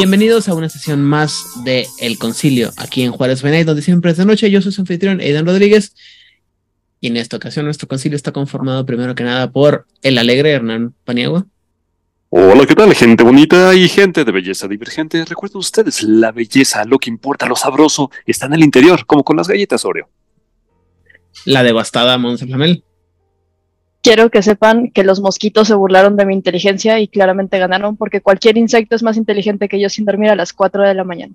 Bienvenidos a una sesión más de El Concilio, aquí en Juárez Benay, donde siempre es de noche. Yo soy su anfitrión, Aidan Rodríguez. Y en esta ocasión nuestro concilio está conformado primero que nada por el alegre Hernán Paniagua. Hola, ¿qué tal, gente bonita y gente de belleza divergente? Recuerden ustedes, la belleza, lo que importa, lo sabroso, está en el interior, como con las galletas Oreo. La devastada Flamel. Quiero que sepan que los mosquitos se burlaron de mi inteligencia y claramente ganaron porque cualquier insecto es más inteligente que yo sin dormir a las 4 de la mañana.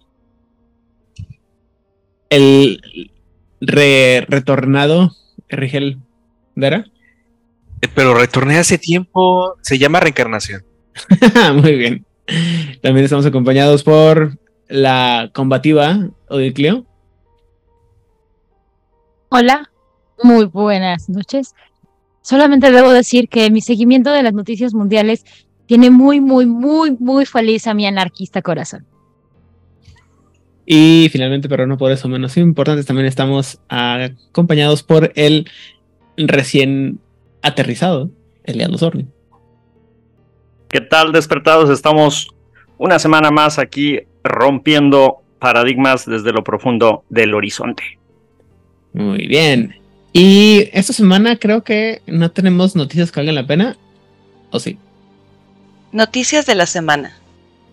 El re- retornado Rigel Vera. Eh, Pero retorné hace tiempo, se llama reencarnación. Muy bien. También estamos acompañados por la combativa Odicleo. Hola, muy buenas noches. Solamente debo decir que mi seguimiento de las noticias mundiales tiene muy, muy, muy, muy feliz a mi anarquista corazón. Y finalmente, pero no por eso menos importantes, también estamos acompañados por el recién aterrizado, Elian Sorni. ¿Qué tal, despertados? Estamos una semana más aquí rompiendo paradigmas desde lo profundo del horizonte. Muy bien. Y esta semana creo que no tenemos noticias que valgan la pena. ¿O sí? Noticias de la semana.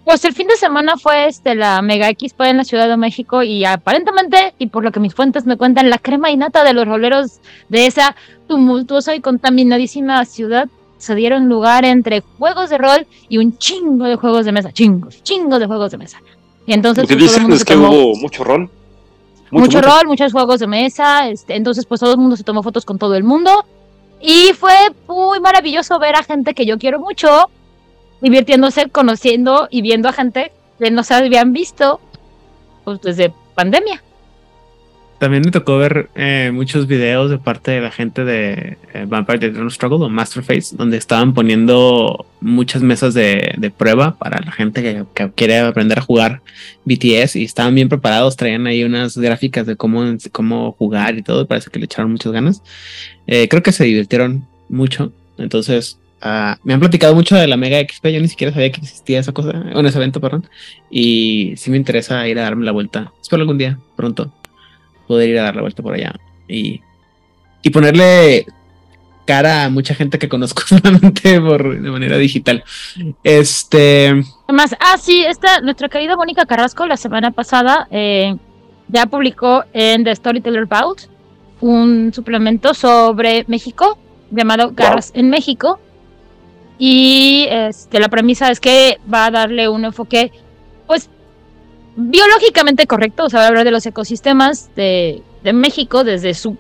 Pues el fin de semana fue este la Mega Expo en la Ciudad de México y aparentemente, y por lo que mis fuentes me cuentan, la crema y nata de los roleros de esa tumultuosa y contaminadísima ciudad se dieron lugar entre juegos de rol y un chingo de juegos de mesa, chingos, chingos de juegos de mesa. Y entonces Lo que pues, dicen es que tomó- hubo mucho rol. Mucho, rol, muchos juegos de mesa, este, entonces pues todo el mundo se tomó fotos con todo el mundo y fue muy maravilloso ver a gente que yo quiero mucho divirtiéndose, conociendo y viendo a gente que no se habían visto pues desde pandemia. También me tocó ver eh, muchos videos de parte de la gente de eh, Vampire the Eternal Struggle o Masterface, donde estaban poniendo muchas mesas de, prueba para la gente que, quiere aprender a jugar BTS y estaban bien preparados, traían ahí unas gráficas de cómo, cómo jugar y todo, parece que le echaron muchas ganas. Eh, creo que se divirtieron mucho, entonces ah, me han platicado mucho de la Mega XP, yo ni siquiera sabía que existía esa cosa, bueno, ese evento, perdón, y sí me interesa ir a darme la vuelta, espero algún día, pronto poder ir a dar la vuelta por allá y, y ponerle cara a mucha gente que conozco solamente por de manera digital. Este, Además, ah, sí, esta, nuestra querida Mónica Carrasco la semana pasada eh, ya publicó en The Storyteller Vault un suplemento sobre México llamado Garras en México. Y este, la premisa es que va a darle un enfoque, biológicamente correcto, o sea, hablar de los ecosistemas de, de México desde su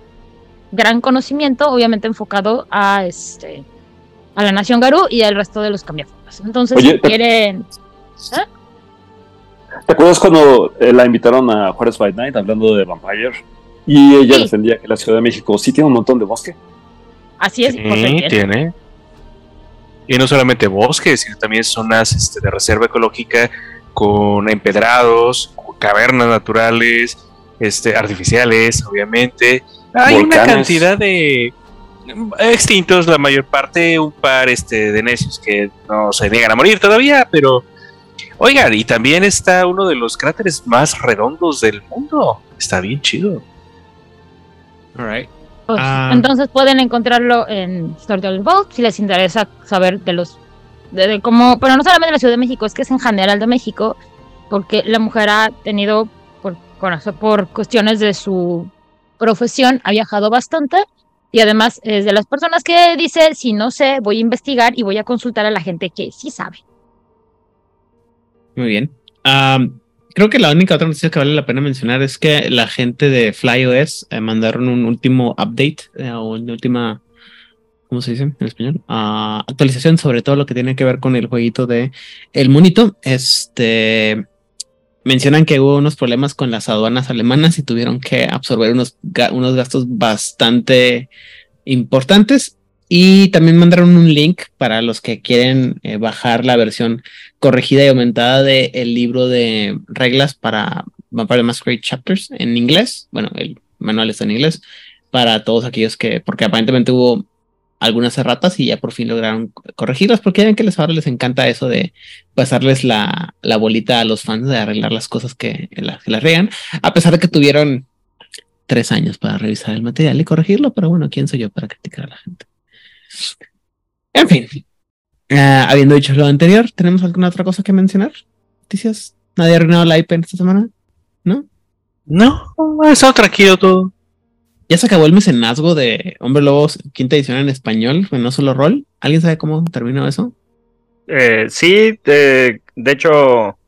gran conocimiento, obviamente enfocado a este a la nación Garú y al resto de los cambiaformas. Entonces, Oye, si te- quieren ¿Te acuerdas cuando eh, la invitaron a Juárez by Night hablando de Vampire? Y ella Sí. defendía que la Ciudad de México sí tiene un montón de bosque. Así es, Sí, tiene. tiene. Y no solamente bosques, sino también zonas este, de reserva ecológica con empedrados, cavernas naturales, este, artificiales, obviamente. Hay una cantidad de extintos, la mayor parte, un par este, de necios que no se niegan a morir todavía, pero oigan, y también está uno de los cráteres más redondos del mundo. Está bien chido. alright. Pues, Ah. Entonces pueden encontrarlo en Storyteller Vault si les interesa saber de los cómo, pero no solamente de la Ciudad de México, es que es en general de México, porque la mujer ha tenido por, por, cuestiones de su profesión ha viajado bastante y además es de las personas que dice si no sé voy a investigar y voy a consultar a la gente que sí sabe. Muy bien. Creo que la única otra noticia que vale la pena mencionar es que la gente de FlyOS eh, mandaron un último update eh, o una última, ¿cómo se dice en español? Ah, actualización sobre todo lo que tiene que ver con el jueguito de El Monito. Este mencionan que hubo unos problemas con las aduanas alemanas y tuvieron que absorber unos, unos gastos bastante importantes. Y también mandaron un link para los que quieren eh, bajar la versión corregida y aumentada del el libro de reglas para Vampire Masquerade Chapters en inglés. Bueno, el manual está en inglés para todos aquellos que, porque aparentemente hubo algunas erratas y ya por fin lograron corregirlas, porque ven que les ahora les encanta eso de pasarles la, la bolita a los fans de arreglar las cosas que, las, que las a pesar de que tuvieron tres años para revisar el material y corregirlo, pero bueno, ¿quién soy yo para criticar a la gente? En fin, eh, habiendo dicho lo anterior, ¿tenemos alguna otra cosa que mencionar? Noticias, nadie ha arruinado la IP en esta semana, ¿no? No, ha estado tranquilo todo. Ya se acabó el mecenazgo de Hombre Lobos, quinta edición en español, no solo rol. ¿Alguien sabe cómo terminó eso? Eh, sí, de, de, hecho,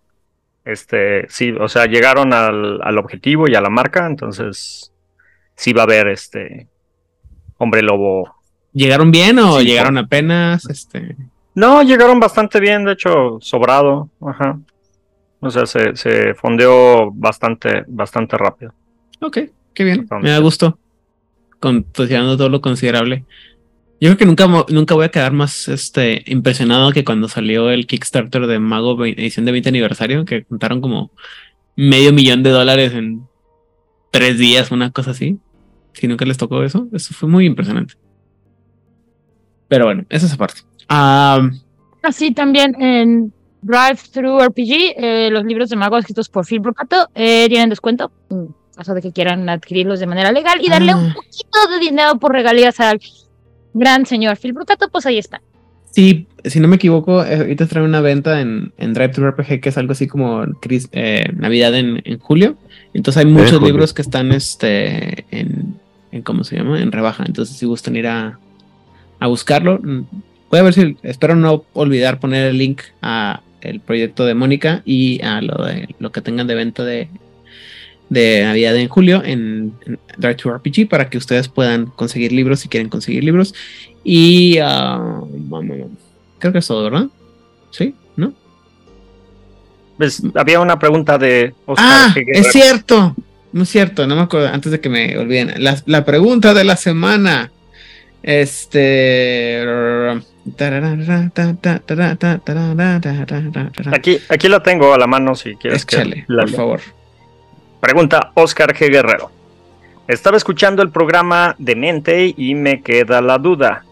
este, sí, o sea, llegaron al, al, objetivo y a la marca, entonces sí va a haber este Hombre Lobo. ¿Llegaron bien o sí, llegaron apenas? Este. No, llegaron bastante bien, de hecho, sobrado, ajá. O sea, se, se fondeó bastante, bastante rápido. Ok, qué bien. Entonces, Me da gusto. Considerando todo lo considerable. Yo creo que nunca, nunca voy a quedar más este, impresionado que cuando salió el Kickstarter de Mago edición de 20 aniversario, que contaron como medio millón de dólares en tres días, una cosa así. Si nunca les tocó eso, eso fue muy impresionante. Pero bueno, esa es aparte. Um, Así también en Drive Through RPG, eh, los libros de mago escritos por Phil Brocato eh, tienen descuento en caso de que quieran adquirirlos de manera legal y darle Ah. un poquito de dinero por regalías al gran señor Phil Brocato, pues ahí está. Sí, si no me equivoco, eh, ahorita trae una venta en, en Drive Thru RPG que es algo así como Chris- eh, Navidad en, en julio. Entonces hay muchos julio. libros que están este en, en ¿cómo se llama? En rebaja. Entonces si gustan ir a, a buscarlo, mm, voy a ver si espero no olvidar poner el link a el proyecto de Mónica y a lo de lo que tengan de venta de de Navidad en julio en, en Drive to RPG para que ustedes puedan conseguir libros si quieren conseguir libros y ah, creo que es todo, ¿verdad? Sí, ¿no? Pues, había una pregunta de Oscar Ah, es cierto, no es cierto, no me acuerdo, antes de que me olviden. La, la pregunta de la semana. Este. Aquí, aquí la tengo a la mano si quieres que Échale, la por favor. Pregunta Oscar G. Guerrero. Estaba escuchando el programa de mente y me queda la duda.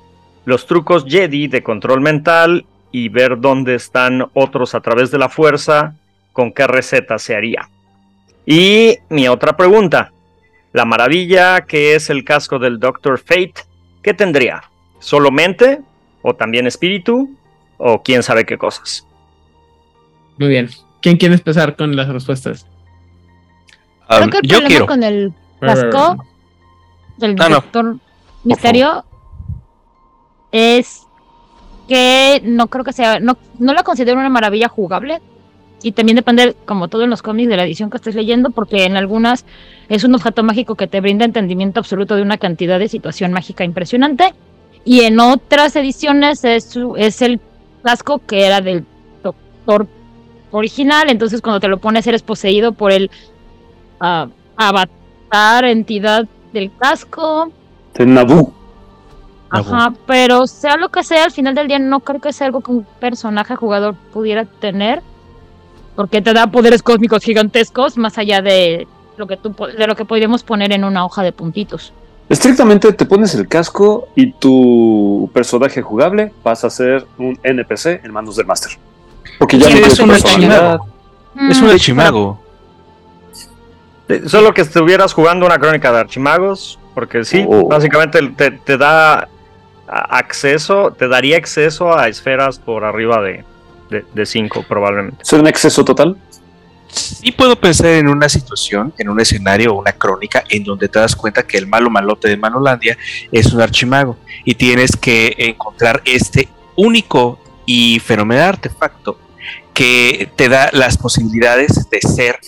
Los trucos Jedi de control mental y ver dónde están otros a través de la fuerza, ¿con qué receta se haría? Y mi otra pregunta. La maravilla que es el casco del Dr. Fate, ¿qué tendría? ¿Solo mente? ¿O también espíritu? ¿O quién sabe qué cosas? Muy bien. ¿Quién quiere empezar con las respuestas? Creo Um, que el yo problema quiero. con el casco del Ah, no. doctor Misterio es que no creo que sea, no, no la considero una maravilla jugable. Y también depende, como todo en los cómics, de la edición que estés leyendo, porque en algunas es un objeto mágico que te brinda entendimiento absoluto de una cantidad de situación mágica impresionante. Y en otras ediciones es, su- es el casco que era del doctor original. Entonces, cuando te lo pones, eres poseído por el ah, avatar, entidad del casco. De Naboo. Ajá, pero sea lo que sea, al final del día no creo que sea algo que un personaje jugador pudiera tener, porque te da poderes cósmicos gigantescos más allá de lo que tú de lo que podríamos poner en una hoja de puntitos. Estrictamente te pones el casco y tu personaje jugable pasa a ser un NPC en manos del máster. Porque ya Sí, no es un. Es Mm, un archimago. Eh, Solo que estuvieras jugando una crónica de archimagos, porque sí, Oh. básicamente te, te da acceso, te daría acceso a esferas por arriba de 5 probablemente. ¿Ser un exceso total? Sí puedo pensar en una situación, en un escenario o una crónica en donde te das cuenta que el malo malote de Manolandia es un archimago y tienes que encontrar este único y fenomenal artefacto que te da las posibilidades de ser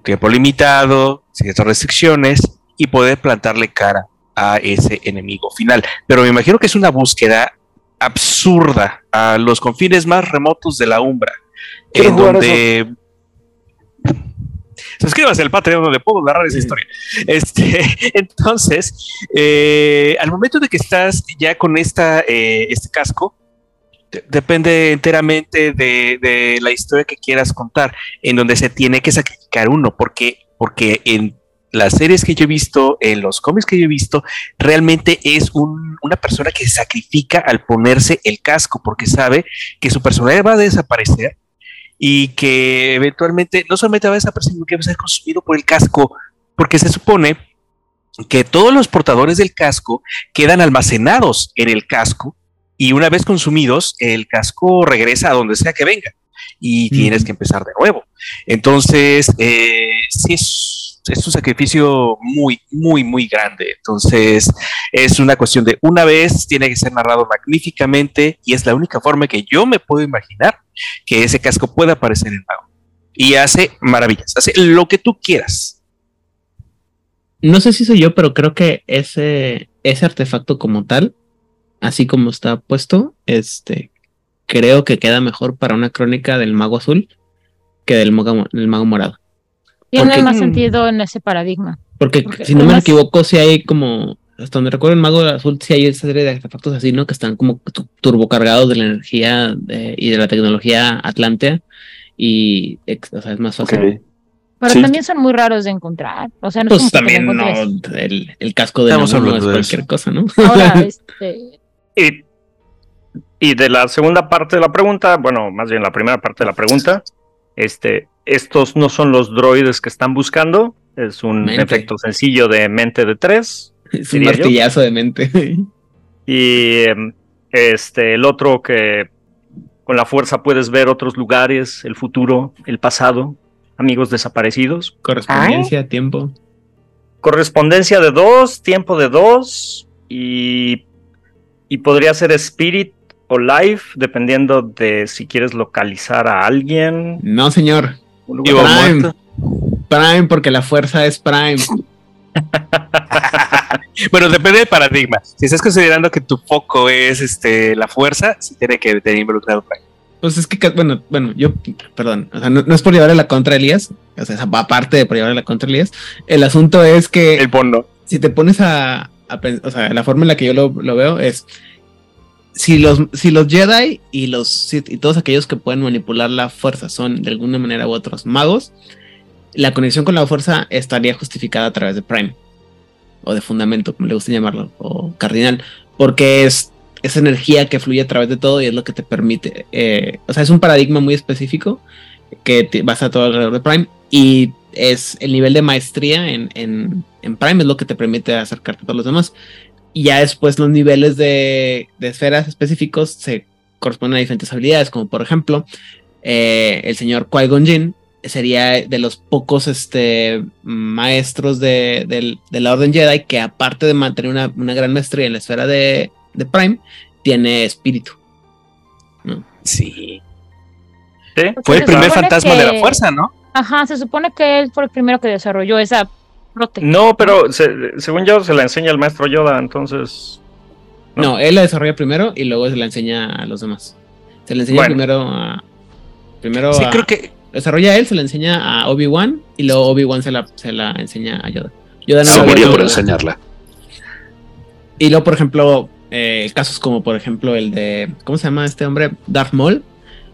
un tiempo limitado, ciertas restricciones y poder plantarle cara a ese enemigo final. Pero me imagino que es una búsqueda absurda a los confines más remotos de la Umbra, en donde suscríbase al Patreon donde puedo narrar esa historia. Este, entonces, eh, al momento de que estás ya con esta, eh, este casco, depende enteramente de, la historia que quieras contar, en donde se tiene que sacrificar uno, porque, porque en las series que yo he visto, en los cómics que yo he visto, realmente es un- una persona que sacrifica al ponerse el casco porque sabe que su personalidad va a desaparecer y que eventualmente no solamente va a desaparecer, sino que va a ser consumido por el casco, porque se supone que todos los portadores del casco quedan almacenados en el casco y una vez consumidos, el casco regresa a donde sea que venga y tienes que empezar de nuevo. Entonces, eh, sí es, es un sacrificio muy, muy, muy grande. Entonces, es una cuestión de una vez, tiene que ser narrado magníficamente y es la única forma que yo me puedo imaginar que ese casco pueda aparecer en mago. Y hace maravillas, hace lo que tú quieras. No sé si soy yo, pero creo que ese, ese artefacto como tal, así como está puesto, este, creo que queda mejor para una crónica del mago azul que del mago, del mago morado. Tiene Porque- más sentido en ese paradigma. Porque Porque si no me equivoco, si hay como, hasta donde recuerdo el mago azul, si hay esa serie de artefactos así, ¿no? Que están como tu- turbocargados de la energía de- y de la tecnología Atlantea. Y, ex- o sea, es más fácil. Ok. Pero Sí. también son muy raros de encontrar. O sea, no es Pues también no, el, el casco de Estamos es hablando de cualquier eso. cosa, ¿no? Ahora, este, Y, y de la segunda parte de la pregunta, bueno, más bien la primera parte de la pregunta, este, estos no son los droides que están buscando, es un Mente. efecto sencillo de mente de tres. es un yo. martillazo de mente. Y em, este, el otro que con la fuerza puedes ver otros lugares, el futuro, el pasado, amigos desaparecidos. Correspondencia, tiempo. Correspondencia de dos, tiempo de dos y, y podría ser Spirit o Life, dependiendo de si quieres localizar a alguien. No, señor. Prime. Prime, porque la fuerza es Prime. Bueno, depende del paradigma. Si estás considerando que tu foco es este la fuerza, sí tiene que tener involucrado Prime. Pues es que, bueno, bueno, yo, perdón, o sea, no, no es por llevarle la contra a Elías, o sea, aparte de por llevarle la contra a Elías, el asunto es que El bono. si te pones a, o sea, la forma en la que yo lo, lo veo es, si los, si los Jedi y los Sith y todos aquellos que pueden manipular la fuerza son de alguna manera u otros magos, la conexión con la fuerza estaría justificada a través de Prime, o de fundamento, como le gusta llamarlo, o cardinal, porque es esa energía que fluye a través de todo y es lo que te permite, eh, o sea, es un paradigma muy específico que te basa todo alrededor de Prime y es el nivel de maestría en, en Prime es lo que te permite acercarte a todos los demás. Y ya después los niveles de, de esferas específicos se corresponden a diferentes habilidades, como por ejemplo eh, el señor Qui-Gon Jinn sería de los pocos este, maestros de, la Orden Jedi que aparte de mantener una, una gran maestría en la esfera de, de Prime, tiene espíritu. Sí. Fue el primer fantasma de la fuerza, ¿no? Ajá, se supone que él fue el primero que desarrolló esa No, pero se- según yo se la enseña el maestro Yoda, entonces... No. No, él la desarrolla primero y luego se la enseña a los demás. Se la enseña Bueno. primero a. Primero Sí, a- creo que desarrolla él, se la enseña a Obi-Wan y luego Obi-Wan se la, se la enseña a Yoda. Yoda no Se había- por enseñarla. Y luego, por ejemplo, eh, casos como por ejemplo el de. ¿Cómo se llama este hombre? Darth Maul.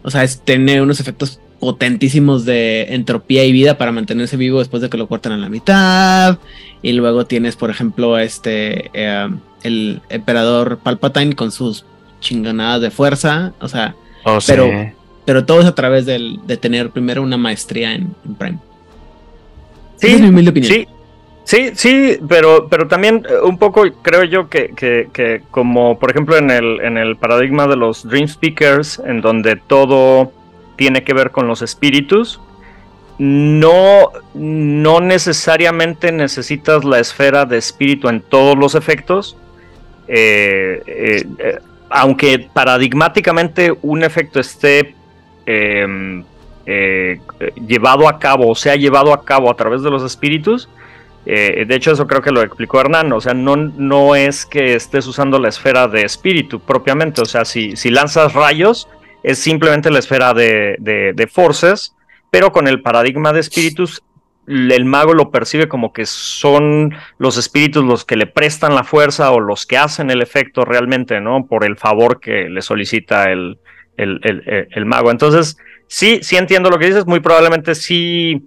O sea, es, tiene unos efectos potentísimos de entropía y vida para mantenerse vivo después de que lo cortan a la mitad. Y luego tienes, por ejemplo, este. eh, el emperador Palpatine con sus chingonadas de fuerza. O sea, Oh, sí. Pero- pero todo es a través del, de tener primero una maestría en, en Prime. Sí, Esa es mi humilde opinión. Sí, sí, sí, pero, pero también eh, un poco creo yo que, que, que como por ejemplo en el, en el paradigma de los Dream Speakers, en donde todo tiene que ver con los espíritus, no, no necesariamente necesitas la esfera de espíritu en todos los efectos. eh, eh, eh, aunque paradigmáticamente un efecto esté em, llevado a cabo o sea llevado a cabo a través de los espíritus. de hecho, eso creo que lo explicó Hernán. O sea, no, no es que estés usando la esfera de espíritu propiamente. O sea, si, si lanzas rayos, es simplemente la esfera de, de, forces, pero con el paradigma de espíritus, el mago lo percibe como que son los espíritus los que le prestan la fuerza o los que hacen el efecto realmente, ¿no? Por el favor que le solicita el, el, el- el- el mago. Entonces, sí, sí entiendo lo que dices, muy probablemente sí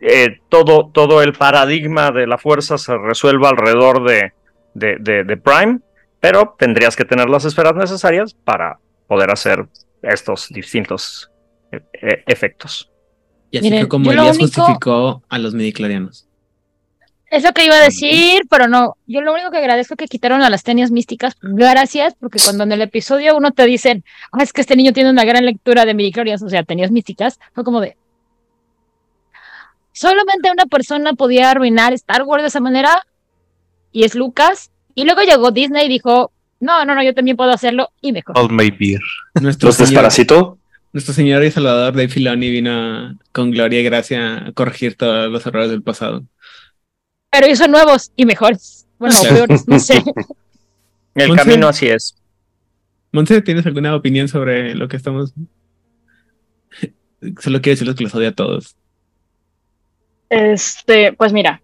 eh, todo, todo el paradigma de la fuerza se resuelva alrededor de, de, de- de Prime, pero tendrías que tener las esferas necesarias para poder hacer estos distintos eh, eh, efectos. Y así Miren, fue como Elías único- justificó a los midiclorianos. Es lo que iba a decir, pero no. Yo lo único que agradezco es que quitaron a las tenias místicas. Gracias, porque cuando en el episodio uno te dicen, "Ah, es que este niño tiene una gran lectura de midichlorians, o sea, tenias místicas, fue como de. Solamente una persona podía arruinar Star Wars de esa manera, y es Lucas. Y luego llegó Disney y dijo, no, no, no, yo también puedo hacerlo, y mejor. All my beer. Nuestro ¿Los señor, desparasitó? nuestro señor y salvador Dave Filoni vino con gloria y gracia a corregir todos los errores del pasado. Pero hizo nuevos y mejores. Bueno, peores, no sé. El camino así es. Monse, ¿tienes alguna opinión sobre lo que estamos? Solo quiero decirles que los odio a todos. Este, pues mira.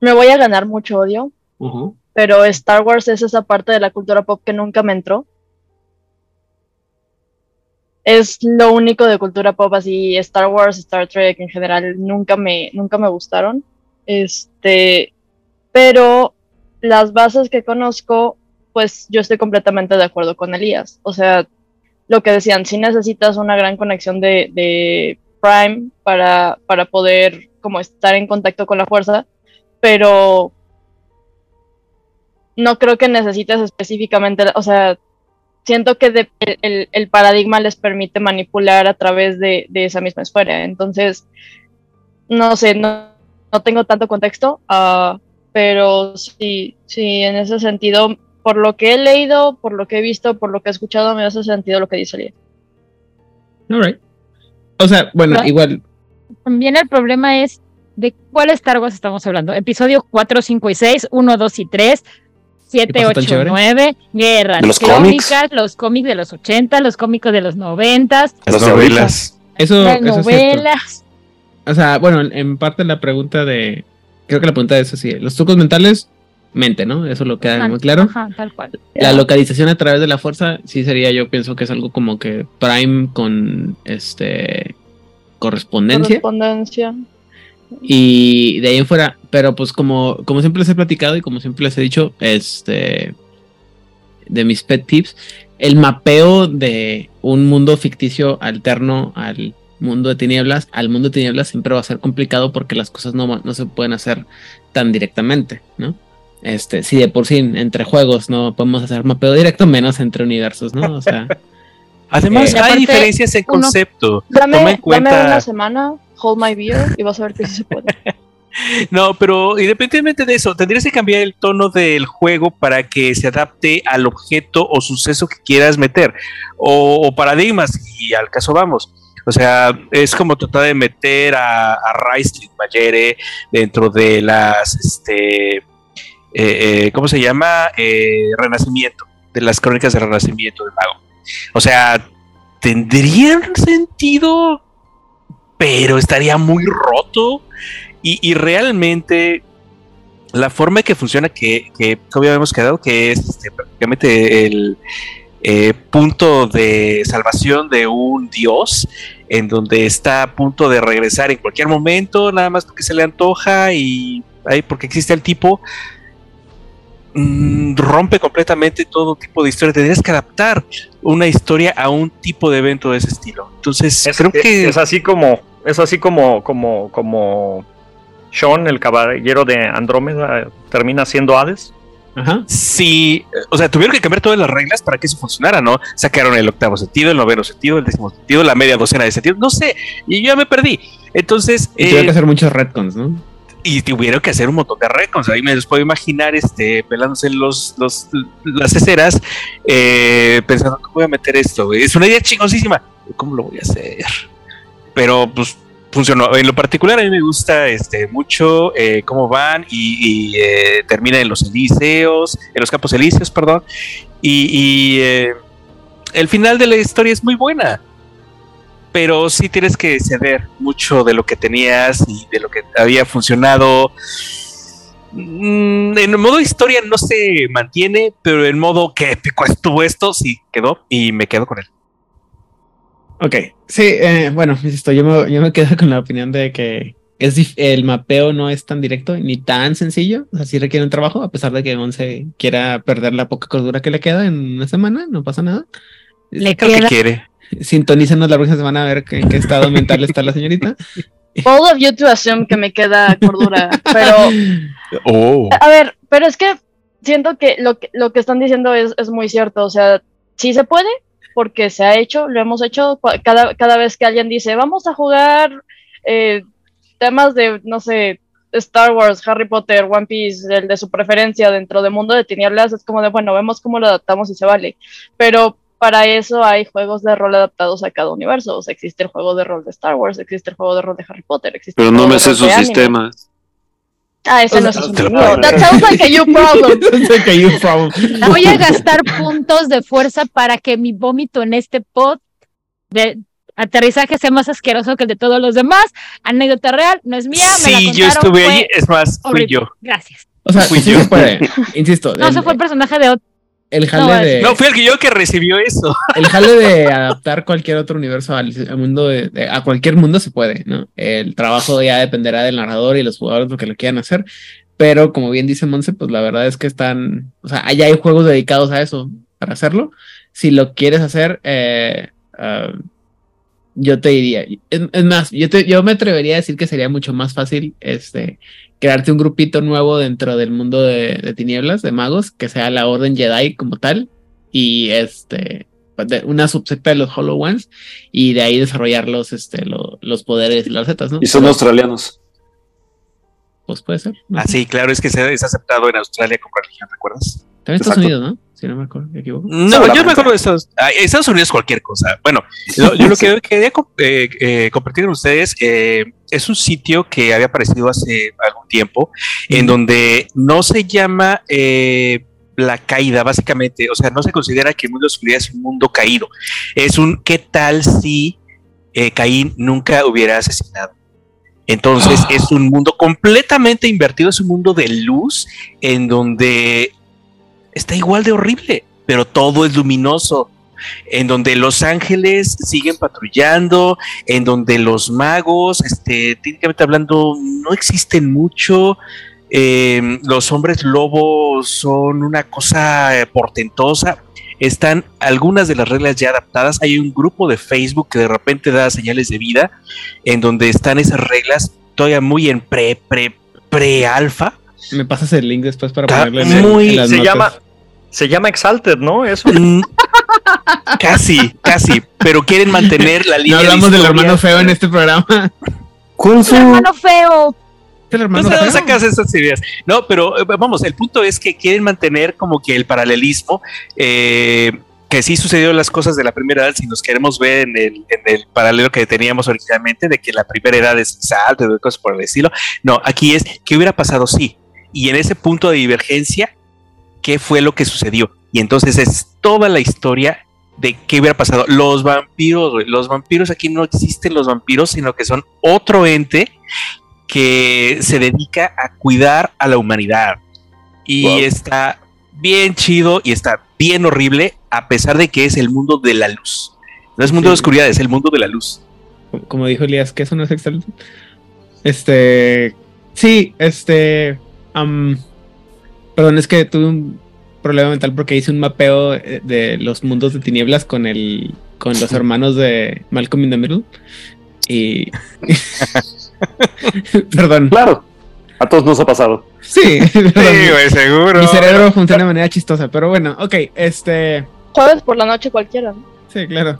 Me voy a ganar mucho odio, pero Star Wars es esa parte de la cultura pop que nunca me entró. Es lo único de cultura pop, así Star Wars, Star Trek en general, nunca me, nunca me gustaron. Este, pero las bases que conozco, pues yo estoy completamente de acuerdo con Elías. O sea, lo que decían, si necesitas una gran conexión de, de Prime para, para poder como estar en contacto con la fuerza, pero no creo que necesites específicamente, o sea, siento que de- el, el paradigma les permite manipular a través de, de esa misma esfera. Entonces, no sé, no, no tengo tanto contexto, ah, pero sí, sí, en ese sentido, por lo que he leído, por lo que he visto, por lo que he escuchado, me hace sentido lo que dice Elías. Alright. O sea, bueno, igual, También el problema es de cuál Star Wars estamos hablando. Episodio 4, 5 y 6, 1, 2 y 3, 7, pasó tan 8, chévere? 9, guerras, ¿De los crónicas, los cómics de los 80, los cómicos de los 90, Los Las novelas. eso, las eso es novelas. O sea, bueno, en- en parte la pregunta de. Creo que la pregunta es así: los trucos mentales, mente, ¿no? Eso lo queda muy claro. Ajá, tal cual. La localización a través de la fuerza, sí sería, yo pienso que es algo como que Prime con este correspondencia. Correspondencia. Y de ahí en fuera, pero pues como, como siempre les he platicado y como siempre les he dicho, este de mis pet tips, el mapeo de un mundo ficticio alterno al mundo de tinieblas, al mundo de tinieblas siempre va a ser complicado porque las cosas no, no se pueden hacer tan directamente, ¿no? Este, si de por sí entre juegos no podemos hacer mapeo directo, menos entre universos, ¿no? O sea, Además, Eh, hay diferencias en uno- concepto. Dame, Toma en dame cuenta. una semana, hold my beer y vas a ver que se puede. No, pero independientemente de eso, tendrías que cambiar el tono del juego para que se adapte al objeto o suceso que quieras meter, o, o paradigmas, y al caso vamos. O sea, es como tratar de meter a, a Raistlin Mayere dentro de las, este, eh, eh, ¿cómo se llama? Eh, Renacimiento, de las crónicas de Renacimiento del mago. O sea, tendrían sentido, pero estaría muy roto. Y, y realmente la forma en que funciona, que, que todavía habíamos quedado, que es este, prácticamente el eh, punto de salvación de un dios, en donde está a punto de regresar en cualquier momento, nada más porque se le antoja y ahí porque existe el tipo, mm, rompe completamente todo tipo de historia. Tendrías que adaptar una historia a un tipo de evento de ese estilo. Entonces, Es, creo es- que es así como, es así como, como, como Sean, el caballero de Andrómeda, termina siendo Hades. ajá. Sí, o sea, tuvieron que cambiar todas las reglas para que eso funcionara, ¿no? Sacaron el octavo sentido, el noveno sentido, el décimo sentido, la media docena de sentidos, no sé, y yo ya me perdí. Entonces, Y tuve eh, que hacer muchos retcons, ¿no? Y tuvieron que hacer un montón de recons. Ahí me los puedo imaginar, este, pelándose los, los, las cesteras, eh, pensando, ¿cómo voy a meter esto? Es una idea chingosísima. ¿Cómo lo voy a hacer? Pero, pues, funcionó. En lo particular, a mí me gusta este, mucho eh, cómo van y, y, eh, termina en los en los campos elíseos, perdón. Y, y, eh, el final de la historia es muy buena pero sí tienes que ceder mucho de lo que tenías y de lo que había funcionado. Mm, En modo historia no se mantiene, pero en modo que épico estuvo esto, sí quedó y me quedo con él. Ok, sí, eh, bueno, insisto, yo me, yo me quedo con la opinión de que es el mapeo no es tan directo ni tan sencillo, o sea, sí requiere un trabajo, a pesar de que Once quiera perder la poca cordura que le queda en una semana, no pasa nada. Le Creo que queda. quiere. Sintonícenos la próxima semana a ver qué- en qué estado mental está la señorita. Bold of you to assume que me queda cordura, pero Oh. a ver, pero es que siento que lo que, lo que están diciendo es, es muy cierto, o sea, sí se puede, porque se ha hecho, lo hemos hecho, cada, cada vez que alguien dice, vamos a jugar eh, temas de, no sé, Star Wars, Harry Potter, One Piece, el de su preferencia dentro de Mundo de Tinieblas, es como de, bueno, vemos cómo lo adaptamos y se vale, pero para eso hay juegos de rol adaptados a cada universo, o sea, existe el juego de rol de Star Wars, existe el juego de rol de Harry Potter, existe Pero el no juego me de sé rol su de anime. sistema. Ah, ese no es mío. puedo That sounds like a you problem. You. Voy a gastar puntos de fuerza para que mi vómito en este pod de aterrizaje sea más asqueroso que el de todos los demás. Anécdota real, no es mía. me la Sí, yo estuve allí. Es más, fui horrible. yo. Gracias. O sea, Fui sí yo. puede. Insisto, No, el, ese fue el personaje de el no, jale de No, fui el que yo que recibió eso. el jale de adaptar cualquier otro universo al, al mundo de, de- a cualquier mundo se puede, ¿no? El trabajo ya dependerá del narrador y los jugadores lo que lo quieran hacer, pero como bien dice Monse, pues la verdad es que están, o sea, allá hay juegos dedicados a eso para hacerlo. Si lo quieres hacer, eh, ah, yo te diría, es, es más, yo, te- yo me atrevería a decir que sería mucho más fácil este, crearte un grupito nuevo dentro del mundo de, de tinieblas, de magos, que sea la Orden Jedi como tal, y este de- una subsecta de los Hollow Ones, y de ahí desarrollar los, este, lo- los poderes y las zetas, ¿no? Y son Pero, australianos. Pues puede ser. ¿no? Ah, sí, claro, es que se es aceptado en Australia como religión, ¿recuerdas? También Estados. Unidos, ¿no? Si no me acuerdo, me equivoco. No, yo me acuerdo de Estados, ah, Estados Unidos cualquier cosa. Bueno, lo- yo lo que quería eh, eh, compartir con ustedes eh, es un sitio que había aparecido hace algún tiempo, en donde no se llama eh, la caída, básicamente, o sea, no se considera que el mundo de oscuridad es un mundo caído. Es un ¿qué tal si eh, Caín nunca hubiera asesinado? Entonces es un mundo completamente invertido, es un mundo de luz en donde está igual de horrible, pero todo es luminoso. En donde los ángeles siguen patrullando, en donde los magos, este, técnicamente hablando, no existen mucho. eh, los hombres lobos son una cosa portentosa. Están algunas de las reglas ya adaptadas. Hay un grupo de Facebook que de repente da señales de vida, en donde están esas reglas todavía muy en pre, pre, pre alfa. Me pasas el link después para ponerle en, el- muy- en las Se notas. llama, se llama Exalted, ¿no? Eso. Mm, casi, casi, pero quieren mantener la línea. No de hablamos del hermano feo en este programa. ¿Cuál Un hermano feo. ¿El No hermano feo? sacas esas ideas. No, pero eh, vamos, el punto es que quieren mantener como que el paralelismo, eh, que sí sucedió las cosas de la primera edad, si nos queremos ver en el, en el paralelo que teníamos originalmente, de que la primera edad es salto, de cosas por el estilo. No, aquí es, ¿qué hubiera pasado? Sí. Y en ese punto de divergencia, ¿qué fue lo que sucedió? Y entonces es toda la historia de qué hubiera pasado. Los vampiros, los vampiros aquí no existen los vampiros, sino que son otro ente que se dedica a cuidar a la humanidad. Y Wow. está bien chido y está bien horrible, a pesar de que es el mundo de la luz. No es mundo de oscuridad, es el mundo de la luz. Como- Como dijo Elías, que eso no es excelente. Este. Sí, este. Am, perdón, es que tuve un problema mental porque hice un mapeo eh, de los mundos de tinieblas con el. con los hermanos de Malcolm in the Middle. Y. perdón. Claro. A todos nos ha pasado. Sí, perdón. seguro. Mi cerebro funciona de manera chistosa, pero bueno, ok, este. Jueves por la noche cualquiera, ¿no? Sí, claro.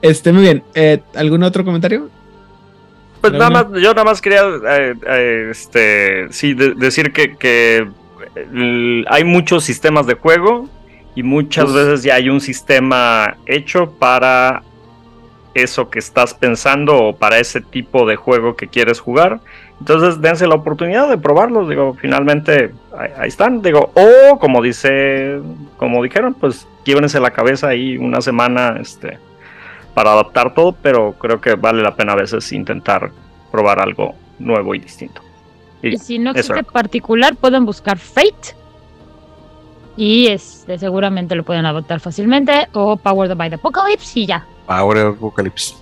Este, muy bien. Eh, ¿Algún otro comentario? Pues nada más, yo nada más quería eh, eh, este, sí, de- decir que, que el- hay muchos sistemas de juego y muchas Uf. veces ya hay un sistema hecho para eso que estás pensando o para ese tipo de juego que quieres jugar. Entonces dense la oportunidad de probarlos, digo, finalmente ahí, ahí están, digo, o como dice, como dijeron, pues quiebrense la cabeza ahí una semana, este, para adaptar todo, pero creo que vale la pena a veces intentar probar algo nuevo y distinto. Y si no existe era. particular, pueden buscar Fate. Y este, seguramente lo pueden adoptar fácilmente. O Powered by the Apocalypse y ya. Ahora Apocalypse.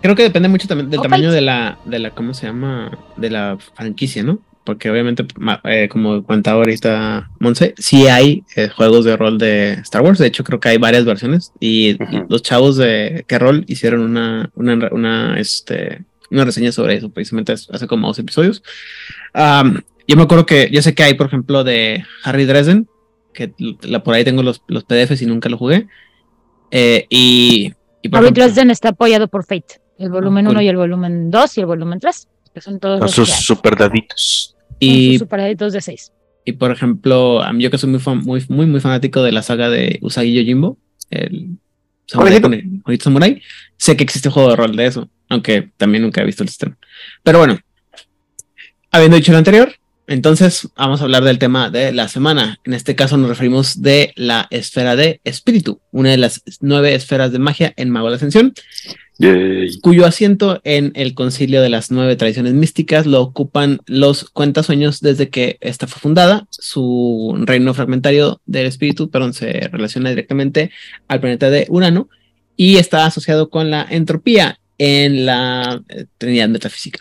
Creo que depende mucho también del tamaño de la, de la, ¿cómo se llama? De la franquicia, ¿no? Porque obviamente, eh, como contaba ahorita Monse, sí hay eh, juegos de rol de Star Wars. De hecho, creo que hay varias versiones. Y Ujú. los chavos de que rol hicieron una, una, una, este, una reseña sobre eso, precisamente hace como dos episodios. Am, yo me acuerdo que, yo sé que hay, por ejemplo, de Harry Dresden, que la, por ahí tengo los, los PDFs y nunca lo jugué. Eh, y, y Harry ejemplo- Dresden está apoyado por Fate. El volumen cool. 1 y el volumen 2 y el volumen 3. Que son todos Con los sus super daditos. Y sus de 6. Y por ejemplo, yo que soy muy, fan- muy, muy, muy fanático de la saga de Usagi Yojimbo, el samurai, con el samurai, sé que existe un juego de rol de eso, aunque también nunca he visto el sistema. Pero bueno, habiendo dicho lo anterior, entonces vamos a hablar del tema de la semana. En este caso nos referimos de la esfera de espíritu, una de las nueve esferas de magia en Mago de la Ascensión, Cuyo asiento en el concilio de las nueve tradiciones místicas lo ocupan los cuentasueños desde que esta fue fundada. Su reino fragmentario del espíritu, perdón, se relaciona directamente al planeta de Urano y está asociado con la entropía en la eh, Trinidad metafísica.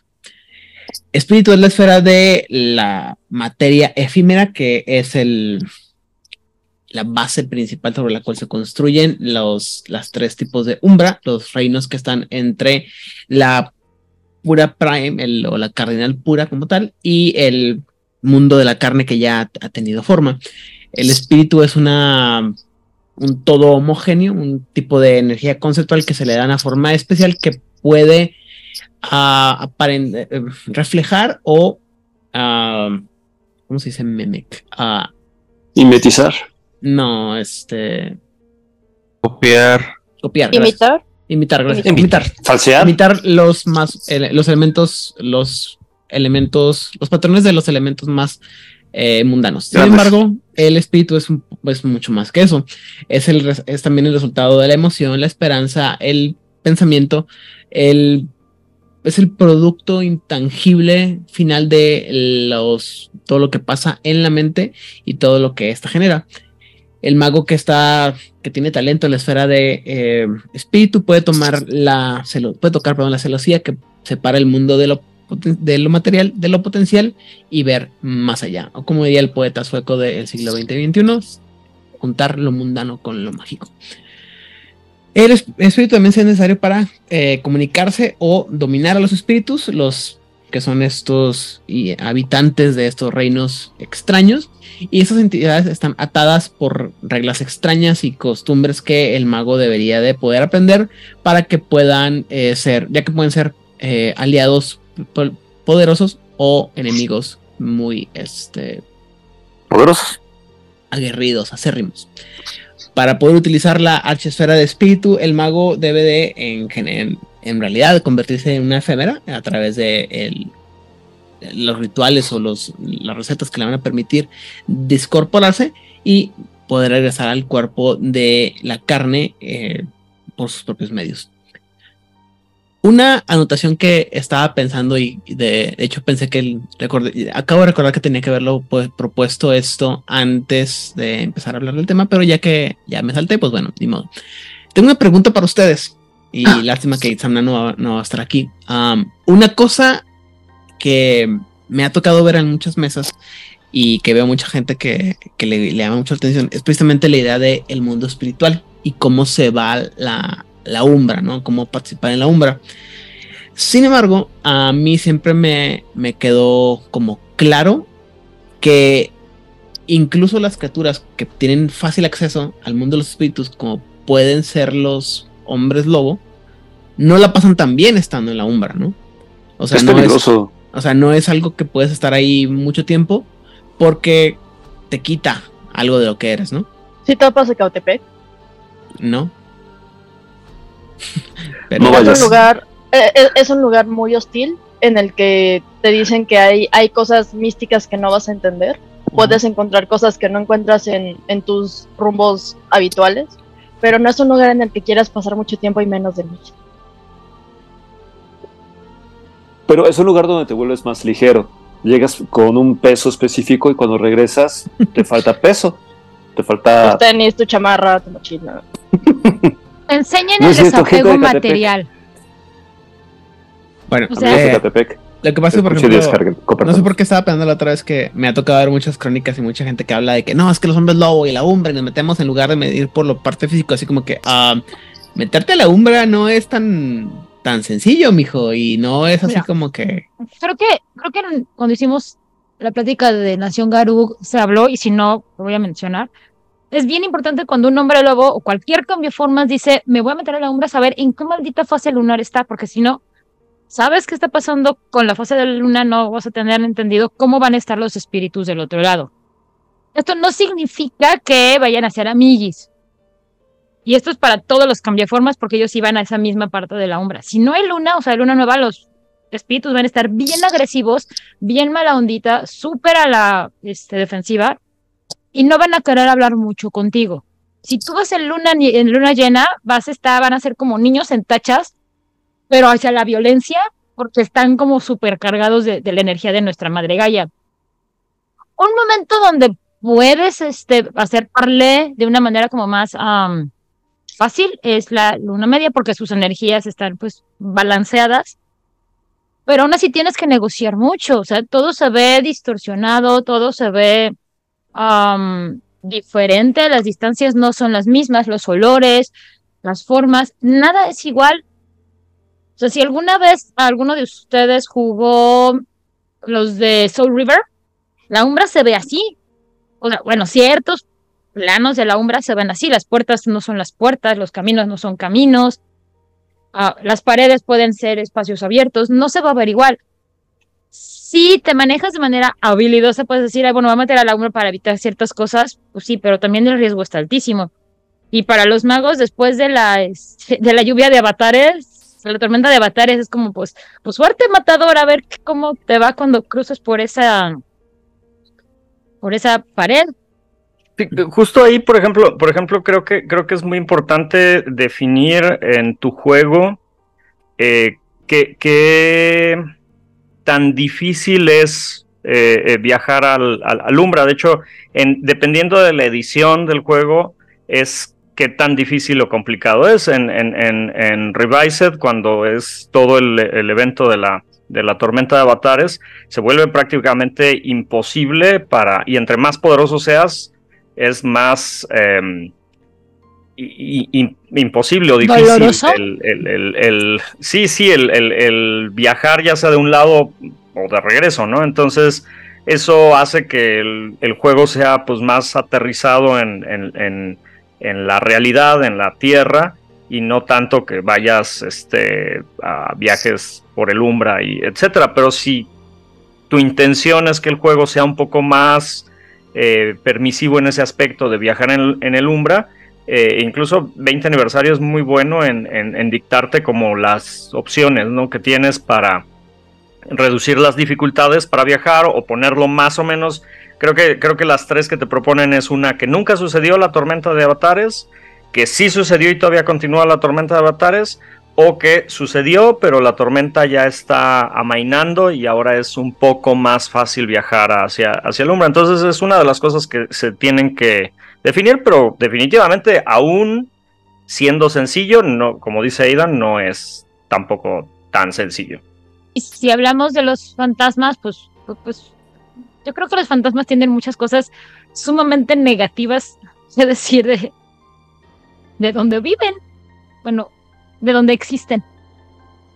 Espíritu es la esfera de la materia efímera, que es el, la base principal sobre la cual se construyen los tres tipos de umbra, los reinos que están entre la pura prime el- o la cardinal pura como tal y el mundo de la carne que ya ha, tenido forma. El espíritu es una un todo homogéneo, un tipo de energía conceptual que se le da una forma especial que puede ah, eh, reflejar o ah, ¿cómo se dice mimic? Ah, Mimetizar. No, este Copiar. copiar. gracias. Imitar. Imitar, gracias. Imitar. Falsear. Imitar los más, los elementos, los elementos, los patrones de los elementos más eh, mundanos. Sin embargo, el espíritu es, un- es mucho más que eso. Es, el, es también el resultado de la emoción, la esperanza, el pensamiento, el, es el producto intangible final de los, todo lo que pasa en la mente y todo lo que ésta genera. El mago que está, que tiene talento en la esfera de eh, espíritu puede tomar la, celo- puede tocar, perdón, la celosía que separa el mundo de lo, de lo material, de lo potencial y ver más allá. O como diría el poeta sueco del siglo XX y XXI, juntar lo mundano con lo mágico. El es- espíritu también es necesario para eh, comunicarse o dominar a los espíritus, los que son estos y habitantes de estos reinos extraños. Y esas entidades están atadas por reglas extrañas y costumbres que el mago debería de poder aprender para que puedan eh, ser, ya que pueden ser eh, aliados po- poderosos o enemigos muy este, Poderosos. aguerridos, acérrimos. Para poder utilizar la archesfera de espíritu, el mago debe de, en, en, en realidad, convertirse en una efémera a través de los rituales o los, las recetas que le van a permitir descorporarse y poder regresar al cuerpo de la carne eh, por sus propios medios. Una anotación que estaba pensando y de, hecho pensé que recordé- acabo de recordar que tenía que haberlo pues, propuesto esto antes de empezar a hablar del tema, pero ya que ya me salté, pues bueno, ni modo. Tengo una pregunta para ustedes y lástima que Itzamna no, va- no va a estar aquí. Una cosa que me ha tocado ver en muchas mesas y que veo mucha gente que, que le, le llama mucho la atención es precisamente la idea del el mundo espiritual y cómo se va la, la umbra, ¿no? Cómo participar en la umbra. Sin embargo, a mí siempre me, me quedó como claro que incluso las criaturas que tienen fácil acceso al mundo de los espíritus, como pueden ser los hombres lobo, no la pasan tan bien estando en la umbra, ¿no? O sea, es no es, o sea, no es algo que puedes estar ahí mucho tiempo porque te quita algo de lo que eres, ¿no? Si topas a Cautepec, ¿No? Pero No es un lugar, eh, eh, es un lugar muy hostil en el que te dicen que hay, hay cosas místicas que no vas a entender. Puedes encontrar cosas que no encuentras en, en tus rumbos habituales, pero no es un lugar en el que quieras pasar mucho tiempo y menos de noche. Pero es un lugar donde te vuelves más ligero. Llegas con un peso específico y cuando regresas te falta peso. Te falta... Tus tenis, tu chamarra, tu mochila. Enseñen No el desapego material. Bueno, O sea, Amigos de eh, Catepec, lo que pasa es, por escuchen y ejemplo, no sé por qué estaba pensando la otra vez que me ha tocado ver muchas crónicas y mucha gente que habla de que no, es que los hombres lobo y la umbra y nos metemos en lugar de medir por lo parte físico, así como que ah, meterte a la umbra no es tan tan sencillo, mijo, y no es así Mira. como que Creo que, creo que cuando hicimos la plática de Nación Garú se habló, y si no, lo voy a mencionar. Es bien importante cuando un hombre lobo o cualquier cambio de formas dice, me voy a meter a la umbra a saber en qué maldita fase lunar está, porque si no, sabes qué está pasando con la fase de la luna, no vas a tener entendido cómo van a estar los espíritus del otro lado. Esto no significa que vayan a ser amiguis. Y esto es para todos los cambiaformas porque ellos iban a esa misma parte de la umbra. Si no hay luna, o sea, luna nueva, los espíritus van a estar bien agresivos, bien mala ondita, súper a la este, defensiva y no van a querer hablar mucho contigo. Si tú vas en luna, en luna llena, vas a estar, van a ser como niños en tachas, pero hacia la violencia, porque están como súper cargados de, de la energía de nuestra madre Gaia. Un momento donde puedes este, hacer parlé de una manera como más am, fácil es la luna media, porque sus energías están pues balanceadas pero aún así tienes que negociar mucho, o sea, todo se ve distorsionado, todo se ve am, diferente, las distancias no son las mismas, los olores, las formas, nada es igual. O sea, si alguna vez alguno de ustedes jugó los de Soul River, la umbra se ve así. O sea, bueno, ciertos planos de la umbra se ven así, las puertas no son las puertas, los caminos no son caminos, Ah, las paredes pueden ser espacios abiertos, no se va a ver igual. Si te manejas de manera habilidosa, puedes decir, "Ay, bueno, voy a meter a la umbra para evitar ciertas cosas, pues sí, pero también el riesgo está altísimo. Y para los magos, después de la, este, de la lluvia de avatares, la tormenta de avatares, es como, pues, pues suerte matador, a ver cómo te va cuando cruzas por esa, por esa pared. Justo ahí, por ejemplo, por ejemplo, creo que creo que es muy importante definir en tu juego eh, qué, qué tan difícil es eh, eh, viajar al, al, al Umbra. De hecho, en, dependiendo de la edición del juego, es qué tan difícil o complicado es. En, en, en, en Revised, cuando es todo el, el evento de la, de la tormenta de avatares, se vuelve prácticamente imposible para, y entre más poderoso seas, es más eh, i- i- imposible o difícil ¿Doloroso? el, el- el- sí, sí, el, viajar ya sea de un lado o de regreso, ¿no? Entonces, eso hace que el, el juego sea pues más aterrizado en, en- en- en la realidad, en la tierra, y no tanto que vayas este, a viajes por el Umbra y etcétera. Pero si tu intención es que el juego sea un poco más eh, permisivo en ese aspecto de viajar en, el Umbra, eh, incluso 20 aniversario es muy bueno en, en- en dictarte como las opciones ¿no? que tienes para reducir las dificultades para viajar o ponerlo más o menos. Creo que, creo que las tres que te proponen es una que nunca sucedió la tormenta de avatares, que sí sucedió y todavía continúa la tormenta de avatares, o que sucedió, pero la tormenta ya está amainando y ahora es un poco más fácil viajar hacia, hacia el Umbra. Entonces es una de las cosas que se tienen que definir, pero definitivamente aún siendo sencillo, no, como dice Aidan, no es tampoco tan sencillo. Y si hablamos de los fantasmas, pues, pu- pues yo creo que los fantasmas tienen muchas cosas sumamente negativas, es decir, de, de donde viven, bueno, de donde existen.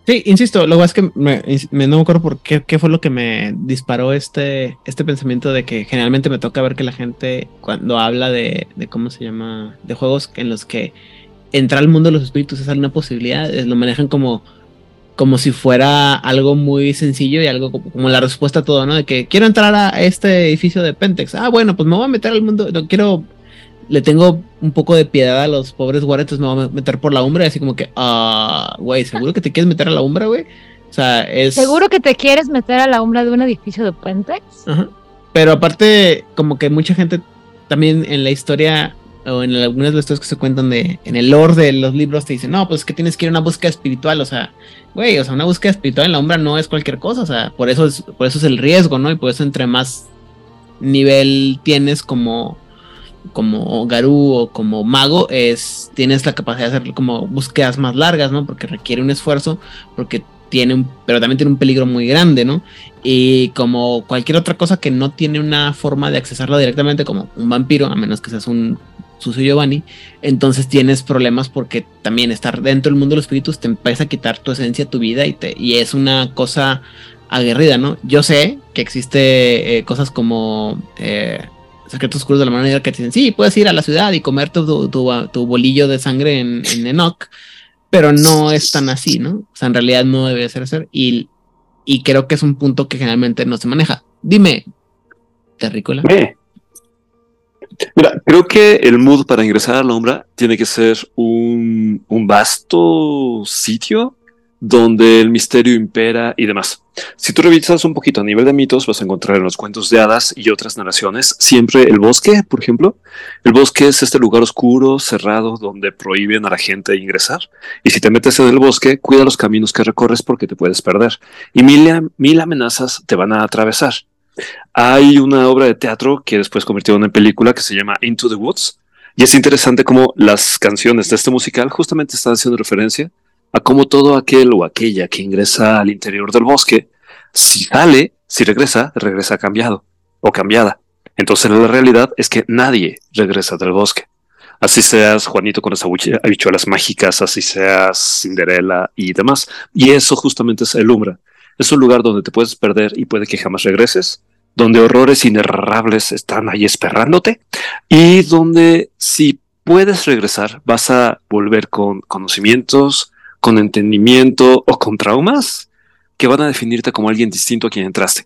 Sí, insisto, lo que es que me, no me acuerdo por qué, qué fue lo que me disparó este, este pensamiento de que generalmente me toca ver que la gente cuando habla de, de cómo se llama, de juegos en los que entrar al mundo de los espíritus es alguna posibilidad, lo manejan como, como si fuera algo muy sencillo y algo como, como la respuesta a todo, ¿no? De que quiero entrar a este edificio de Pentex. Ah, bueno, pues me voy a meter al mundo, no quiero le tengo un poco de piedad a los pobres guardias, entonces me voy a meter por la umbra, y así como que, ah, güey, ¿seguro que te quieres meter a la umbra, güey? O sea, es... ¿Seguro que te quieres meter a la umbra de un edificio de Pentex? Ajá. Pero aparte, como que mucha gente también en la historia, o en algunas de las historias que se cuentan de, en el lore de los libros, te dicen, no, pues es que tienes que ir a una búsqueda espiritual, o sea, güey, o sea, una búsqueda espiritual en la umbra no es cualquier cosa, o sea, por eso es, por eso es el riesgo, ¿no? Y por eso entre más nivel tienes como como Garú o como mago, es, tienes la capacidad de hacer como búsquedas más largas, ¿no? Porque requiere un esfuerzo, porque tiene un, pero también tiene un peligro muy grande, ¿no? Y como cualquier otra cosa que no tiene una forma de accesarla directamente, como un vampiro, a menos que seas un sucio Giovanni, entonces tienes problemas porque también estar dentro del mundo de los espíritus te empieza a quitar tu esencia, tu vida y, te, y es una cosa aguerrida, ¿no? Yo sé que existe eh, cosas como eh, secretos oscuros de la mano que te dicen, sí, puedes ir a la ciudad y comer tu, tu, bolillo de sangre en, en, Enoch, pero no es tan así, ¿no? O sea, en realidad no debe ser así y, y creo que es un punto que generalmente no se maneja. Dime, Terrícola. Mira, creo que el mood para ingresar a la Umbra tiene que ser un, un vasto sitio donde el misterio impera y demás. Si tú revisas un poquito a nivel de mitos, vas a encontrar en los cuentos de hadas y otras narraciones siempre el bosque, por ejemplo. El bosque es este lugar oscuro, cerrado, donde prohíben a la gente ingresar. Y si te metes en el bosque, cuida los caminos que recorres porque te puedes perder. Y mil, mil amenazas te van a atravesar. Hay una obra de teatro que después convirtieron en película que se llama Into the Woods. Y es interesante cómo las canciones de este musical justamente están haciendo referencia a cómo todo aquel o aquella que ingresa al interior del bosque, si sale, si regresa, regresa cambiado o cambiada. Entonces la realidad es que nadie regresa del bosque. Así seas Juanito con las habichuelas mágicas, así seas Cinderella y demás. Y eso justamente es el Umbra. Es un lugar donde te puedes perder y puede que jamás regreses, donde horrores inerrables están ahí esperándote y donde si puedes regresar vas a volver con conocimientos, con entendimiento o con traumas que van a definirte como alguien distinto a quien entraste.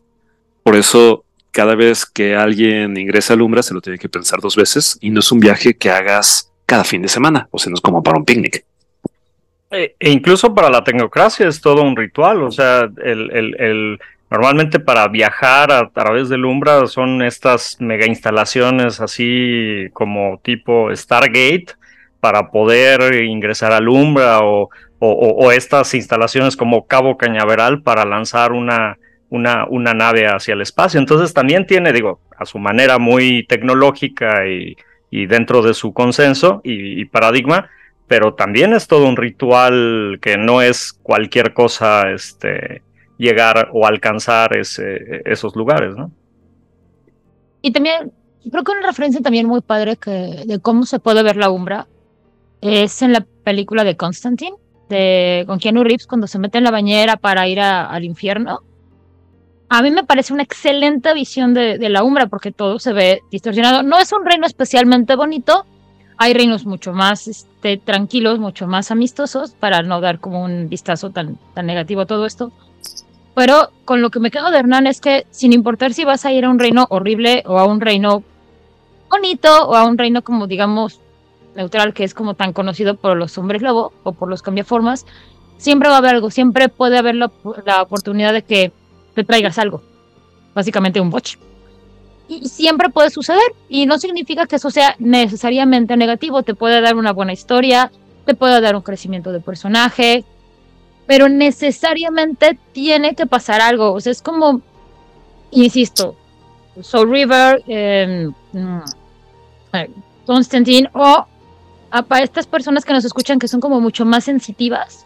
Por eso, cada vez que alguien ingresa al Umbra, se lo tiene que pensar dos veces y no es un viaje que hagas cada fin de semana, o sea, no es como para un picnic. E, e incluso para la tecnocracia es todo un ritual, o sea, el, el, normalmente para viajar a, través del Umbra son estas mega instalaciones así como tipo Stargate para poder ingresar al Umbra o o, estas instalaciones como Cabo Cañaveral para lanzar una, una, una, nave hacia el espacio. Entonces también tiene, digo, a su manera muy tecnológica y, dentro de su consenso y, paradigma, pero también es todo un ritual que no es cualquier cosa este, llegar o alcanzar ese, esos lugares, ¿no? Y también, creo que una referencia también muy padre que, de cómo se puede ver la umbra es en la película de Constantine de, con Keanu Reeves cuando se mete en la bañera para ir al infierno. A mí me parece una excelente visión de, la Umbra porque todo se ve distorsionado. No es un reino especialmente bonito, hay reinos mucho más este, tranquilos, mucho más amistosos, para no dar como un vistazo tan, tan negativo a todo esto. Pero con lo que me quedo de Hernán es que sin importar si vas a ir a un reino horrible o a un reino bonito o a un reino como digamos neutral que es como tan conocido por los hombres lobo o por los cambiaformas, siempre va a haber algo, siempre puede haber la, oportunidad de que te traigas algo, básicamente un botch. Y siempre puede suceder. Y no significa que eso sea necesariamente negativo, te puede dar una buena historia, te puede dar un crecimiento de personaje, pero necesariamente tiene que pasar algo, o sea, es como, insisto, Soul River, eh, Constantine o para estas personas que nos escuchan que son como mucho más sensitivas,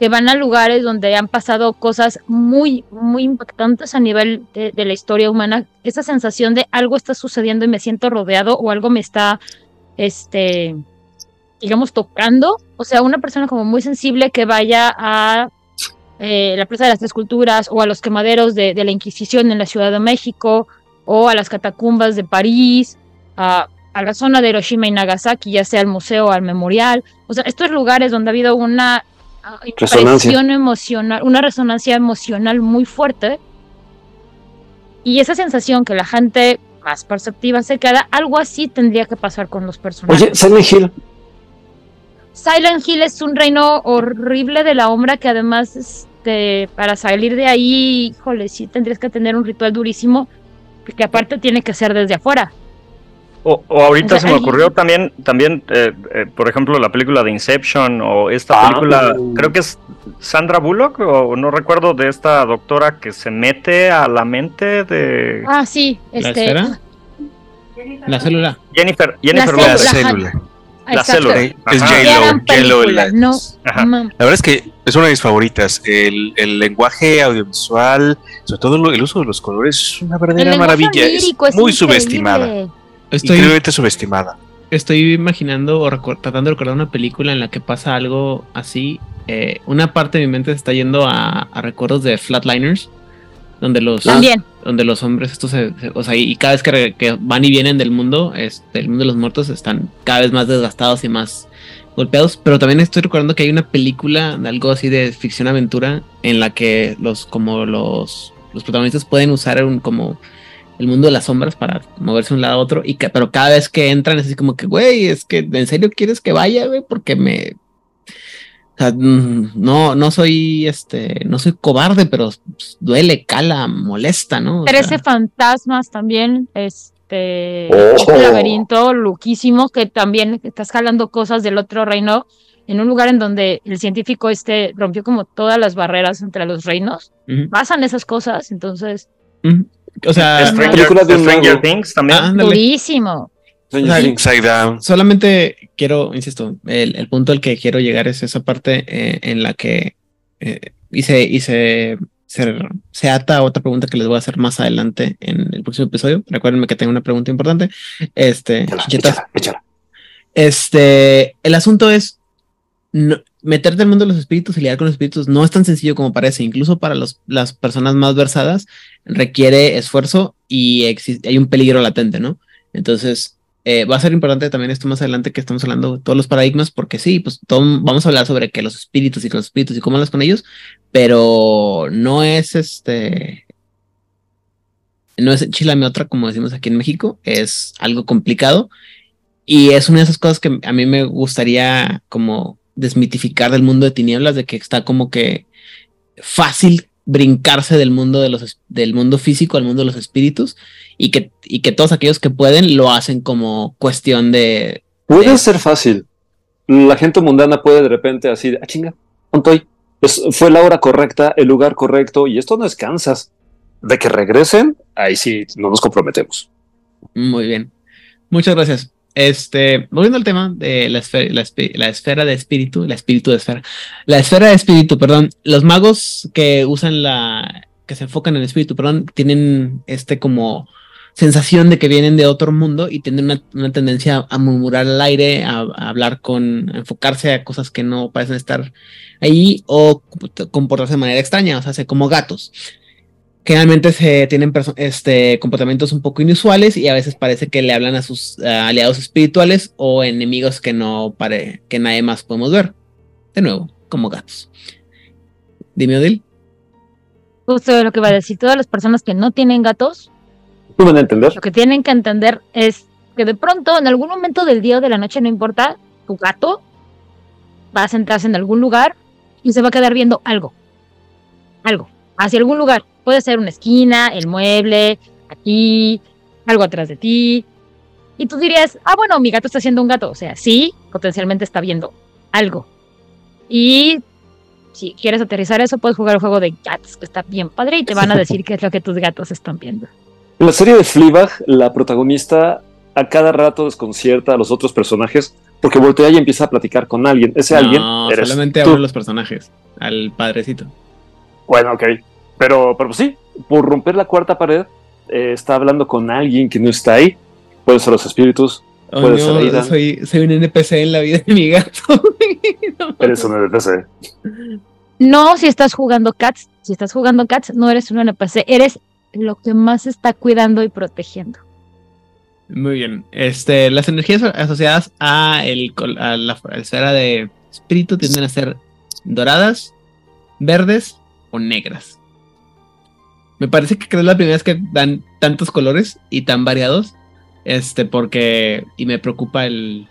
que van a lugares donde han pasado cosas muy, muy impactantes a nivel de, la historia humana, esa sensación de algo está sucediendo y me siento rodeado o algo me está, este, digamos, tocando. O sea, una persona como muy sensible que vaya a eh, la Plaza de las Tres Culturas o a los quemaderos de, la Inquisición en la Ciudad de México o a las catacumbas de París, a a la zona de Hiroshima y Nagasaki, ya sea al museo o al memorial. O sea, estos lugares donde ha habido una ah, impresión emocional, una resonancia emocional muy fuerte. Y esa sensación que la gente más perceptiva se queda, algo así tendría que pasar con los personajes. Oye, Silent Hill. Silent Hill es un reino horrible de la sombra que además este, para salir de ahí, híjole, sí tendrías que tener un ritual durísimo, que aparte tiene que ser desde afuera. O, ahorita se me ocurrió también, también eh, eh, por ejemplo, la película de Inception o esta ah, película, uh. creo que es Sandra Bullock o no recuerdo de esta doctora que se mete a la mente de... Ah, sí, este... La célula. Jennifer, Jennifer La La célula. célula. La Exacto. célula. Es. J-Lo. La- no. La verdad es que es una de mis favoritas. El, el lenguaje audiovisual, sobre todo el uso de los colores, es una verdadera maravilla. Lírico es muy increíble. subestimada. Estoy, Increíblemente subestimada. estoy imaginando o tratando de recordar una película en la que pasa algo así. Eh, una parte de mi mente se está yendo a, a recuerdos de Flatliners, donde los, También. donde los hombres estos se- se- o sea, y cada vez que, re- que van y vienen del mundo, este, del mundo de los muertos, están cada vez más desgastados y más golpeados. Pero también estoy recordando que hay una película de algo así de ficción aventura en la que los como los los protagonistas pueden usar un como el mundo de las sombras para moverse de un lado a otro y que, pero cada vez que entran es así como que güey es que en serio quieres que vaya güey porque me o sea, mm, no no soy este no soy cobarde pero duele cala molesta no O sea, Trece fantasmas también, este, Oh. laberinto loquísimo que también estás jalando cosas del otro reino en un lugar en donde el científico este rompió como todas las barreras entre los reinos. Pasan esas cosas, entonces. O sea Stranger, película de Stranger. Things también. ah, durísimo. Stranger O sea, solamente quiero, insisto, el, el punto al que quiero llegar es esa parte eh, en la que eh, y, se, y se, se, se ata a otra pregunta que les voy a hacer más adelante en el próximo episodio. Recuérdenme que tengo una pregunta importante. Este, Échala, échala, échala. Este, el asunto es no- meterte al mundo de los espíritus y lidiar con los espíritus no es tan sencillo como parece. Incluso para los, las personas más versadas requiere esfuerzo y hay un peligro latente, ¿no? Entonces, eh, va a ser importante también esto más adelante que estamos hablando de todos los paradigmas, porque sí, pues vamos a hablar sobre que los espíritus y los espíritus y cómo hablas con ellos, pero no es este. No es chilame otra, como decimos aquí en México, es algo complicado y es una de esas cosas que a mí me gustaría como desmitificar del mundo de tinieblas, de que está como que fácil brincarse del mundo de los del mundo físico al mundo de los espíritus y que, y que todos aquellos que pueden lo hacen como cuestión de Puede ser fácil. La gente mundana puede de repente así, de, ah, chinga, ¿dónde estoy? Es- fue la hora correcta, el lugar correcto, y esto no es Kansas. De que regresen, ahí sí no nos comprometemos. Muy bien. Muchas gracias. Este, volviendo al tema de la esfera, la, esfera de espíritu, la espíritu de esfera, la esfera de espíritu, perdón. Los magos que usan la, que se enfocan en el espíritu, perdón, tienen este como sensación de que vienen de otro mundo y tienen una, tendencia a murmurar al aire, a, a hablar con, a enfocarse a cosas que no parecen estar ahí o comportarse de manera extraña, o sea, se- como gatos. Generalmente se tienen este, comportamientos un poco inusuales y a veces parece que le hablan a sus eh, aliados espirituales o enemigos que no pare, que nadie más podemos ver. De nuevo, como gatos. Dime, Odil. Justo lo que iba a decir, todas las personas que no tienen gatos, ¿Tú me van a entender? lo que tienen que entender es que de pronto, en algún momento del día o de la noche, no importa, tu gato va a sentarse en algún lugar y se va a quedar viendo algo. Algo. Hacia algún lugar. Puede ser una esquina, el mueble, aquí, algo atrás de ti. Y tú dirías, ah, bueno, mi gato está haciendo un gato. O sea, sí, potencialmente está viendo algo. Y si quieres aterrizar eso, puedes jugar el juego de Cats, que está bien padre, y te van a decir qué es lo que tus gatos están viendo. En la serie de Fleabag, la protagonista a cada rato desconcierta a los otros personajes porque voltea y empieza a platicar con alguien. Ese alguien No, eres solamente tú. de los personajes. Al padrecito. Bueno, ok. Pero, pero pues sí, por romper la cuarta pared, eh, está hablando con alguien que no está ahí. Pueden ser los espíritus, Oh, Puede no, ser Aidan. soy, soy un NPC en la vida de mi gato. No, eres un NPC. No, si estás jugando Cats, si estás jugando Cats, no eres un NPC, eres lo que más está cuidando y protegiendo. Muy bien. Este, las energías asociadas a, el, col- a la a la esfera de espíritu tienden a ser doradas, verdes o negras. Me parece que es la primera vez que dan tantos colores y tan variados. Este, porque. Y me preocupa el,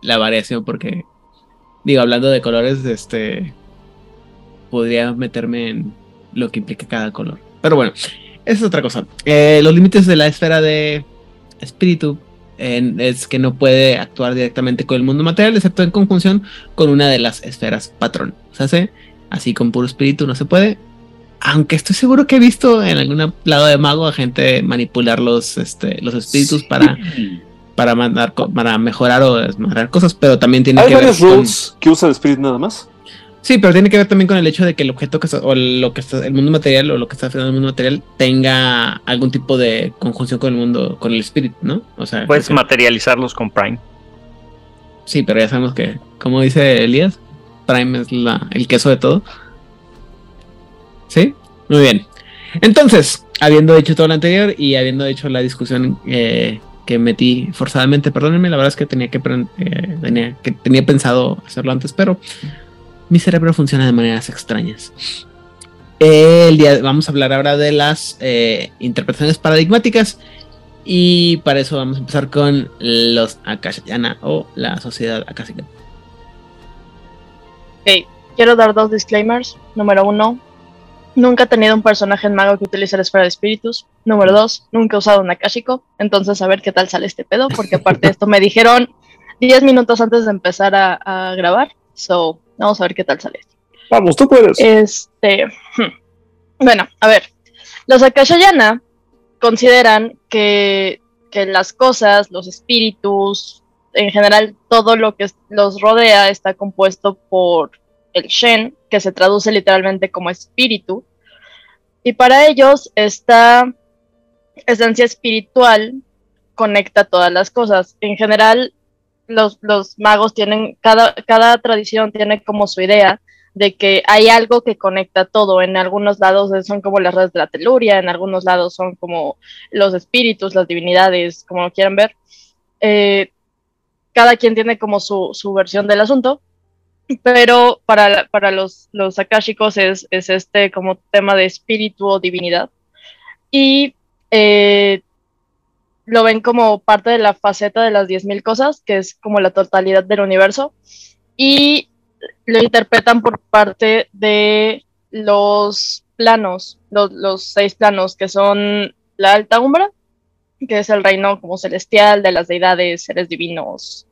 la variación, porque. Digo, hablando de colores, este. Podría meterme en lo que implica cada color. Pero bueno, esa es otra cosa. Eh, los límites de la esfera de espíritu es que no puede actuar directamente con el mundo material, excepto en conjunción con una de las esferas patrón. Se hace así con puro espíritu, no se puede. Aunque estoy seguro que he visto en algún lado de mago a gente manipular los, este, los espíritus para, para mandar para mejorar o desmadrar cosas, pero también tiene Hay que ver varios con- rules que usa el Spirit nada más. Sí, pero tiene que ver también con el hecho de que el objeto que está, o lo que está, el mundo material o lo que está haciendo el mundo material tenga algún tipo de conjunción con el mundo, con el espíritu, ¿no? O sea, Puedes materializarlos con Prime. sí, pero ya sabemos que, como dice Elías, Prime es la, el queso de todo. ¿Sí? Muy bien. Entonces, habiendo hecho todo lo anterior y habiendo hecho la discusión eh, que metí forzadamente, perdónenme, la verdad es que tenía que, eh, tenía, que tenía pensado hacerlo antes, pero mi cerebro funciona de maneras extrañas. El día, vamos a hablar ahora de las eh, interpretaciones paradigmáticas y para eso vamos a empezar con los Akashayana o la sociedad akáshica. Ok, quiero dar dos disclaimers. Número uno, nunca he tenido un personaje en mago que utilice la esfera de espíritus. Número dos, nunca he usado un akashico. Entonces, a ver qué tal sale este pedo, porque aparte de esto me dijeron 10 minutos antes de empezar a, a grabar. So, vamos a ver qué tal sale esto. Vamos, tú puedes. Este, hmm. bueno, a ver, los Akashayana consideran que, que las cosas, los espíritus, en general todo lo que los rodea está compuesto por el Shen, que se traduce literalmente como espíritu, y para ellos esta esencia espiritual conecta todas las cosas. En general, los, magos tienen, cada, cada tradición tiene como su idea de que hay algo que conecta todo. En algunos lados son como las redes de la teluria, en algunos lados son como los espíritus, las divinidades, como lo quieran ver. Eh, cada quien tiene como su, su, versión del asunto, pero para, para los, los akáshicos es, es, este como tema de espíritu o divinidad. Y eh, lo ven como parte de la faceta de las 10.000 cosas, que es como la totalidad del universo. Y lo interpretan por parte de los planos, los, los, seis planos, que son la alta umbra, que es el reino como celestial de las deidades, seres divinos,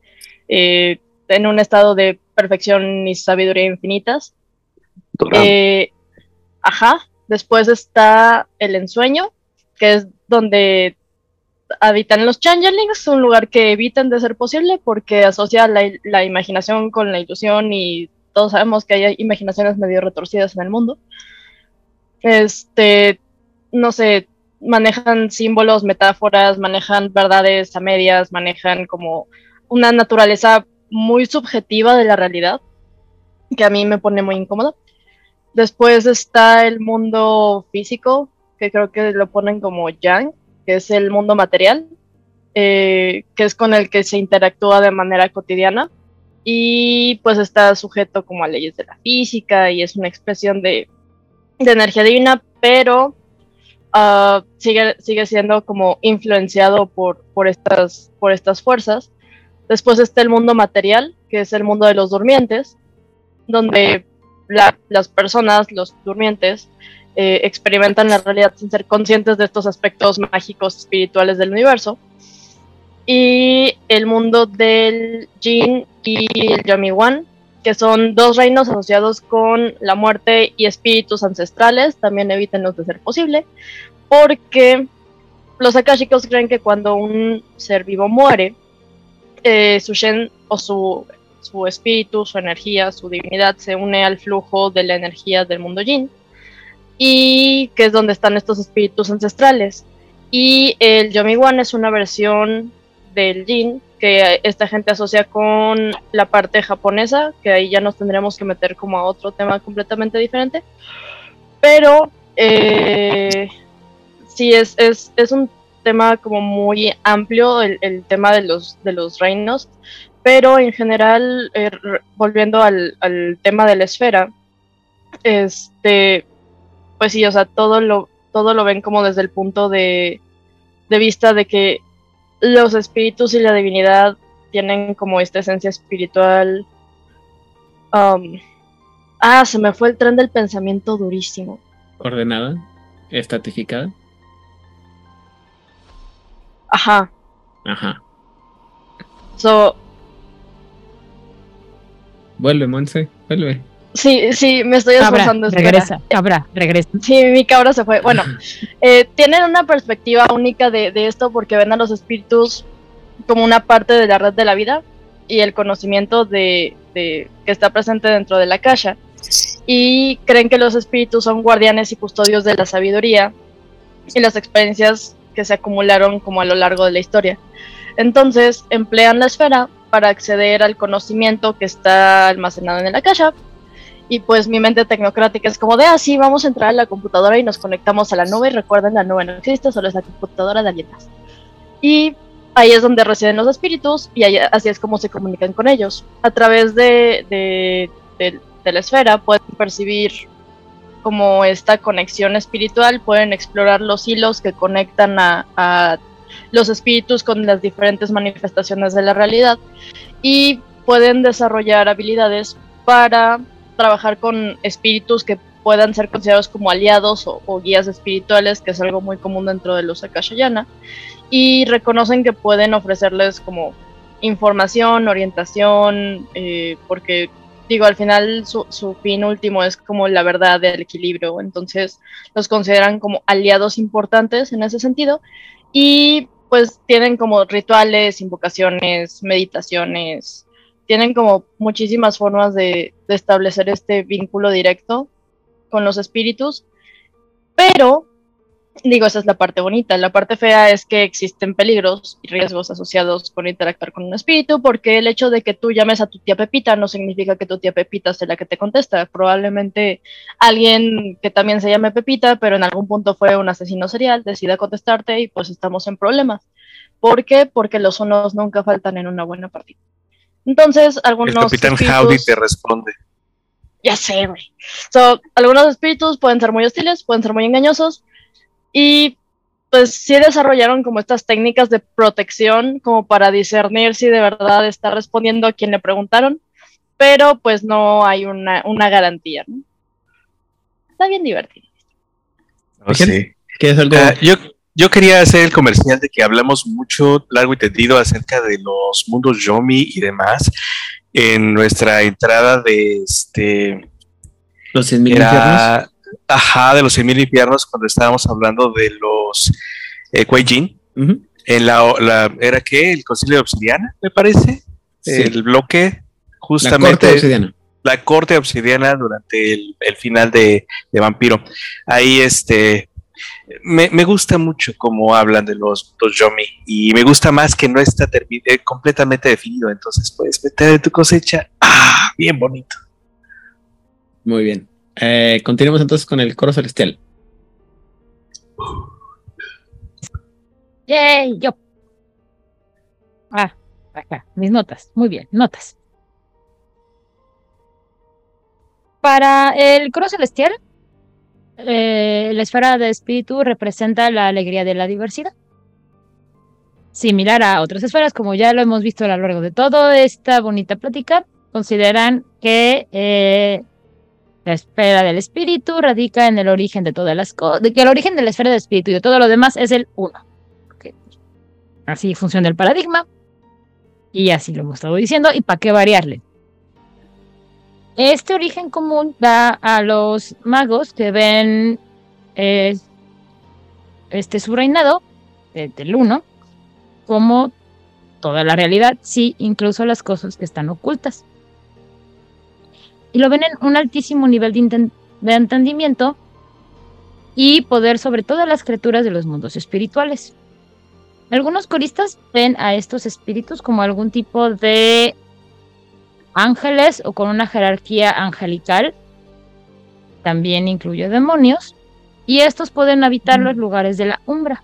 eh, en un estado de perfección y sabiduría infinitas. Eh, ajá. Después está el ensueño, que es donde habitan los changelings, un lugar que evitan de ser posible porque asocia la, la, imaginación con la ilusión y todos sabemos que hay imaginaciones medio retorcidas en el mundo. Este, no sé, manejan símbolos, metáforas, manejan verdades a medias, manejan como una naturaleza muy subjetiva de la realidad que a mí me pone muy incómoda. Después está el mundo físico, que creo que lo ponen como yang, que es el mundo material, eh, que es con el que se interactúa de manera cotidiana y pues está sujeto como a leyes de la física y es una expresión de, de energía divina, pero uh, sigue, sigue siendo como influenciado por, por, estas, por estas fuerzas. Después está el mundo material, que es el mundo de los durmientes, donde la, las personas, los durmientes, eh, experimentan la realidad sin ser conscientes de estos aspectos mágicos espirituales del universo. Y el mundo del Jin y el Yomiwan, que son dos reinos asociados con la muerte y espíritus ancestrales, también evítenlos de ser posible, porque los akashicos creen que cuando un ser vivo muere, eh, su Shen o su, su espíritu, su energía, su divinidad se une al flujo de la energía del mundo Jin y que es donde están estos espíritus ancestrales. Y el Yomiwan es una versión del Jin que esta gente asocia con la parte japonesa, que ahí ya nos tendremos que meter como a otro tema completamente diferente. Pero eh, sí, es, es, es, un tema como muy amplio el, tema de los, de los reinos, pero en general, eh, volviendo al, tema de la esfera, este pues sí, o sea, todo lo, todo lo ven como desde el punto de, de, vista de que los espíritus y la divinidad tienen como esta esencia espiritual. Um, ah, se me fue el tren del pensamiento durísimo. Ordenada, estatificada. Ajá. Ajá. So. Vuelve, Monse, vuelve. Sí, sí, me estoy Cabra, esforzando. espera. regresa, cabra, regresa. Sí, mi cabra se fue. Bueno, eh, tienen una perspectiva única de, de esto porque ven a los espíritus como una parte de la red de la vida y el conocimiento de, de- que está presente dentro de la caja. Y creen que los espíritus son guardianes y custodios de la sabiduría y las experiencias que se acumularon como a lo largo de la historia. Entonces, emplean la esfera para acceder al conocimiento que está almacenado en la caja y pues mi mente tecnocrática es como de, ah, vamos a entrar a la computadora y nos conectamos a la nube. Y recuerden, la nube no existe, solo es la computadora de alguien más. Y ahí es donde residen los espíritus y ahí- así es como se comunican con ellos. A través de, de, de- de la esfera pueden percibir como esta conexión espiritual, pueden explorar los hilos que conectan a, los espíritus con las diferentes manifestaciones de la realidad y pueden desarrollar habilidades para trabajar con espíritus que puedan ser considerados como aliados o, o guías espirituales, que es algo muy común dentro de los Akashayana, y reconocen que pueden ofrecerles como información, orientación, eh, porque digo, al final su, su fin último es como la verdad del equilibrio, entonces los consideran como aliados importantes en ese sentido, y pues tienen como rituales, invocaciones, meditaciones, tienen como muchísimas formas de, de establecer este vínculo directo con los espíritus, pero digo, esa es la parte bonita. La parte fea es que existen peligros y riesgos asociados con interactuar con un espíritu, porque el hecho de que tú llames a tu tía Pepita no significa que tu tía Pepita sea la que te contesta. Probablemente alguien que también se llame Pepita, pero en algún punto fue un asesino serial, decida contestarte y pues estamos en problemas. ¿Por qué? Porque los sonos nunca faltan en una buena partida. Entonces, El algunos capitán espíritus- Howdy te responde. ya sé, güey. So, algunos espíritus pueden ser muy hostiles, pueden ser muy engañosos. Y pues sí desarrollaron como estas técnicas de protección como para discernir si de verdad está respondiendo a quien le preguntaron. Pero pues no hay una, una garantía. ¿no? Está bien divertido. Sé. Que es algo. Ah, yo, yo quería hacer el comercial de que hablamos mucho, largo y tendido, acerca de los mundos Yomi y demás en nuestra entrada de este. los 100.000 infiernos. Ajá, de los 100.000 infiernos cuando estábamos hablando de los eh. En la, la- ¿Era qué? El concilio de obsidiana, me parece. Sí. El bloque, La justamente corte obsidiana. la corte obsidiana durante el, el final de, de Vampiro. Ahí este me, me gusta mucho cómo hablan de los, los Yomi y me gusta más que no está eh, completamente definido, entonces puedes meter en tu cosecha. Ah, bien bonito. Muy bien. Eh, continuemos entonces con el coro celestial. Yay, yo. Ah, acá, mis notas. Muy bien, notas. Para el coro celestial, eh, la esfera de espíritu representa la alegría de la diversidad. Similar a otras esferas, como ya lo hemos visto a lo largo de toda esta bonita plática, consideran que eh, la esfera del espíritu radica en el origen de todas las cosas, que el origen de la esfera del espíritu y de todo lo demás es el uno. Así funciona el paradigma. Y así lo hemos estado diciendo. ¿Y para qué variarle? Este origen común da a los magos que ven eh, este su reinado eh, del uno como toda la realidad, sí, incluso las cosas que están ocultas. Y lo ven en un altísimo nivel de, de entendimiento y poder sobre todas las criaturas de los mundos espirituales. Algunos coristas ven a estos espíritus como algún tipo de ángeles o con una jerarquía angelical. También incluye demonios. Y estos pueden habitar los lugares de la umbra.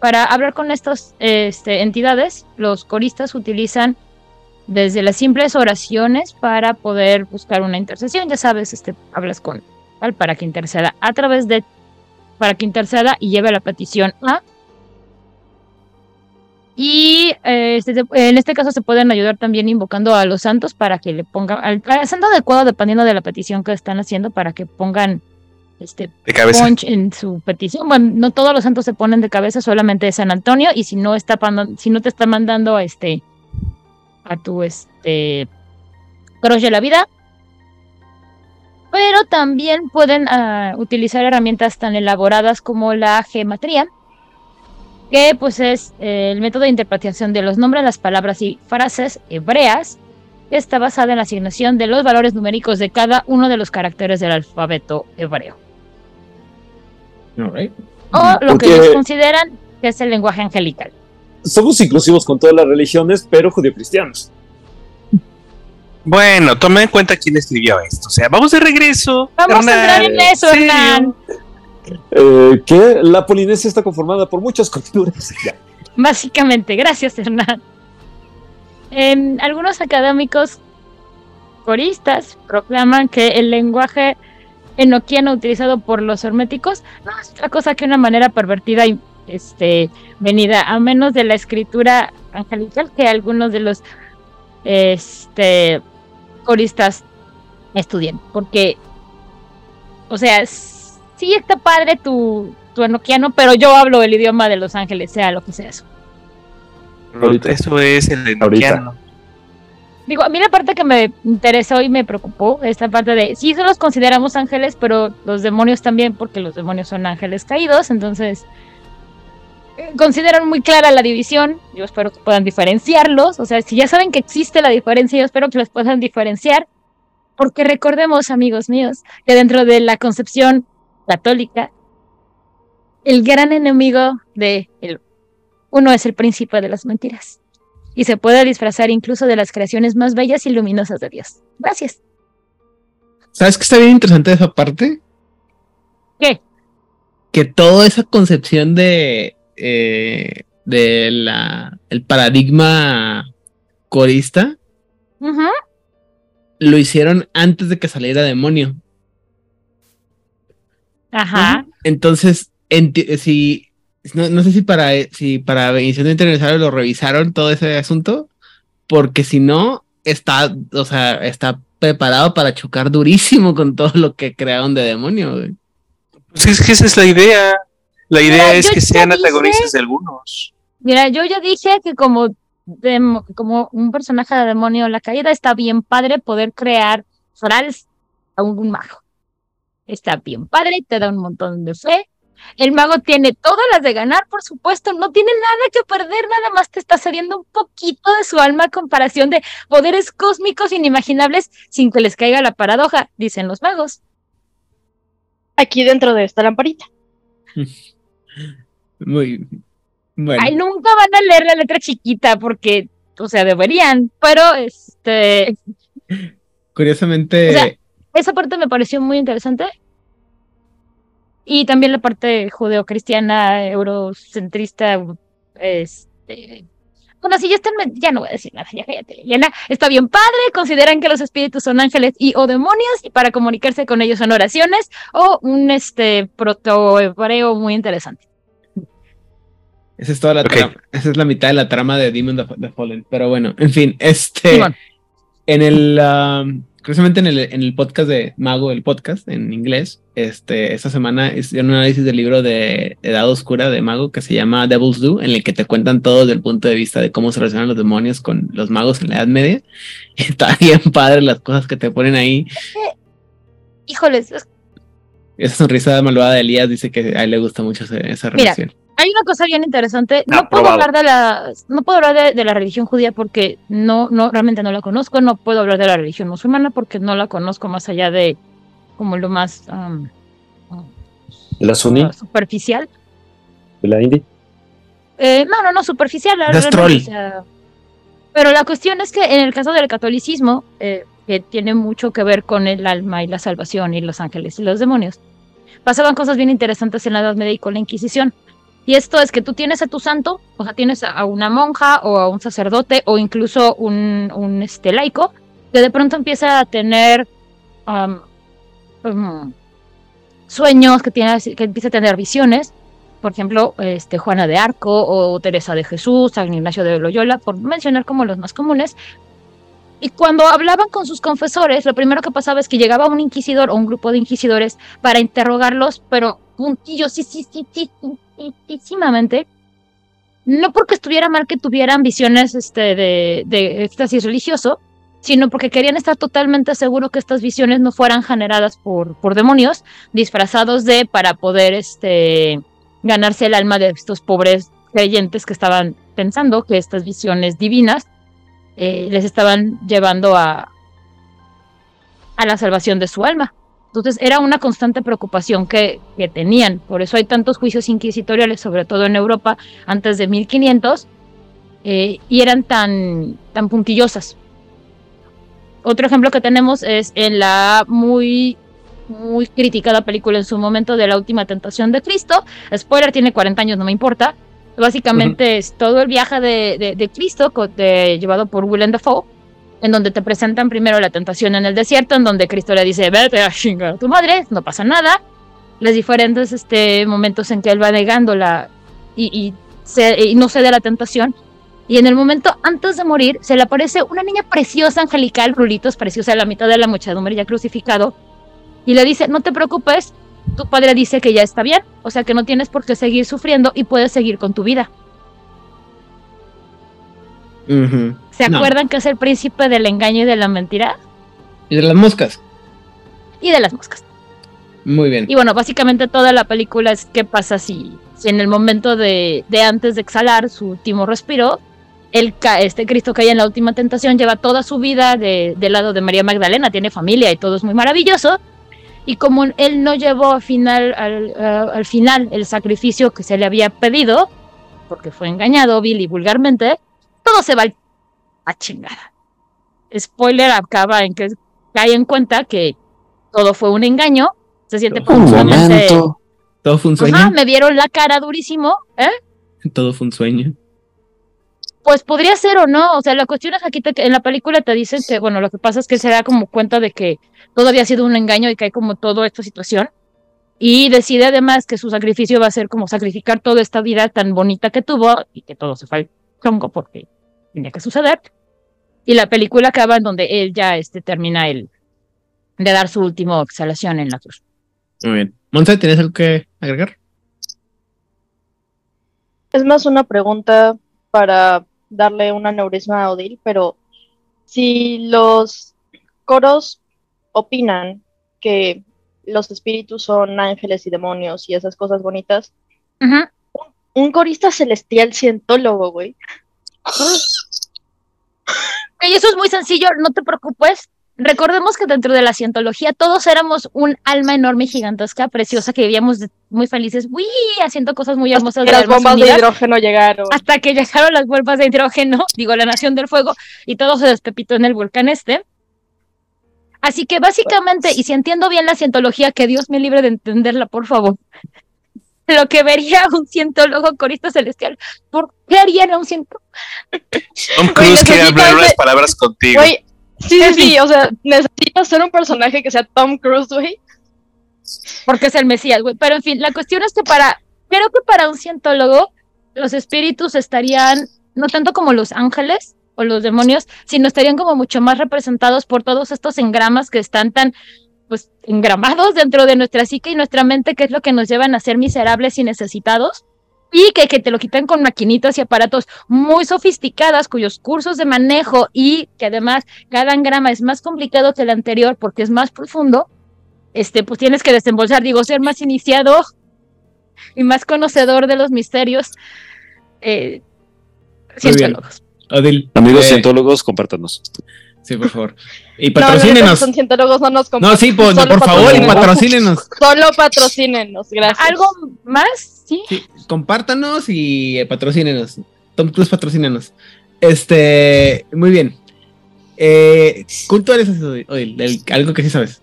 Para hablar con estas este, entidades, los coristas utilizan desde las simples oraciones para poder buscar una intercesión. Ya sabes, este, hablas con tal para que interceda a través de para que interceda y lleve la petición a y eh, este, en este caso se pueden ayudar también invocando a los santos para que le pongan al, al santo adecuado dependiendo de la petición que están haciendo para que pongan este De cabeza. punch en su petición. Bueno, no todos los santos se ponen de cabeza, solamente San Antonio y si no está si no te está mandando este a tu este crush de la vida pero también pueden ah, utilizar herramientas tan elaboradas como la gematría, que pues es eh, el método de interpretación de los nombres, las palabras y frases hebreas, que está basada en la asignación de los valores numéricos de cada uno de los caracteres del alfabeto hebreo. O lo que ellos consideran que es el lenguaje angelical. Somos inclusivos con todas las religiones, pero judio-cristianos. Bueno, toma en cuenta quién escribió esto. O sea, vamos de regreso. Vamos a entrar en eso, ¿Serio? Hernán. Eh, que la Polinesia está conformada por muchas culturas. Básicamente, gracias Hernán. Em, algunos académicos coristas proclaman que el lenguaje enoquiano utilizado por los herméticos no es otra cosa que una manera pervertida y este, venida a menos de la escritura angelical que algunos de los este, coristas estudien. Porque, o sea, sí está padre tu, tu enoquiano, pero yo hablo el idioma de los ángeles, sea lo que sea eso. Ahorita. Eso es el enoquiano. Digo, a mí la parte que me interesó y me preocupó, esta parte de, sí, solo los consideramos ángeles, pero los demonios también, porque los demonios son ángeles caídos, entonces consideran muy clara la división, yo espero que puedan diferenciarlos, o sea, si ya saben que existe la diferencia, yo espero que los puedan diferenciar, porque recordemos, amigos míos, que dentro de la concepción católica, el gran enemigo de el uno es el príncipe de las mentiras y se puede disfrazar incluso de las creaciones más bellas y luminosas de Dios. Gracias. ¿Sabes qué está bien interesante esa parte? ¿Qué? Que toda esa concepción de, eh, de la, el paradigma corista lo hicieron antes de que saliera demonio. Ajá. Entonces, enti- si no, no sé si para si para Bendición de Internacional lo revisaron todo ese asunto, porque si no, está, o sea, está preparado para chocar durísimo con todo lo que crearon de demonio. güey. Pues es que esa es la idea. La idea Mira, es que sean dije- antagonistas de algunos. Mira, yo ya dije que como, demo- como un personaje de demonio en la caída está bien padre poder crear Frals a un mago. Está bien padre, te da un montón de fe. El mago tiene todas las de ganar, por supuesto, no tiene nada que perder, nada más te está cediendo un poquito de su alma a comparación de poderes cósmicos inimaginables sin que les caiga la paradoja, dicen los magos. Aquí dentro de esta lamparita. Muy bueno. Ay, nunca van a leer la letra chiquita porque, o sea, deberían, pero este, Curiosamente, O sea, esa parte me pareció muy interesante. Y también la parte judeocristiana, eurocentrista, este... Bueno, si ya están, ya no voy a decir nada, ya cállate, Liliana. Está bien padre, consideran que los espíritus son ángeles y o demonios, y para comunicarse con ellos son oraciones, o un este proto-hebreo muy interesante. esa es toda la trama. Esa es la mitad de la trama de Demon of the Fallen. Pero bueno, en fin, este. Simón. En el, um, curiosamente en el, en el podcast de Mago, el podcast en inglés, este, esta semana hicieron un análisis del libro de Edad Oscura de Mago que se llama Devil's Do, en el que te cuentan todo desde el punto de vista de cómo se relacionan los demonios con los magos en la Edad Media. Está bien padre las cosas que te ponen ahí. Híjoles, es- Esa sonrisa malvada de Elías dice que a él le gusta mucho esa Mira, relación. Hay una cosa bien interesante. No Aprobado. puedo hablar de la, no puedo hablar de, de la religión judía porque no, no, realmente no la conozco. No puedo hablar de la religión musulmana porque no la conozco más allá de como lo más um, La uh, superficial. de la India. Eh, no, no, no, superficial. O sea, pero la cuestión es que en el caso del catolicismo, eh, que tiene mucho que ver con el alma y la salvación y los ángeles y los demonios, pasaban cosas bien interesantes en la Edad Media y con la Inquisición. Y esto es que tú tienes a tu santo, o sea, tienes a- una monja o a un sacerdote o incluso un, un este, laico, que de pronto empieza a tener sueños, que, tiene, que empieza a tener visiones, por ejemplo, este, Juana de Arco o Teresa de Jesús, San Ignacio de Loyola, por mencionar como los más comunes. Y cuando hablaban con sus confesores, lo primero que pasaba es que llegaba un inquisidor o un grupo de inquisidores para interrogarlos, pero puntillos, sí, sí, sí, sí, No porque estuviera mal que tuvieran visiones este, de, de éxtasis religioso, sino porque querían estar totalmente seguros que estas visiones no fueran generadas por, por demonios disfrazados de para poder este, ganarse el alma de estos pobres creyentes que estaban pensando que estas visiones divinas eh, les estaban llevando a, a la salvación de su alma. Entonces era una constante preocupación que, que, tenían. Por eso hay tantos juicios inquisitoriales, sobre todo en Europa, antes de 1500, eh, y eran tan, tan puntillosas. Otro ejemplo que tenemos es en la muy, muy criticada película en su momento de la última tentación de Cristo. Spoiler, tiene 40 años, no me importa. Básicamente uh -huh. es todo el viaje de, de, de Cristo de, llevado por Willem Dafoe, en donde te presentan primero la tentación en el desierto, en donde Cristo le dice, vete a chingar a tu madre, no pasa nada. Los diferentes este, momentos en que él va negándola y, y, y no cede a la tentación. Y en el momento antes de morir, se le aparece una niña preciosa, angelical, rulitos, preciosa, a la mitad de la muchedumbre, ya crucificado. Y le dice, no te preocupes, tu padre dice que ya está bien, o sea que no tienes por qué seguir sufriendo y puedes seguir con tu vida. Uh. ¿Se acuerdan que es el príncipe del engaño y de la mentira? Y de las moscas. Y de las moscas. Muy bien. Y bueno, básicamente toda la película es qué pasa si, si en el momento de, de, antes de exhalar su último respiro, el, este Cristo cae en la última tentación, lleva toda su vida de, del lado de María Magdalena, tiene familia y todo es muy maravilloso. Y como él no llevó al final, al, al final el sacrificio que se le había pedido, porque fue engañado vil y vulgarmente, todo se va a chingada. Spoiler acaba en que cae en cuenta que todo fue un engaño, se siente un momento. Todo fue un sueño. Ajá, me vieron la cara durísimo, ¿eh? Todo fue un sueño. Pues podría ser o no, o sea, la cuestión es aquí te, en la película te dicen que, bueno, lo que pasa es que se da como cuenta de que todo había sido un engaño y que hay como toda esta situación. Y decide además que su sacrificio va a ser como sacrificar toda esta vida tan bonita que tuvo y que todo se fue al chongo porque tenía que suceder. Y la película acaba en donde él ya este, termina el de dar su última exhalación en la cruz. Muy bien. ¿tienes algo que agregar? Es más una pregunta para darle un aneurisma a Odil, pero si los coros opinan que los espíritus son ángeles y demonios y esas cosas bonitas, uh -huh. un corista celestial cientólogo, güey. Y eso es muy sencillo, no te preocupes. Recordemos que dentro de la cientología todos éramos un alma enorme gigantesca, preciosa, que vivíamos muy felices, uy, haciendo cosas muy hermosas. Hasta que las bombas de hidrógeno llegaron. Hasta que llegaron las bombas de hidrógeno, digo, la nación del fuego, y todo se despepitó en el volcán este. Así que básicamente, y si entiendo bien la cientología, que Dios me libre de entenderla, por favor. Lo que vería un cientólogo corista celestial, ¿por qué haría un cientólogo? Tom Cruise quiere hablar unas palabras contigo. Wey, Sí, sí, sí, o sea, necesito ser un personaje que sea Tom Cruise, güey. Porque es el Mesías, güey. Pero en fin, la cuestión es que para, creo que para un cientólogo, los espíritus estarían, no tanto como los ángeles o los demonios, sino estarían como mucho más representados por todos estos engramas que están tan, pues, engramados dentro de nuestra psique y nuestra mente, que es lo que nos llevan a ser miserables y necesitados y que, que, te lo quitan con maquinitas y aparatos muy sofisticadas cuyos cursos de manejo y que además cada engrama es más complicado que el anterior porque es más profundo, este, pues tienes que desembolsar, digo, ser más iniciado y más conocedor de los misterios eh, cientólogos. Adil, Amigos eh, cientólogos, compártanos. Sí, por favor. Y patrocínenos. No, no nos No, sí, pues, por favor, y patrocínenos. Solo patrocínenos, gracias. ¿Algo más? Sí. sí compártanos y eh, patrocínenos. Tom Cruise, patrocínenos. Este, muy bien. Eh, ¿Culto eres? Algo que sí sabes.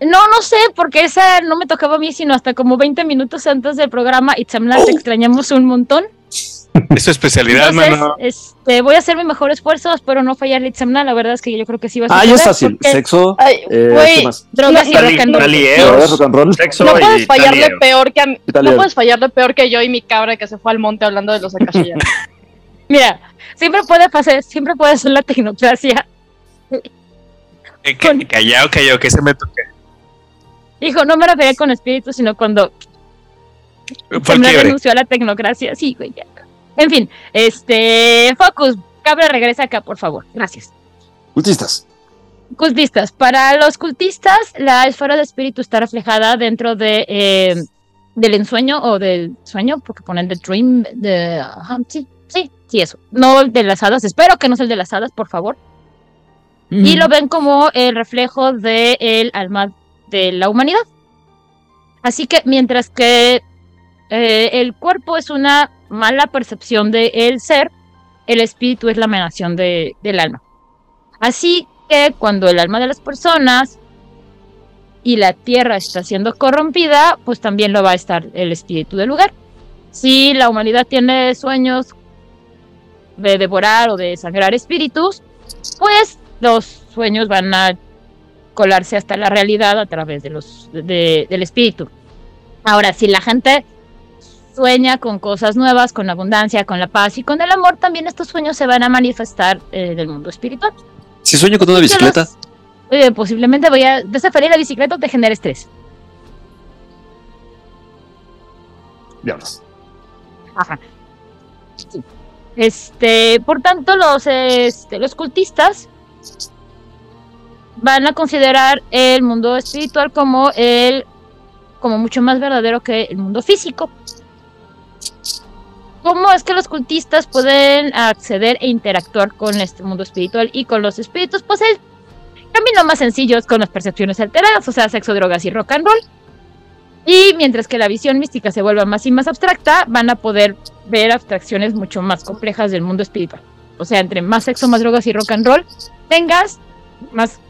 No, no sé, porque esa no me tocaba a mí, sino hasta como 20 minutos antes del programa. Itzamla, oh. te extrañamos un montón. Es su especialidad, Entonces, mano. Este, voy a hacer mi mejor esfuerzo, espero no fallar Itzamna. La verdad es que yo creo que sí va a Ah, suceder. ya es fácil. porque Sexo, Ay, eh, güey, ¿qué más? Drogas y No, rock and roll. No puedes fallarle talieros. peor que a. No puedes fallarle peor que yo y mi cabra que se fue al monte hablando de los akashiyanos. Mira, siempre puede pasar, siempre puede ser la tecnocracia. Eh, ca- Callao, callao, que se me toca. Hijo, no me refería con espíritu, sino cuando Itzamna quiebre. renunció a la tecnocracia. Sí, güey, ya. En fin, este, Focus, cabra, regresa acá, por favor. Gracias. Cultistas. Cultistas. Para los cultistas, la esfera de espíritu está reflejada dentro de eh, del ensueño o del sueño, porque ponen the dream, de ajá, sí, sí, sí, eso. No el de las hadas, espero que no sea el de las hadas, por favor. Y lo ven como el reflejo del alma de la humanidad. Así que mientras que eh, el cuerpo es una mala percepción del ser, el espíritu es la emanación de- del alma. Así que cuando el alma de las personas y la tierra está siendo corrompida, pues también lo va a estar el espíritu del lugar. Si la humanidad tiene sueños de devorar o de sangrar espíritus, pues los sueños van a colarse hasta la realidad a través de los, de- del espíritu. Ahora, si la gente sueña con cosas nuevas, con abundancia, con la paz y con el amor, también estos sueños se van a manifestar eh, en el mundo espiritual. Si sueño con una bicicleta, los- eh, posiblemente voy a desafiar la bicicleta o te genera estrés. Diablos. Ajá. Sí. Este, por tanto, los, este, los cultistas van a considerar el mundo espiritual como el como mucho más verdadero que el mundo físico. ¿Cómo es que los cultistas pueden acceder e interactuar con este mundo espiritual y con los espíritus? Pues el camino más sencillo es con las percepciones alteradas, o sea, sexo, drogas y rock and roll. Y mientras que la visión mística se vuelva más y más abstracta, van a poder ver abstracciones mucho más complejas del mundo espiritual. O sea, entre más sexo, más drogas y rock and roll tengas, más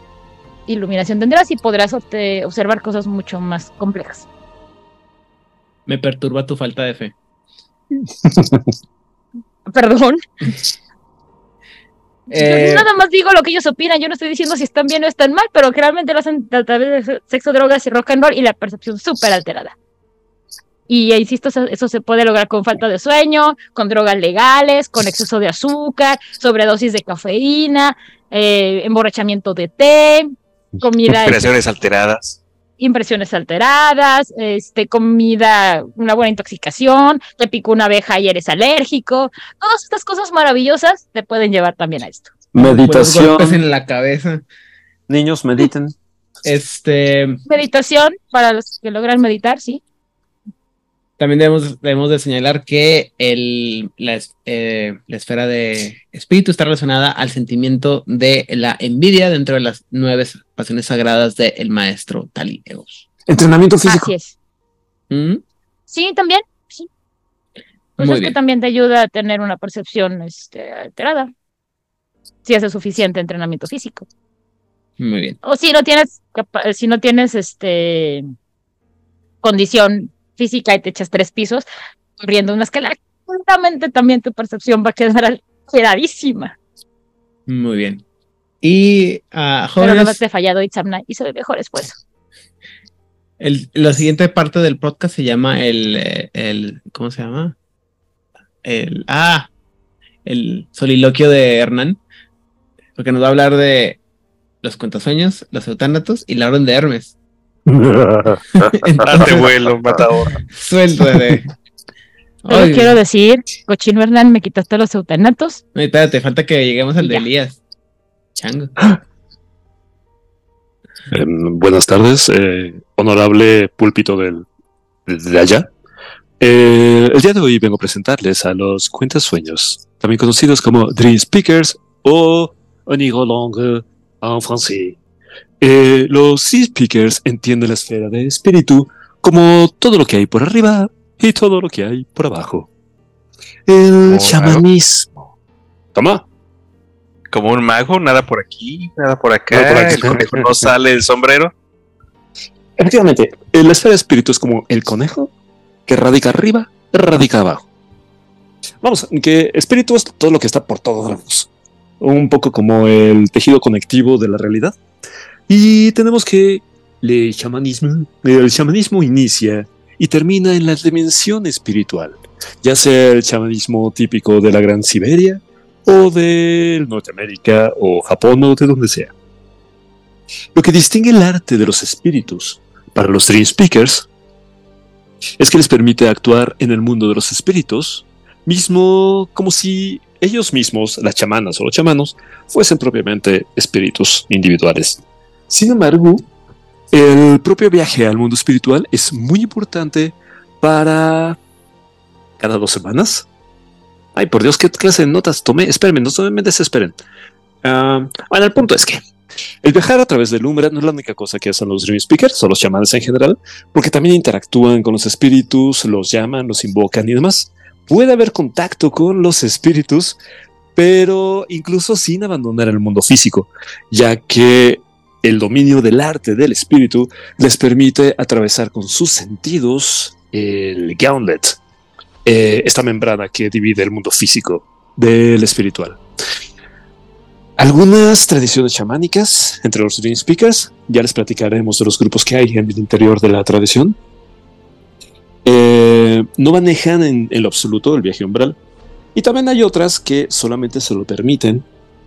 iluminación tendrás y podrás observar cosas mucho más complejas. Me perturba tu falta de fe. Perdón. Eh, Yo nada más digo lo que ellos opinan, yo no estoy diciendo si están bien o están mal, pero realmente lo hacen a través de sexo, drogas y rock and roll y la percepción súper alterada. Y insisto, eso, se puede lograr con falta de sueño, con drogas legales, con exceso de azúcar, sobredosis de cafeína, eh, emborrachamiento de té, comida, Operaciones alteradas. Impresiones alteradas, este, comida, una buena intoxicación, te picó una abeja y eres alérgico. Todas estas cosas maravillosas te pueden llevar también a esto. Meditación. golpes en la cabeza. Niños, mediten. Este, Meditación, para los que logran meditar, sí. También debemos, debemos de señalar que el, la, es- eh, la esfera de espíritu está relacionada al sentimiento de la envidia dentro de las nueve pasiones sagradas del maestro Tali Eos. Entrenamiento físico. Así es. ¿Mm? Sí, también. Sí. Pues Muy es bien. que también te ayuda a tener una percepción este, alterada. Si haces suficiente entrenamiento físico. Muy bien. O si no tienes, capa- si no tienes este condición física y te echas tres pisos corriendo una escalera, seguramente también tu percepción va a quedar alteradísima. Muy bien. Y ah, Pero no fallado Itzamna y se ve mejor después. el- la siguiente parte del podcast se llama el, eh, el ¿cómo se llama? El, ah, el soliloquio de Hernán, porque nos va a hablar de los cuentasueños, los eutánatos y la orden de Hermes. Date Entonces, vuelo, matador. suéltate. Solo quiero decir, cochino Hernán, me quitaste los eutanatos. no, espérate, falta que lleguemos al de Ya. Elías. Chango. Em, buenas tardes, eh, honorable púlpito del, de allá. Eh, el día de hoy vengo a presentarles a los cuentasueños, también conocidos como Dream Speakers o Onigo Longue en francés. Eh, los Sea Speakers entienden la esfera de espíritu como todo lo que hay por arriba y todo lo que hay por abajo. El Oh, chamanismo. Toma. Como un mago, nada por aquí, nada por acá. Nada por acá. El conejo no sale del sombrero. Efectivamente, eh, la esfera de espíritu es como el conejo que radica arriba, radica abajo. Vamos, que espíritu es todo lo que está por todos lados. Un poco como el tejido conectivo de la realidad. Y tenemos que el chamanismo, el chamanismo inicia y termina en la dimensión espiritual, ya sea el chamanismo típico de la Gran Siberia o de Norteamérica o Japón o de donde sea. Lo que distingue el arte de los espíritus para los Dream Speakers es que les permite actuar en el mundo de los espíritus, mismo como si ellos mismos, las chamanas o los chamanos, fuesen propiamente espíritus individuales. Sin embargo, el propio viaje al mundo espiritual es muy importante para cada dos semanas. Ay, por Dios, ¿qué clase de notas tomé? Espérenme, no me desesperen. Ah, bueno, el punto es que el viajar a través del Umbra no es la única cosa que hacen los Dream Speakers o los chamanes en general, porque también interactúan con los espíritus, los llaman, los invocan y demás. Puede haber contacto con los espíritus, pero incluso sin abandonar el mundo físico, ya que el dominio del arte del espíritu les permite atravesar con sus sentidos el gauntlet, eh, esta membrana que divide el mundo físico del espiritual. Algunas tradiciones chamánicas entre los Dream Speakers, ya les platicaremos de los grupos que hay en el interior de la tradición. Eh, no manejan en, lo absoluto el viaje umbral. Y también hay otras que solamente se lo permiten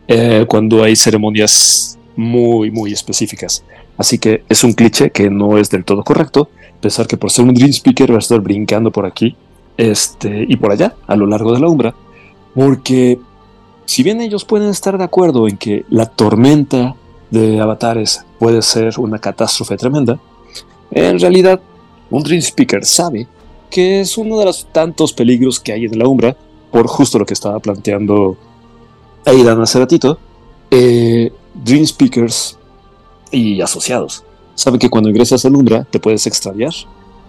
eh, cuando hay ceremonias muy, muy específicas. Así que es un cliché que no es del todo correcto pensar que por ser un Dream Speaker va a estar brincando por aquí este, y por allá a lo largo de la umbra, porque si bien ellos pueden estar de acuerdo en que la tormenta de avatares puede ser una catástrofe tremenda, en realidad un Dream Speaker sabe que es uno de los tantos peligros que hay en la umbra, por justo lo que estaba planteando Aidan hace ratito, eh, Dream Speakers y asociados saben que cuando ingresas a la umbra te puedes extraviar,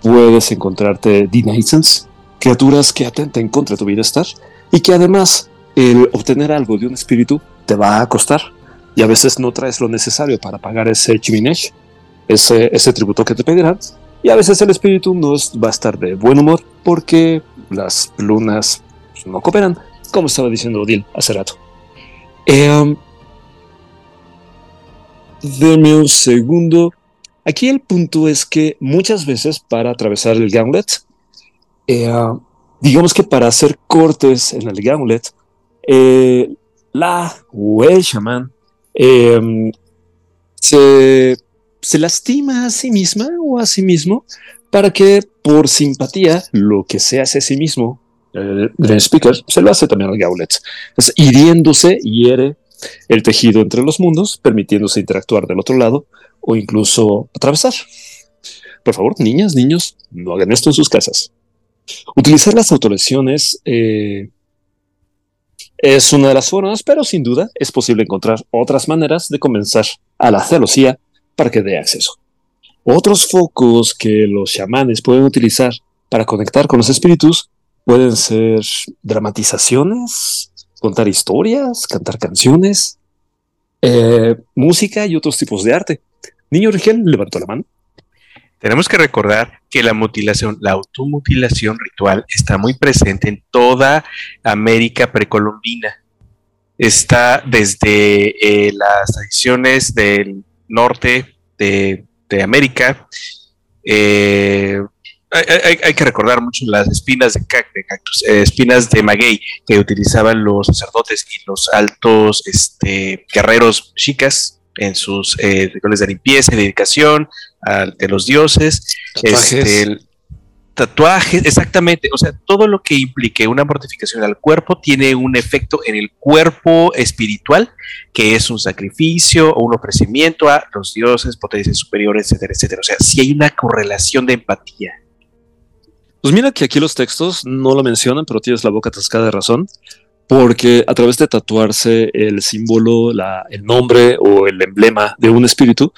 puedes encontrarte denizens, criaturas que atenten contra tu bienestar y que además el obtener algo de un espíritu te va a costar y a veces no traes lo necesario para pagar ese chiminesh, ese, ese tributo que te pedirán. Y a veces el espíritu no va a estar de buen humor porque las lunas no cooperan, como estaba diciendo Odil hace rato. Eh, deme un segundo. Aquí el punto es que muchas veces para atravesar el gauntlet, eh, digamos que para hacer cortes en el gauntlet, eh, la o el chamán em, se, lastima a sí misma o a sí mismo para que por simpatía lo que se hace a sí mismo, el speaker, se lo hace también al gauntlet. hiriéndose, hiere el tejido entre los mundos, permitiéndose interactuar del otro lado o incluso atravesar. Por favor, niñas, niños, no hagan esto en sus casas. Utilizar las autolesiones eh, es una de las formas, pero sin duda es posible encontrar otras maneras de comenzar a la celosía para que dé acceso. Otros focos que los chamanes pueden utilizar para conectar con los espíritus pueden ser dramatizaciones, contar historias, cantar canciones, eh, música y otros tipos de arte. Niño Rigel levantó la mano. Tenemos que recordar que la mutilación, la automutilación ritual está muy presente en toda América precolombina. Está desde eh, las tradiciones del norte de, América. Eh, hay, que recordar mucho las espinas de, cactus, eh, espinas de maguey que utilizaban los sacerdotes y los altos este, guerreros chicas en sus eh, rituales de limpieza y dedicación de los dioses. Tatuajes. Este, tatuajes, exactamente. O sea, todo lo que implique una mortificación al cuerpo tiene un efecto en el cuerpo espiritual, que es un sacrificio o un ofrecimiento a los dioses, potencias superiores, etcétera, etcétera. O sea, si hay una correlación de empatía. Pues mira que aquí los textos no lo mencionan, pero tienes la boca atascada de razón porque a través de tatuarse el símbolo, el nombre o el emblema de un espíritu,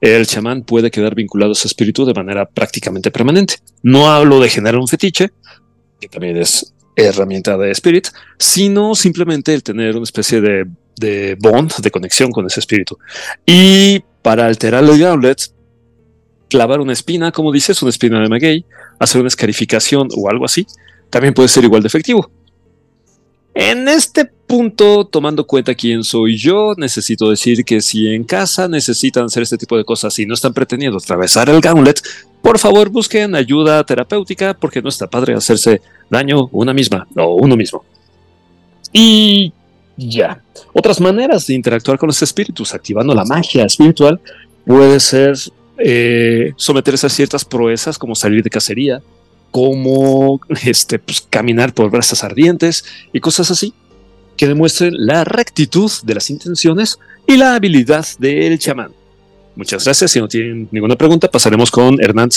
el chamán puede quedar vinculado a ese espíritu de manera prácticamente permanente. No hablo de generar un fetiche, que también es herramienta de spirit, sino simplemente el tener una especie de, de bond, de conexión con ese espíritu. Y para alterar el gauntlet, clavar una espina, como dices, una espina de maguey, hacer una escarificación o algo así, también puede ser igual de efectivo. En este punto, tomando cuenta quién soy yo, necesito decir que si en casa necesitan hacer este tipo de cosas y no están pretendiendo atravesar el gauntlet, por favor busquen ayuda terapéutica porque no está padre hacerse daño una misma o uno mismo. Y ya. Otras maneras de interactuar con los espíritus, activando la magia espiritual, puede ser eh, someterse a ciertas proezas como salir de cacería, como este, pues, caminar por brasas ardientes y cosas así. que demuestren la rectitud de las intenciones y la habilidad del chamán. Muchas gracias. Si no tienen ninguna pregunta, pasaremos con Hernán.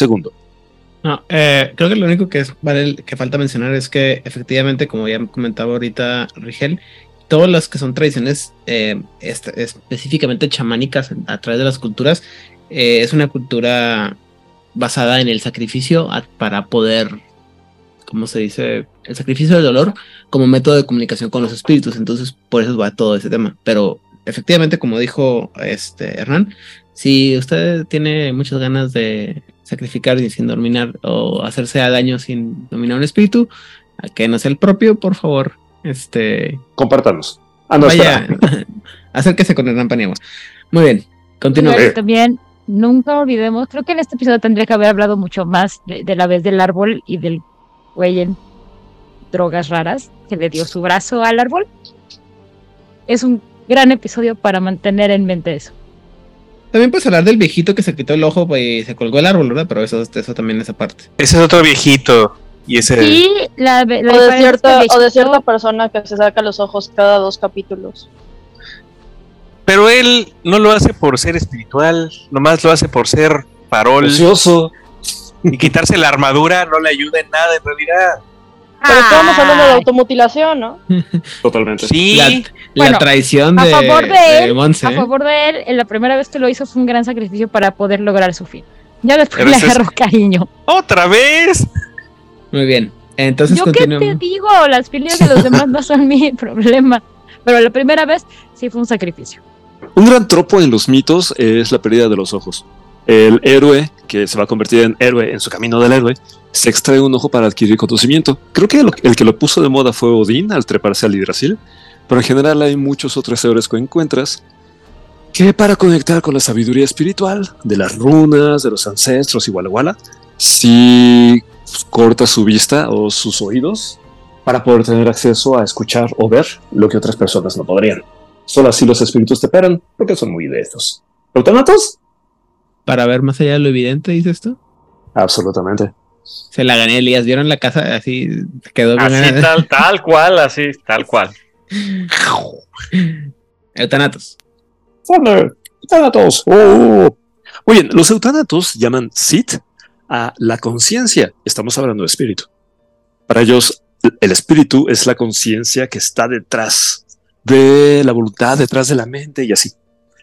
No, eh, creo que lo único que, es, vale, que falta mencionar es que efectivamente, como ya comentaba ahorita Rigel, todas las que son tradiciones eh, específicamente chamánicas a través de las culturas, eh, es una cultura basada en el sacrificio a- para poder, ¿cómo se dice? El sacrificio del dolor como método de comunicación con los espíritus. Entonces, por eso va todo ese tema. Pero efectivamente, como dijo este Hernán, si usted tiene muchas ganas de sacrificar y sin dominar o hacerse a daño sin dominar un espíritu, a que no sea el propio, por favor, este Compártanos. Ah, no, vaya, acérquese con Hernán Paniagua. Muy bien, continúa. También nunca olvidemos, creo que en este episodio tendría que haber hablado mucho más de, de la vez del árbol y del güey en drogas raras que le dio su brazo al árbol. Es un gran episodio para mantener en mente eso. También puedes hablar del viejito que se quitó el ojo pues, y se colgó el árbol, ¿verdad? Pero eso, eso también es aparte. Ese es otro viejito. Y ese. Y la, la O de, cierta, o de cierta persona que se saca los ojos cada dos capítulos. Pero él no lo hace por ser espiritual, nomás lo hace por ser farol. Ocioso. Y quitarse la armadura no le ayuda en nada en realidad. Pero estábamos hablando de automutilación, ¿no? Totalmente. Sí, La, la Bueno, traición a de, favor de él, Monse, A ¿eh? favor de él, en la primera vez que lo hizo fue un gran sacrificio para poder lograr su fin. Ya después Pero le es- agarró cariño. otra vez. Muy bien. Entonces Yo qué te digo, las filias de los demás no son mi problema. Pero la primera vez sí fue un sacrificio. Un gran tropo en los mitos es la pérdida de los ojos. El héroe, que se va a convertir en héroe en su camino del héroe, se extrae un ojo para adquirir conocimiento. Creo que el que lo puso de moda fue Odín al treparse al Yggdrasil, pero en general hay muchos otros héroes que encuentras que para conectar con la sabiduría espiritual de las runas, de los ancestros y wala wala, si corta su vista o sus oídos para poder tener acceso a escuchar o ver lo que otras personas no podrían. Solo así los espíritus te paran, porque son muy de estos. ¿Autómatos? Para ver más allá de lo evidente, dices tú. Absolutamente. Se la gané, Elías. ¿Vieron la casa? Así quedó Así bien. tal, tal cual, así, tal cual. Eutanatos. Thunder, Eutanatos. Oh. Muy bien, los eutanatos llaman Sit a la conciencia. Estamos hablando de espíritu. Para ellos, el espíritu es la conciencia que está detrás de la voluntad, detrás de la mente y así.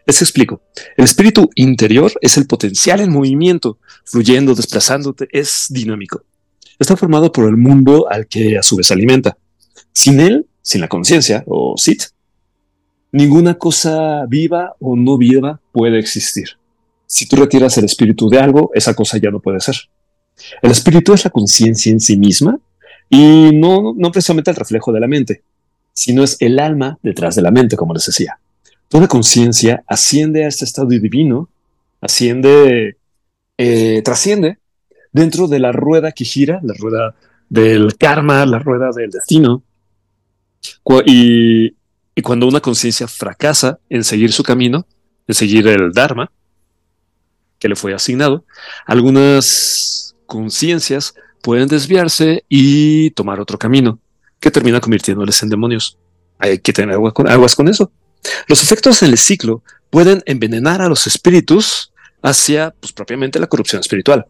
Les explico. El espíritu interior es el potencial en movimiento, fluyendo, desplazándote, es dinámico. Está formado por el mundo al que a su vez alimenta. Sin él, sin la conciencia o Sit, ninguna cosa viva o no viva puede existir. Si tú retiras el espíritu de algo, esa cosa ya no puede ser. El espíritu es la conciencia en sí misma y no, no precisamente el reflejo de la mente, sino es el alma detrás de la mente, como les decía. Toda conciencia asciende a este estado divino, asciende, eh, trasciende dentro de la rueda que gira, la rueda del karma, la rueda del destino. Y, y cuando una conciencia fracasa en seguir su camino, en seguir el Dharma que le fue asignado, algunas conciencias pueden desviarse y tomar otro camino que termina convirtiéndoles en demonios. Hay que tener agua con- aguas con eso. Los efectos en el ciclo pueden envenenar a los espíritus hacia, pues, propiamente la corrupción espiritual.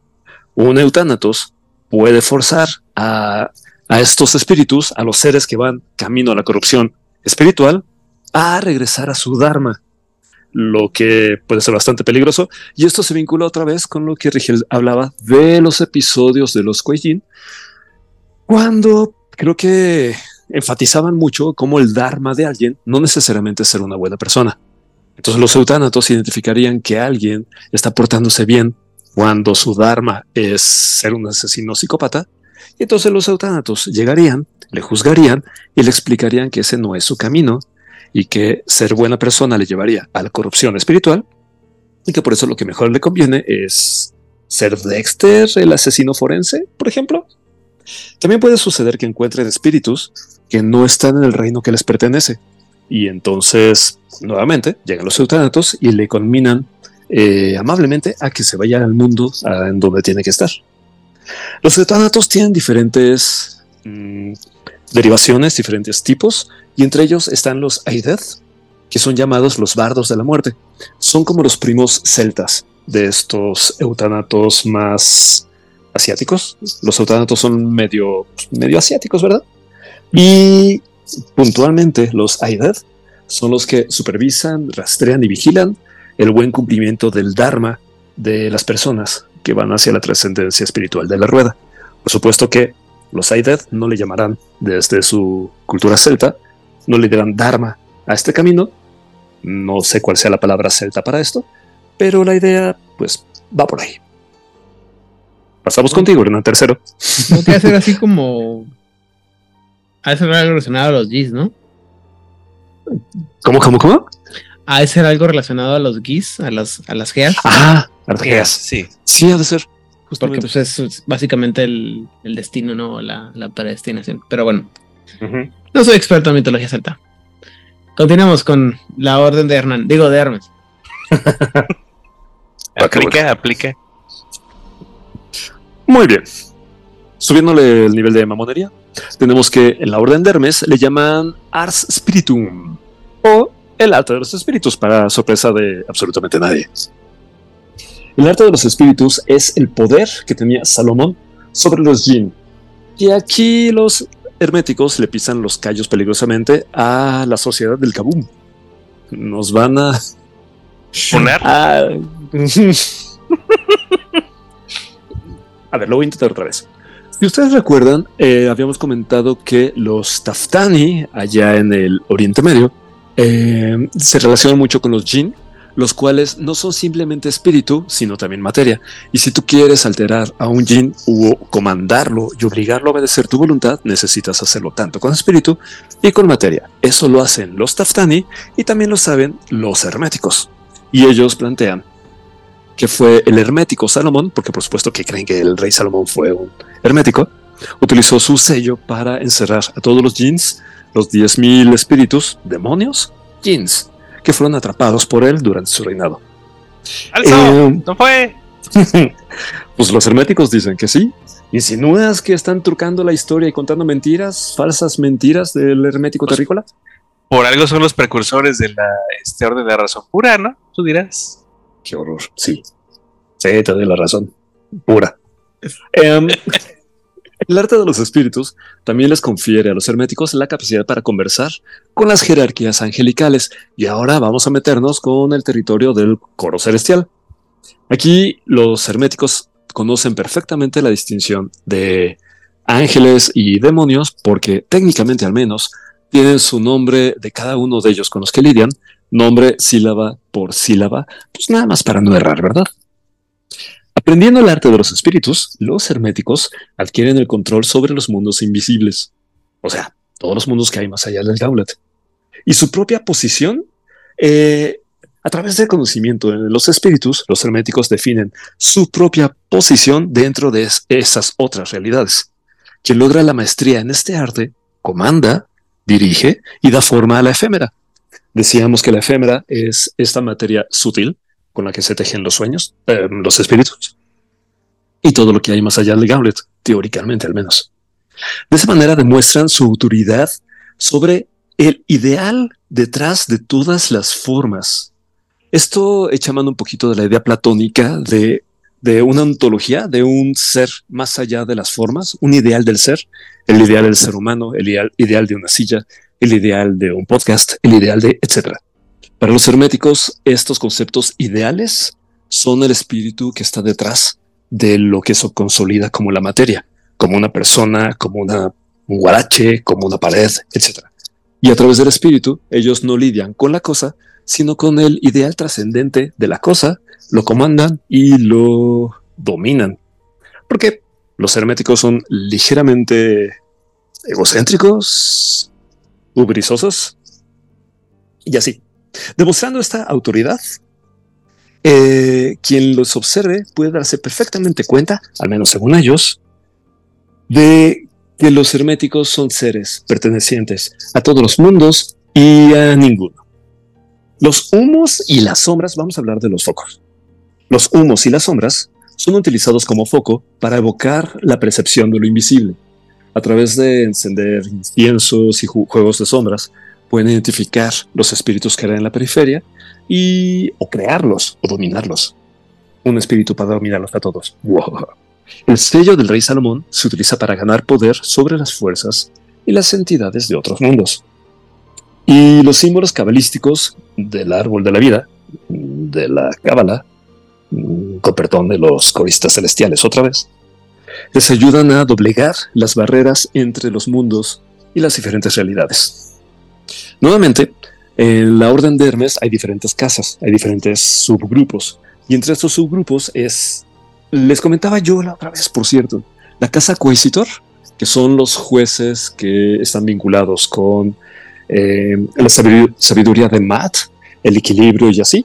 Un eutanatos puede forzar a, a estos espíritus, a los seres que van camino a la corrupción espiritual, a regresar a su Dharma, lo que puede ser bastante peligroso. Y esto se vincula otra vez con lo que Rigel hablaba de los episodios de los Kuei-Jin, cuando creo que enfatizaban mucho cómo el Dharma de alguien no necesariamente es ser una buena persona. Entonces los eutanatos identificarían que alguien está portándose bien cuando su Dharma es ser un asesino psicópata. Y entonces los eutanatos llegarían, le juzgarían y le explicarían que ese no es su camino y que ser buena persona le llevaría a la corrupción espiritual y que por eso lo que mejor le conviene es ser Dexter, el asesino forense, por ejemplo. También puede suceder que encuentren espíritus que no están en el reino que les pertenece. Y entonces, nuevamente, llegan los eutanatos y le conminan eh, amablemente a que se vaya al mundo en donde tiene que estar. Los eutanatos tienen diferentes mm, derivaciones, diferentes tipos, y entre ellos están los Aideth, que son llamados los bardos de la muerte. Son como los primos celtas de estos eutanatos más asiáticos. Los eutanatos son medio, medio asiáticos, ¿verdad? Y puntualmente los Aideth son los que supervisan, rastrean y vigilan el buen cumplimiento del Dharma de las personas que van hacia la trascendencia espiritual de la rueda. Por supuesto que los Aideth no le llamarán desde su cultura celta, no le dirán Dharma a este camino. No sé cuál sea la palabra celta para esto, pero la idea, pues, va por ahí. Pasamos contigo, Hernán Tercero. Tengo que hacer así como. Ha de ser algo relacionado a los Gis, ¿no? ¿Cómo, cómo, cómo? Ha de ser algo relacionado a los Gis, a las, a las Geas. Ah, las Geas, sí. Sí, ha de ser. Porque pues es, básicamente el, el destino, ¿no? La, la predestinación. Pero bueno, no soy experto en mitología celta. Continuamos con la orden de Hernán, digo de Hermes. Ah, Aplica, aplica. Muy bien. Subiéndole el nivel de mamonería, tenemos que en la orden de Hermes le llaman Ars Spiritum o el arte de los espíritus, para sorpresa de absolutamente nadie. El arte de los espíritus es el poder que tenía Salomón sobre los jinn. Y aquí los herméticos le pisan los callos peligrosamente a la sociedad del Kabum. Nos van a Poner. Ah. A ver, lo voy a intentar otra vez. Si ustedes recuerdan, eh, habíamos comentado que los Taftani, allá en el Oriente Medio, eh, se relacionan mucho con los Jinn, los cuales no son simplemente espíritu, sino también materia. Y si tú quieres alterar a un Jinn o comandarlo y obligarlo a obedecer tu voluntad, necesitas hacerlo tanto con espíritu y con materia. Eso lo hacen los Taftani y también lo saben los herméticos. Y ellos plantean que fue el hermético Salomón, porque por supuesto que creen que el rey Salomón fue un hermético, utilizó su sello para encerrar a todos los jinns, los 10.000 espíritus, demonios, jinns, que fueron atrapados por él durante su reinado. ¡Alzo! Eh, ¡No fue! pues los herméticos dicen que sí. ¿Insinúas que están trucando la historia y contando mentiras, falsas mentiras del hermético terrícola? Por algo son los precursores de la este orden de la razón pura, ¿no? Tú dirás. Qué horror. Sí. Sí, te doy la razón. Pura. Em, el arte de los espíritus también les confiere a los herméticos la capacidad para conversar con las jerarquías angelicales. Y ahora vamos a meternos con el territorio del coro celestial. Aquí los herméticos conocen perfectamente la distinción de ángeles y demonios porque técnicamente al menos tienen su nombre de cada uno de ellos con los que lidian, nombre sílaba por sílaba, pues nada más para no errar, ¿verdad? Aprendiendo el arte de los espíritus, los herméticos adquieren el control sobre los mundos invisibles, o sea, todos los mundos que hay más allá del gauntlet. Y su propia posición, eh, a través del conocimiento de los espíritus, los herméticos definen su propia posición dentro de es- esas otras realidades. Quien logra la maestría en este arte, comanda, dirige y da forma a la efémera. Decíamos que la efémera es esta materia sutil con la que se tejen los sueños, eh, los espíritus, y todo lo que hay más allá del gauntlet, teóricamente al menos. De esa manera demuestran su autoridad sobre el ideal detrás de todas las formas. Esto echa mano un poquito de la idea platónica de, de una ontología, de un ser más allá de las formas, un ideal del ser, el ideal del ser humano, el ideal, ideal de una silla, el ideal de un podcast, el ideal de etcétera. Para los herméticos, estos conceptos ideales son el espíritu que está detrás de lo que se consolida como la materia, como una persona, como una, un guarache, como una pared, etcétera. Y a través del espíritu, ellos no lidian con la cosa, sino con el ideal trascendente de la cosa, lo comandan y lo dominan. Porque los herméticos son ligeramente egocéntricos, ubrizosos y así. Demostrando esta autoridad, eh, quien los observe puede darse perfectamente cuenta, al menos según ellos, de que los herméticos son seres pertenecientes a todos los mundos y a ninguno. Los humos y las sombras, vamos a hablar de los focos. Los humos y las sombras son utilizados como foco para evocar la percepción de lo invisible. A través de encender inciensos y ju- juegos de sombras, pueden identificar los espíritus que hay en la periferia y o crearlos o dominarlos. Un espíritu para dominarlos a todos. El sello del rey Salomón se utiliza para ganar poder sobre las fuerzas y las entidades de otros mundos. Y los símbolos cabalísticos del árbol de la vida, de la cábala, con perdón de los coristas celestiales otra vez, les ayudan a doblegar las barreras entre los mundos y las diferentes realidades. Nuevamente, en la Orden de Hermes hay diferentes casas, hay diferentes subgrupos, y entre estos subgrupos es, les comentaba yo la otra vez, por cierto, la Casa Coesitor, que son los jueces que están vinculados con eh, la sabidu- sabiduría de Matt, el equilibrio y así,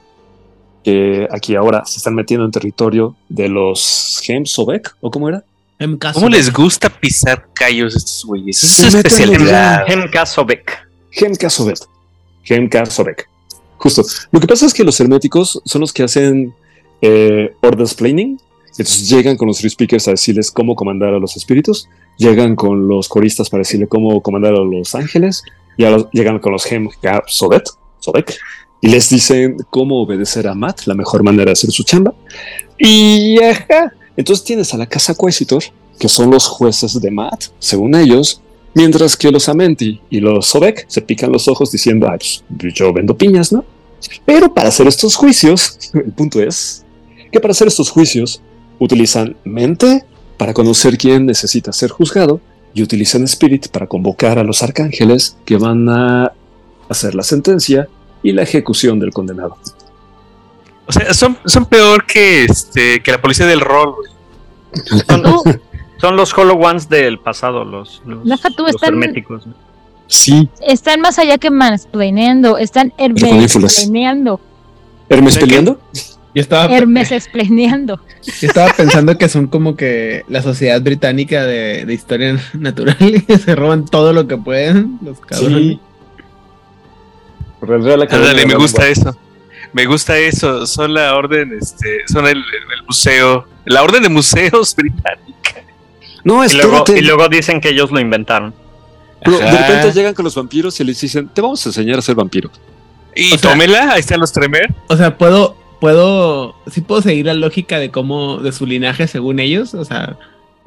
que aquí ahora se están metiendo en territorio de los Hemsobek, ¿o cómo era? ¿Cómo les gusta pisar callos a estos güeyes? Es su especialidad. Hemka Sobek. Hemka Sobek. Hemka Sobek. Justo. Lo que pasa es que los herméticos son los que hacen eh, orders planning. Entonces llegan con los free speakers a decirles cómo comandar a los espíritus. Llegan con los coristas para decirle cómo comandar a los ángeles. Y llegan con los Hemka Sobek. Sobek. Y les dicen cómo obedecer a Matt, la mejor manera de hacer su chamba. Y ajá. Entonces tienes a la Casa Quesitor, que son los jueces de Matt, según ellos, Mientras que los Amenti y los Sobek se pican los ojos diciendo, ah, yo vendo piñas, ¿no? Pero para hacer estos juicios, el punto es que para hacer estos juicios utilizan mente para conocer quién necesita ser juzgado y utilizan Spirit para convocar a los arcángeles que van a hacer la sentencia y la ejecución del condenado. O sea, son, son peor que, este, que la policía del rol, güey. Son, los Hollow Ones del pasado, los, los, Deja tú, los están- herméticos. Sí, están más allá que mansplaineando, están hermesplaneando, Hermes ¿De qué? peleando. Yo estaba, yo estaba pensando que son como que la sociedad británica de, de historia natural y que se roban todo lo que pueden, los cabrones. Sí. El Real Ándale, me gusta eso. Me gusta eso. Son la orden, este, son el, el museo, la orden de museos británica. No, Y luego, y luego dicen que ellos lo inventaron. Pero de repente llegan con los vampiros y les dicen, te vamos a enseñar a ser vampiro. Y O sea- tómela, ahí están los Tremer. O sea, puedo, puedo, sí puedo seguir la lógica de cómo, de su linaje según ellos, o sea,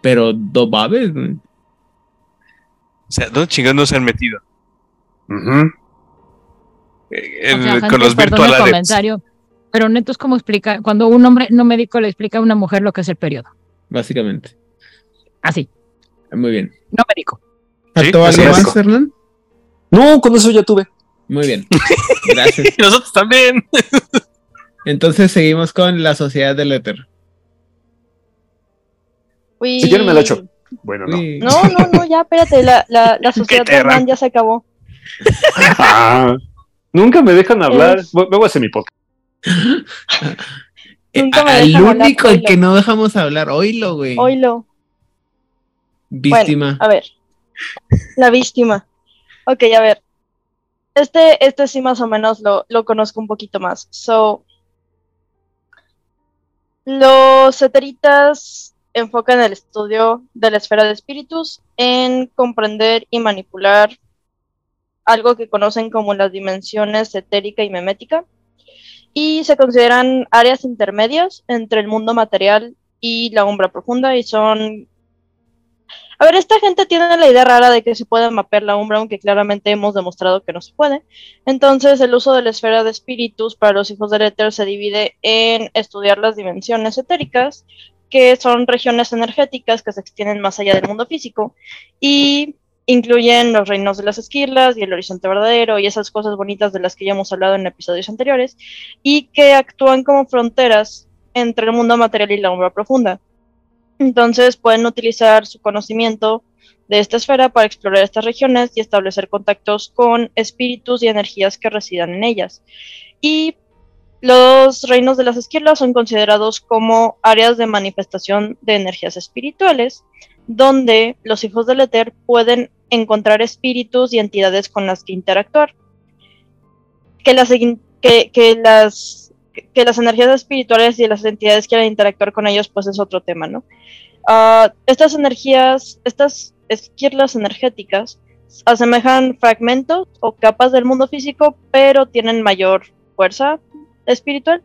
pero do babes, güey. O sea, ¿dónde chingados no se han metido? Eh, en- O sea, con los perdón el virtual adepts. comentario, pero neto es como explica, cuando un hombre no médico le explica a una mujer lo que es el periodo. básicamente. Así, Muy bien. no médico. ¿Faltó es algo más, Hernán? No, con eso ya tuve. Muy bien. Gracias. Y nosotros también. Entonces seguimos con la sociedad del éter. Uy. Si quieren me la echo. Bueno, no. Uy. No, no, no, ya, espérate, la, la, la sociedad de. Hernán ya se acabó. Ah, nunca me dejan hablar. Es- Voy voy a hacer mi podcast. Eh, Nunca me al dejan hablar, único al que no dejamos hablar, oílo, güey. Oílo. Víctima. A ver. La víctima. Ok, a ver. Este, este sí más o menos lo, lo conozco un poquito más. So, los eteritas enfocan el estudio de la esfera de espíritus en comprender y manipular algo que conocen como las dimensiones etérica y memética y se consideran áreas intermedias entre el mundo material y la umbra profunda y son a ver, esta gente tiene la idea rara de que se puede mapear la umbra, aunque claramente hemos demostrado que no se puede. Entonces, el uso de la esfera de espíritus para los hijos del éter se divide en estudiar las dimensiones etéricas, que son regiones energéticas que se extienden más allá del mundo físico, y incluyen los reinos de las esquirlas y el horizonte verdadero y esas cosas bonitas de las que ya hemos hablado en episodios anteriores, y que actúan como fronteras entre el mundo material y la umbra profunda. Entonces pueden utilizar su conocimiento de esta esfera para explorar estas regiones y establecer contactos con espíritus y energías que residan en ellas. Y los reinos de las esquirlas son considerados como áreas de manifestación de energías espirituales, donde los hijos del éter pueden encontrar espíritus y entidades con las que interactuar. Que las, que, que las que las energías espirituales y las entidades quieran interactuar con ellos, pues es otro tema, ¿no? Uh, estas energías, estas esquirlas energéticas asemejan fragmentos o capas del mundo físico, pero tienen mayor fuerza espiritual.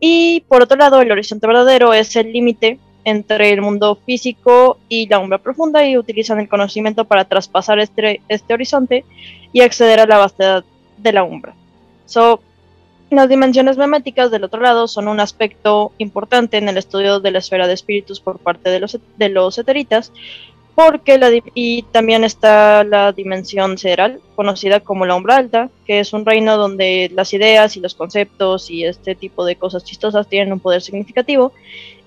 Y por otro lado, el horizonte verdadero es el límite entre el mundo físico y la umbra profunda y utilizan el conocimiento para traspasar este, este horizonte y acceder a la vastedad de la umbra. So, las dimensiones meméticas del otro lado son un aspecto importante en el estudio de la esfera de espíritus por parte de los, de los eteritas, porque la, y también está la dimensión sideral, conocida como la umbra alta, que es un reino donde las ideas y los conceptos y este tipo de cosas chistosas tienen un poder significativo,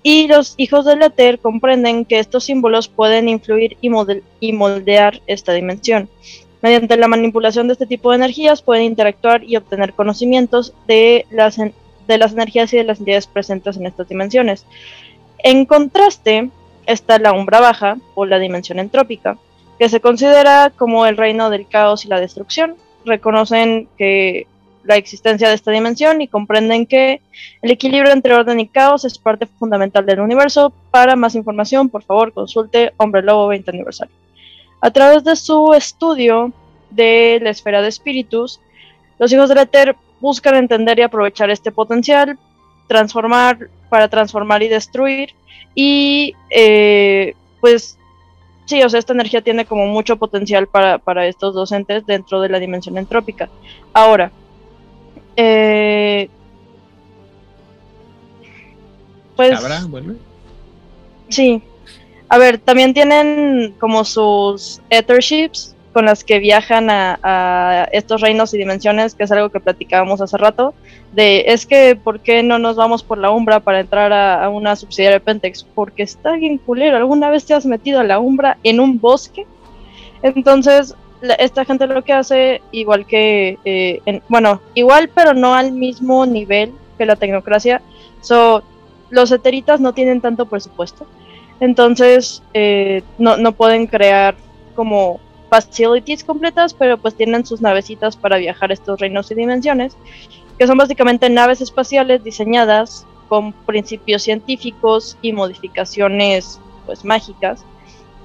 y los hijos del Éter comprenden que estos símbolos pueden influir y, y moldear esta dimensión. Mediante la manipulación de este tipo de energías pueden interactuar y obtener conocimientos de las, de las energías y de las entidades presentes en estas dimensiones. En contraste, está la umbra baja o la dimensión entrópica, que se considera como el reino del caos y la destrucción. Reconocen que la existencia de esta dimensión y comprenden que el equilibrio entre orden y caos es parte fundamental del universo. Para más información, por favor, consulte Hombre Lobo 20 aniversario. A través de su estudio de la esfera de espíritus, los hijos del Éter buscan entender y aprovechar este potencial, transformar para transformar y destruir y eh, pues sí, o sea, esta energía tiene como mucho potencial para, para estos docentes dentro de la dimensión entrópica. Ahora, eh, pues... ¿Vuelve? Sí. A ver, también tienen como sus Etherships, con las que viajan a, estos reinos y dimensiones, que es algo que platicábamos hace rato, de es que, ¿por qué no nos vamos por la Umbra para entrar a, una subsidiaria de Pentex? Porque está bien culero, ¿alguna vez te has metido a la Umbra en un bosque? Entonces, esta gente lo que hace, igual que, eh, bueno, igual pero no al mismo nivel que la tecnocracia, so, los eteritas no tienen tanto presupuesto, entonces eh, no, no pueden crear como facilities completas, pero pues tienen sus navecitas para viajar estos reinos y dimensiones, que son básicamente naves espaciales diseñadas con principios científicos y modificaciones pues mágicas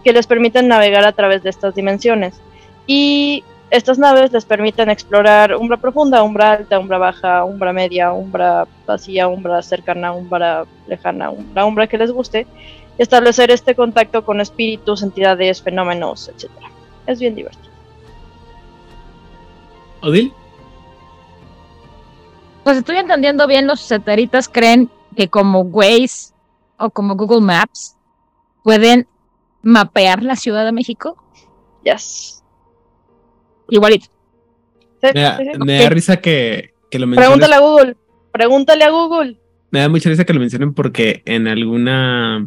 que les permiten navegar a través de estas dimensiones. Y estas naves les permiten explorar umbra profunda, umbra alta, umbra baja, umbra media, umbra vacía, umbra cercana, umbra lejana, umbra, umbra que les guste, y establecer este contacto con espíritus, entidades, fenómenos, etcétera es bien divertido. ¿Odil? Pues estoy entendiendo bien, los satélites creen que como Waze o como Google Maps pueden mapear la Ciudad de México. Yes. Igualito. me, da, risa que, que lo mencionen. Pregúntale a Google. Pregúntale a Google. Me da mucha risa que lo mencionen porque en alguna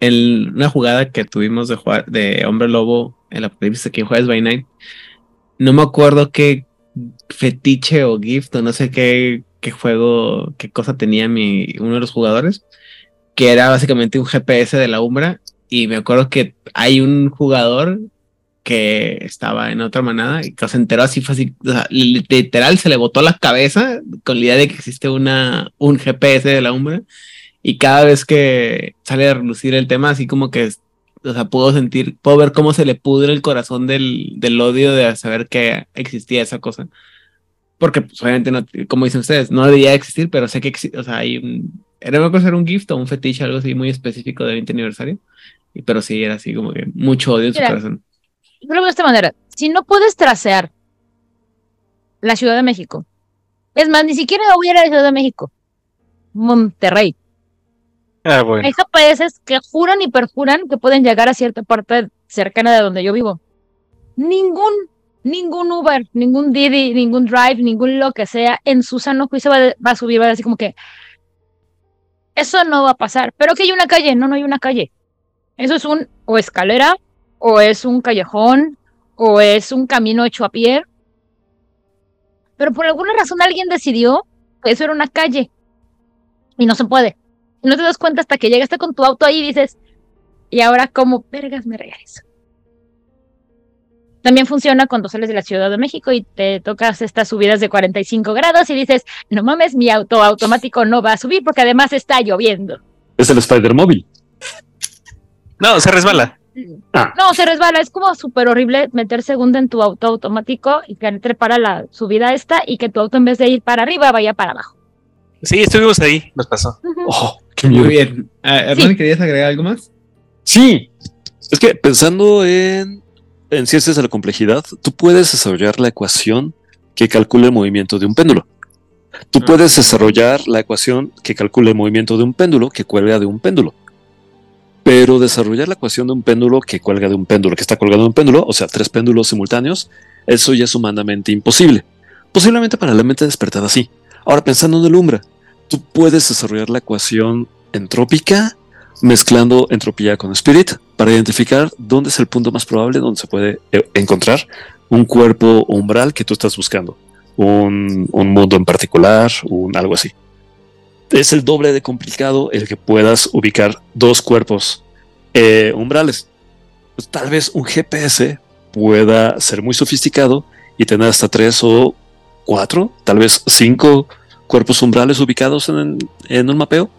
en una jugada que tuvimos de jugar de Hombre Lobo en la prevista que juegas by Night, no me acuerdo qué fetiche o gift o no sé qué, qué juego, qué cosa tenía mi, uno de los jugadores, que era básicamente un GPS de la Umbra. Y me acuerdo que hay un jugador que estaba en otra manada y que se enteró así, fue así, literal se le botó la cabeza con la idea de que existe una, un GPS de la Umbra y cada vez que sale a relucir el tema, así como que, o sea, puedo sentir, puedo ver cómo se le pudre el corazón del, del odio de saber que existía esa cosa. Porque, pues, obviamente, no, como dicen ustedes, no debería existir, pero sé que existe, o sea, hay un, era una cosa, era un gift o un fetiche, algo así muy específico del 20 aniversario. Pero sí, era así como que mucho odio en su corazón. Yo de esta manera, si no puedes trasear la Ciudad de México, es más, ni siquiera hubiera la Ciudad de México, Monterrey, Ah, bueno. Hay japoneses que juran y perjuran que pueden llegar a cierta parte cercana de donde yo vivo. Ningún, ningún Uber, ningún Didi, ningún Drive, ningún lo que sea, en su sano juicio va, va a subir, va a decir como que eso no va a pasar. Pero que hay una calle, no, no hay una calle. Eso es un o escalera, o es un callejón, o es un camino hecho a pie. Pero por alguna razón alguien decidió que eso era una calle. Y no se puede no te das cuenta hasta que llegaste con tu auto ahí y dices, ¿y ahora cómo vergas me regreso? También funciona cuando sales de la Ciudad de México y te tocas estas subidas de 45 grados y dices, no mames, mi auto automático no va a subir porque además está lloviendo. Es el Spider Móvil. No, se resbala. Ah. No, se resbala. Es como súper horrible meter segunda en tu auto automático y que para la subida esta y que tu auto en vez de ir para arriba vaya para abajo. Sí, estuvimos ahí, nos pasó. Oh, qué Muy bien. Ah, Hernán, ¿querías agregar algo más? Sí. Es que pensando en, en ciencias de la complejidad, tú puedes desarrollar la ecuación que calcule el movimiento de un péndulo. Tú Ah. puedes desarrollar la ecuación que calcule el movimiento de un péndulo que cuelga de un péndulo. Pero desarrollar la ecuación de un péndulo que cuelga de un péndulo que está colgado de un péndulo, o sea, tres péndulos simultáneos, eso ya es humanamente imposible. Posiblemente para la mente despertada sí. Ahora pensando en el Umbra, tú puedes desarrollar la ecuación entrópica mezclando entropía con spirit para identificar dónde es el punto más probable donde se puede eh, encontrar un cuerpo umbral que tú estás buscando, un, un mundo en particular, un algo así. Es el doble de complicado el que puedas ubicar dos cuerpos eh, umbrales. Pues tal vez un GPS pueda ser muy sofisticado y tener hasta tres o cuatro, tal vez cinco cuerpos umbrales ubicados en, en un mapeo.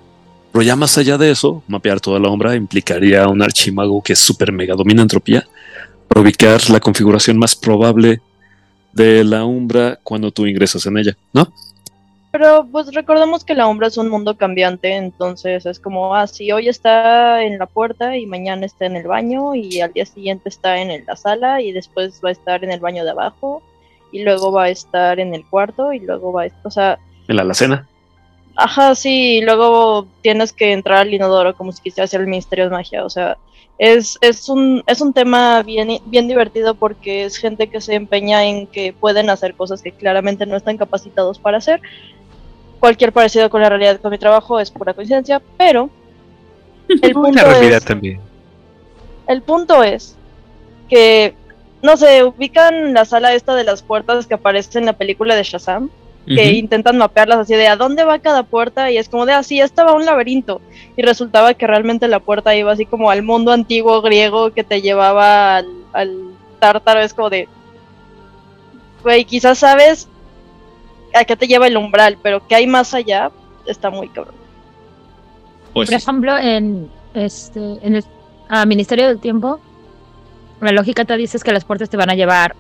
Pero ya más allá de eso, mapear toda la umbra implicaría un archimago que es súper mega domina entropía para ubicar la configuración más probable de la umbra cuando tú ingresas en ella, ¿no? Pero pues recordemos que la Umbra es un mundo cambiante, entonces es como, ah, si hoy está en la puerta y mañana está en el baño y al día siguiente está en la sala y después va a estar en el baño de abajo y luego va a estar en el cuarto y luego va a estar, o sea, En la alacena. ajá, sí, y luego tienes que entrar al inodoro como si quisieras hacer el Ministerio de Magia, o sea, es, es, un, es un tema bien, bien divertido porque es gente que se empeña en que pueden hacer cosas que claramente no están capacitados para hacer. Cualquier parecido con la realidad con mi trabajo es pura coincidencia, pero el punto, La realidad es, también. el punto es que, no sé, ubican la sala esta de las puertas que aparece en la película de Shazam que intentan mapearlas así de a dónde va cada puerta y es como de así, esta va a un laberinto y resultaba que realmente la puerta iba así como al mundo antiguo griego que te llevaba al, al tártaro, es como de güey, quizás sabes a qué te lleva el umbral, pero qué hay más allá está muy cabrón. Pues, Por ejemplo, en este en el ah, Ministerio del Tiempo, la lógica te dice es que las puertas te van a llevar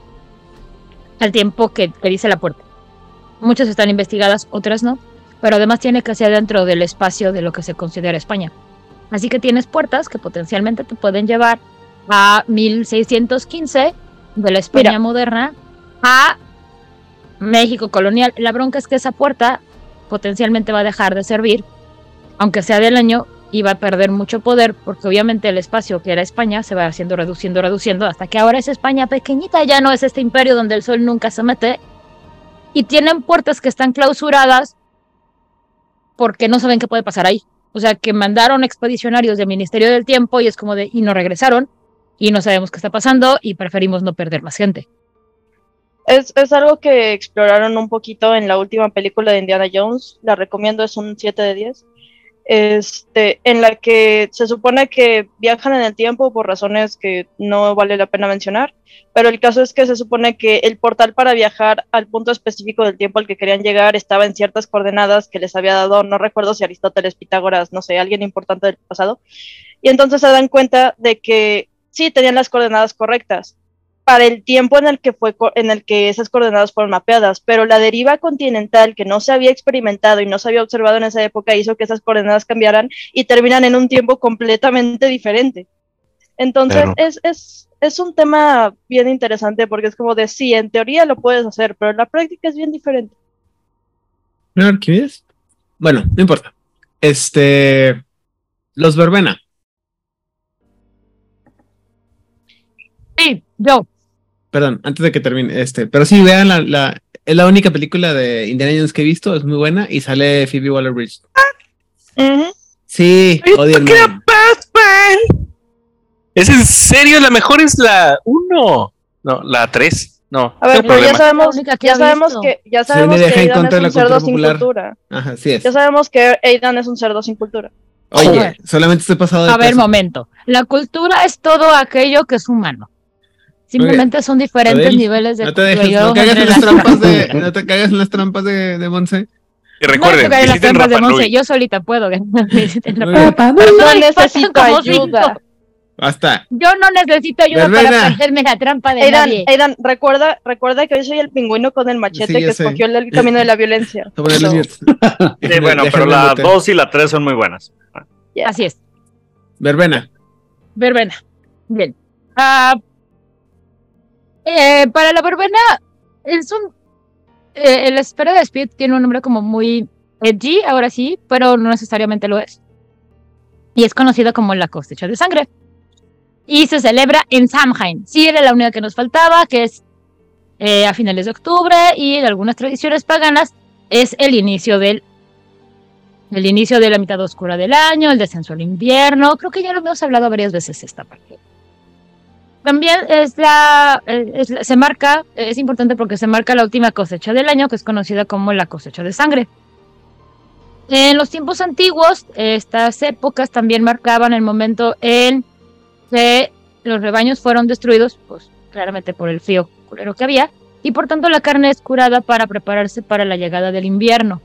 al tiempo que, que dice la puerta. Muchas están investigadas, otras no, pero además tiene que ser dentro del espacio de lo que se considera España. Así que tienes puertas que potencialmente te pueden llevar a 1615 de la España Mira. moderna a México colonial. La bronca es que esa puerta potencialmente va a dejar de servir aunque sea del año, iba a perder mucho poder porque obviamente el espacio que era España se va haciendo reduciendo, reduciendo, hasta que ahora es España pequeñita, ya no es este imperio donde el sol nunca se mete. Y tienen puertas que están clausuradas porque no saben qué puede pasar ahí. O sea, que mandaron expedicionarios del Ministerio del Tiempo y es como de, y no regresaron, y no sabemos qué está pasando, y preferimos no perder más gente. Es, es algo que exploraron un poquito en la última película de Indiana Jones, la recomiendo, es un 7 de 10, este, en la que se supone que viajan en el tiempo por razones que no vale la pena mencionar, pero el caso es que se supone que el portal para viajar al punto específico del tiempo al que querían llegar estaba en ciertas coordenadas que les había dado, no recuerdo si Aristóteles, Pitágoras, no sé, alguien importante del pasado, y entonces se dan cuenta de que sí tenían las coordenadas correctas, para el tiempo en el que fue co- en el que esas coordenadas fueron mapeadas, pero la deriva continental que no se había experimentado y no se había observado en esa época hizo que esas coordenadas cambiaran y terminan en un tiempo completamente diferente. Entonces Claro. es, es, es un tema bien interesante porque es como de sí, en teoría lo puedes hacer, pero en la práctica es bien diferente. ¿No, Arquímedes? Bueno, no importa. Este. Los Verbena. Sí, yo. Perdón, antes de que termine. Este. Pero sí, vean la, la. Es la única película de Indiana Jones que he visto. Es muy buena. Y sale Phoebe Waller Bridge. Ujú. Sí, odio el man. ¿Es en serio? La mejor es la 1. No, la 3. No, A ver, pero ya sabemos, ya sabemos que ya sabemos que Aidan es un cerdo sin cultura. Ajá, así es. Ya sabemos que Aidan es un cerdo sin cultura. Oye, solamente estoy pasado de A ver, momento. La cultura es todo aquello que es humano. Simplemente son diferentes Adel, niveles de No te dejes, no caigas en las trampas de. No te caigas en las trampas de, de Monse. Y No recuerden, caen las trampas de Monse, yo solita puedo. Bien. No necesito ayuda. Basta. Yo no necesito ayuda Verbena. para perderme la trampa de Aidan, nadie. Aidan, recuerda, recuerda que hoy soy el pingüino con el machete Sí, que sé. escogió el camino de la violencia. Mute. Sí, bueno, pero la mute. 2 y la 3 son muy buenas. Así es. Verbena. Verbena. Bien. Ah, eh, para la verbena, es un. eh, el espera de Speed tiene un nombre como muy edgy, ahora sí, pero no necesariamente lo es. Y es conocido como la cosecha de sangre. Y se celebra en Samhain. Sí, era la única que nos faltaba, que es eh, a finales de octubre y en algunas tradiciones paganas es el inicio del el inicio de la mitad oscura del año, el descenso al invierno. Creo que ya lo hemos hablado varias veces esta parte. También es la, eh, es la- se marca, es importante porque se marca la última cosecha del año, que es conocida como la cosecha de sangre. En los tiempos antiguos, estas épocas también marcaban el momento en que los rebaños fueron destruidos, pues claramente por el frío culero que había, y por tanto la carne es curada para prepararse para la llegada del invierno.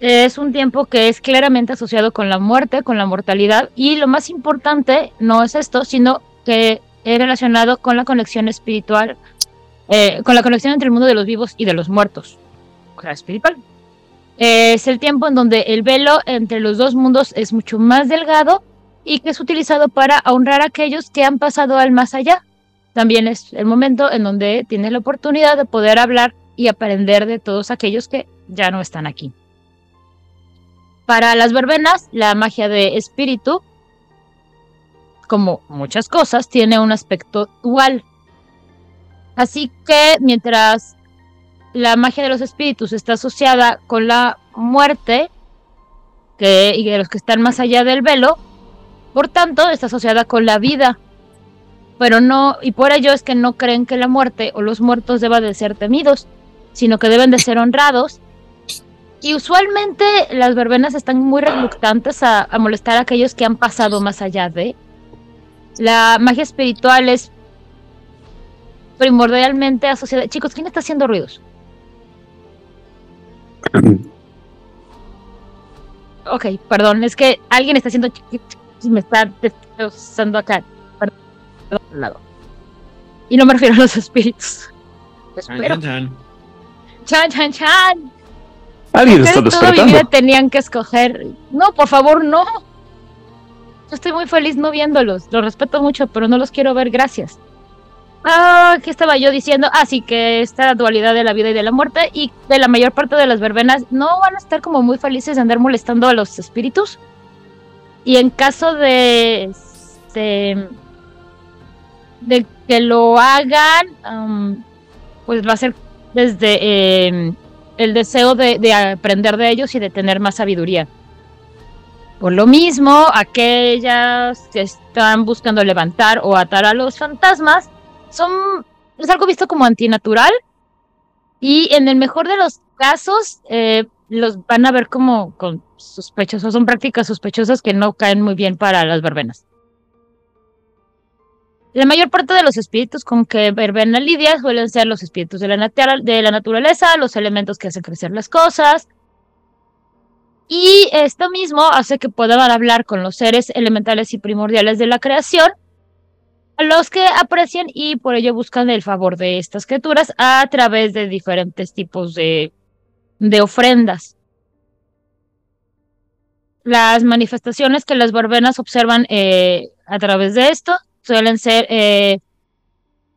Es un tiempo que es claramente asociado con la muerte, con la mortalidad, y lo más importante no es esto, sino que es relacionado con la conexión espiritual, eh, con la conexión entre el mundo de los vivos y de los muertos, o sea, espiritual. Es el tiempo en donde el velo entre los dos mundos es mucho más delgado y que es utilizado para honrar a aquellos que han pasado al más allá. También es el momento en donde tienes la oportunidad de poder hablar y aprender de todos aquellos que ya no están aquí. Para las verbenas, la magia de espíritu, como muchas cosas, tiene un aspecto dual. Así que mientras la magia de los espíritus está asociada con la muerte que, y de los que están más allá del velo, por tanto está asociada con la vida. Pero no, y por ello es que no creen que la muerte o los muertos deban de ser temidos, sino que deben de ser honrados y usualmente las verbenas están muy reluctantes a, a molestar a aquellos que han pasado más allá de. La magia espiritual es primordialmente asociada. Chicos, ¿quién está haciendo ruidos? Ok, perdón, es que alguien está haciendo. me está usando acá. Perdón, al lado. Y no me refiero a los espíritus. Chan, Espero. chan, chan. Chan, chan, chan. Alguien está Ustedes toda mi vida despertando. tenían que escoger. No, por favor, no. Yo estoy muy feliz no viéndolos. Los respeto mucho, pero no los quiero ver. Gracias. Ah, ¿qué estaba yo diciendo? Así que esta dualidad de la vida y de la muerte y de la mayor parte de las verbenas no van a estar como muy felices de andar molestando a los espíritus. Y en caso de, este, de que lo hagan, pues va a ser desde em, el deseo de, de aprender de ellos y de tener más sabiduría. Por lo mismo, aquellas que están buscando levantar o atar a los fantasmas son es algo visto como antinatural y en el mejor de los casos eh, los van a ver como sospechosos, son prácticas sospechosas que no caen muy bien para las verbenas. La mayor parte de los espíritus con que verbena lidia suelen ser los espíritus de la, de la naturaleza, los elementos que hacen crecer las cosas. Y esto mismo hace que puedan hablar con los seres elementales y primordiales de la creación, a los que aprecian y por ello buscan el favor de estas criaturas a través de diferentes tipos de, ofrendas. Las manifestaciones que las barbenas observan eh, a través de esto suelen ser eh,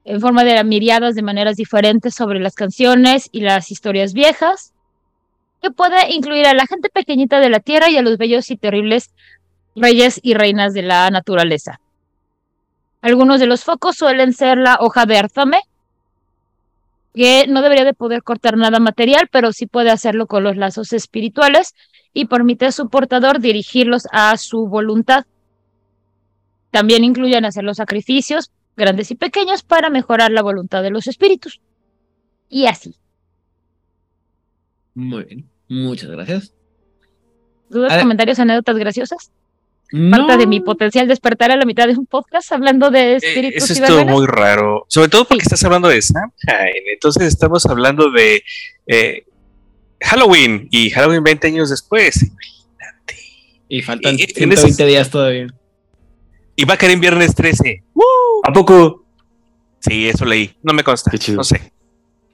en forma de miriadas de maneras diferentes sobre las canciones y las historias viejas, que puede incluir a la gente pequeñita de la tierra y a los bellos y terribles reyes y reinas de la naturaleza. Algunos de los focos suelen ser la hoja de Arthame, que no debería de poder cortar nada material, pero sí puede hacerlo con los lazos espirituales y permite a su portador dirigirlos a su voluntad. También incluyen hacer los sacrificios, grandes y pequeños, para mejorar la voluntad de los espíritus. Y así. Muy bien. Muchas gracias. ¿Dudas, A comentarios, anécdotas graciosas? No. Falta de mi potencial despertar a la mitad de un podcast hablando de Eh, espíritus eso y estuvo muy raro. Sobre todo porque Sí. estás hablando de Samhain. Entonces estamos hablando de eh, Halloween y Halloween 20 años después. Y faltan Y- 120 esas- días todavía. Y va a caer en viernes 13. ¿A poco? Sí, eso leí. No me consta. Qué chido. No sé.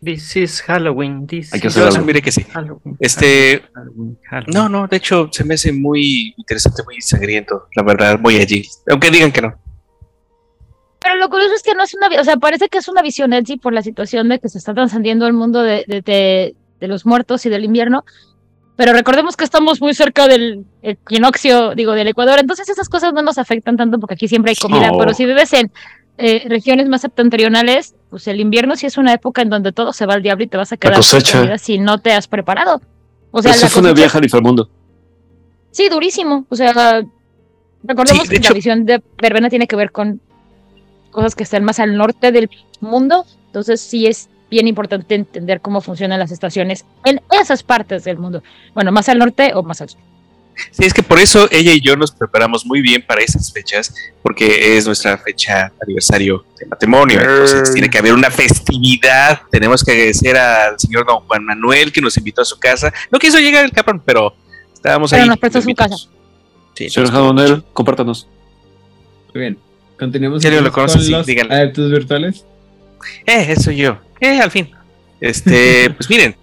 This is Halloween. This Hay que is hacer algo. mire que sí. Halloween, Este- Halloween, Halloween. No, no, de hecho se me hace muy interesante, muy sangriento, la verdad, muy allí. Aunque digan que no. Pero lo curioso es que no es una, o sea, parece que es una visión edgy por la situación de que se está trascendiendo el mundo de, de, de- de los muertos y del invierno. Pero recordemos que estamos muy cerca del equinoccio, digo, del Ecuador. Entonces esas cosas no nos afectan tanto porque aquí siempre hay comida. Oh. Pero si vives en eh, regiones más septentrionales, pues el invierno sí es una época en donde todo se va al diablo y te vas a quedar sin cosecha. si no te has preparado. O sea, Eso la fue una viaje al inframundo. Sí, durísimo. O sea, recordemos Sí, que la visión de verbena tiene que ver con cosas que están más al norte del mundo. Entonces sí es bien importante entender cómo funcionan las estaciones en esas partes del mundo. Bueno, más al norte o más al sur. Sí, es que por eso ella y yo nos preparamos muy bien para esas fechas, porque es nuestra fecha aniversario de matrimonio. Entonces tiene que haber una festividad. Tenemos que agradecer al señor don Juan Manuel que nos invitó a su casa. No quiso llegar el cabrón, pero estábamos Pero ahí. nos prestó su invitados. Sí, Señor Jadonel, compártanos. Muy bien. Continuemos Sí, lo entonces conozco, con sí, díganle. adeptos virtuales. Eh, eso yo. Eh, al fin. Este, pues miren.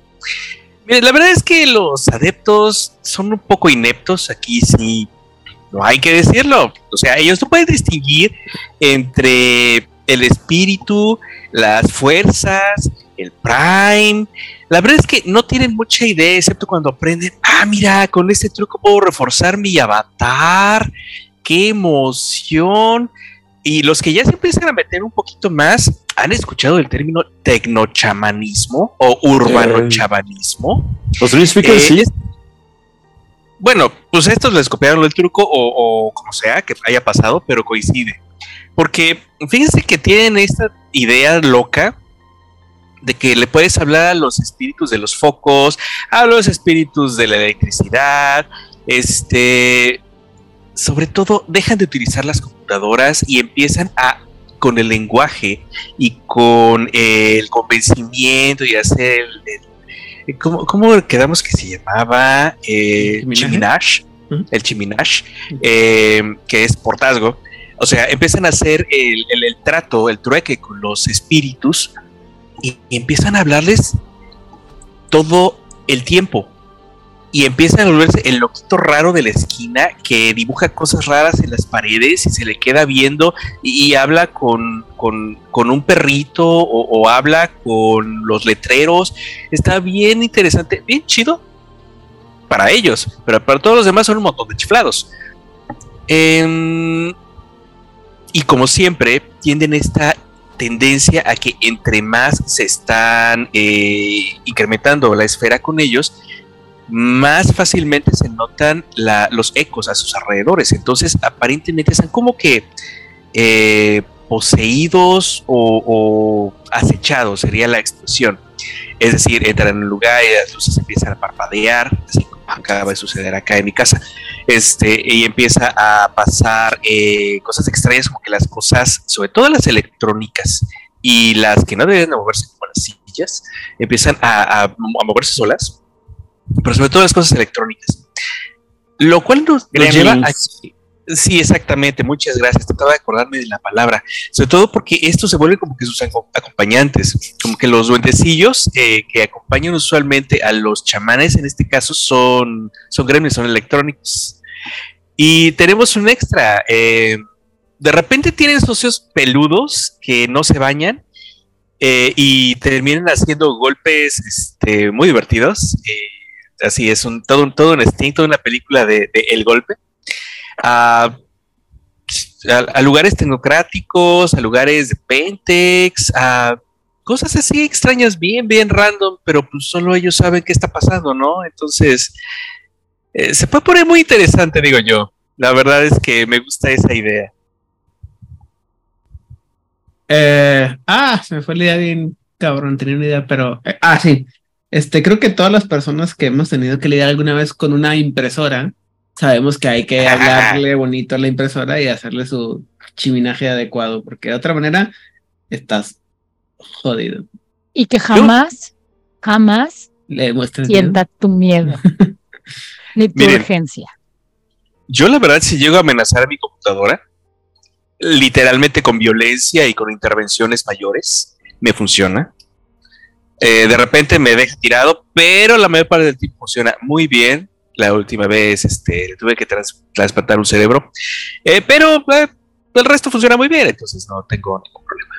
La verdad es que los adeptos son un poco ineptos. Aquí sí, no hay que decirlo. O sea, ellos no pueden distinguir entre el espíritu, las fuerzas, el prime. La verdad es que no tienen mucha idea, excepto cuando aprenden. Ah, mira, con este truco puedo reforzar mi avatar. ¡Qué emoción! Y los que ya se empiezan a meter un poquito más, ¿han escuchado el término tecnochamanismo o urbano chamanismo? Los Dream Speakers, Eh, sí. Bueno, pues estos les copiaron el truco o, o como sea que haya pasado, pero coincide. Porque fíjense que tienen esta idea loca de que le puedes hablar a los espíritus de los focos, a los espíritus de la electricidad, este, sobre todo dejan de utilizar las computadoras y empiezan a con el lenguaje y con eh, el convencimiento y hacer el, el- ¿cómo, cómo quedamos que se llamaba? Eh, chiminash, el chiminash, eh, que es portazgo. O sea, empiezan a hacer el, el- el trato, el trueque con los espíritus y, y empiezan a hablarles todo el tiempo. Y empiezan a volverse el loquito raro de la esquina que dibuja cosas raras en las paredes y se le queda viendo y, habla con, con- con un perrito o, o habla con los letreros. Está bien interesante, bien chido para ellos, pero para todos los demás son un montón de chiflados. Em, y como siempre, tienden esta tendencia a que entre más se están eh, incrementando la esfera con ellos, más fácilmente se notan los ecos a sus alrededores. Entonces, aparentemente están como que eh, poseídos o, acechados, sería la expresión. Es decir, entran en un lugar y las luces empiezan a parpadear, así como acaba de suceder acá en mi casa. Este, y empieza a pasar eh, cosas extrañas, como que las cosas, sobre todo las electrónicas y las que no deben de moverse como las sillas, empiezan a moverse solas, pero sobre todo las cosas electrónicas. Lo cual nos, nos lleva a. Sí, exactamente. Muchas gracias. Trataba de acordarme de la palabra. Sobre todo porque esto se vuelve como que sus aco- acompañantes, como que los duendecillos eh, que acompañan usualmente a los chamanes, en este caso, son, son gremlins, son electrónicos. Y tenemos un extra. eh, de repente tienen socios peludos que no se bañan eh, y terminan haciendo golpes este, muy divertidos. eh, así es, un, todo, un, todo un instinto, una película de, de El Golpe. A lugares tecnocráticos, a lugares de Pentex, a cosas así extrañas, bien, bien random, pero pues solo ellos saben qué está pasando, ¿no? Entonces, eh, se puede poner muy interesante, digo yo. La verdad es que me gusta esa idea. Eh, ah, se me fue la idea bien cabrón, tenía una idea, pero eh, ah, sí. Este, creo que todas las personas que hemos tenido que lidiar alguna vez con una impresora, sabemos que hay que hablarle bonito a la impresora y hacerle su chiminaje adecuado, porque de otra manera estás jodido. Y que jamás, jamás Le muestras miedo. sienta tu miedo. ni tu Miren. urgencia. Yo la verdad, si llego a amenazar a mi computadora, literalmente con violencia y con intervenciones mayores, me funciona. Eh, de repente me deja tirado, pero la mayor parte del tiempo funciona muy bien. La última vez este, le tuve que trans- trasplantar un cerebro, Eh, pero eh, el resto funciona muy bien, entonces no tengo ningún problema.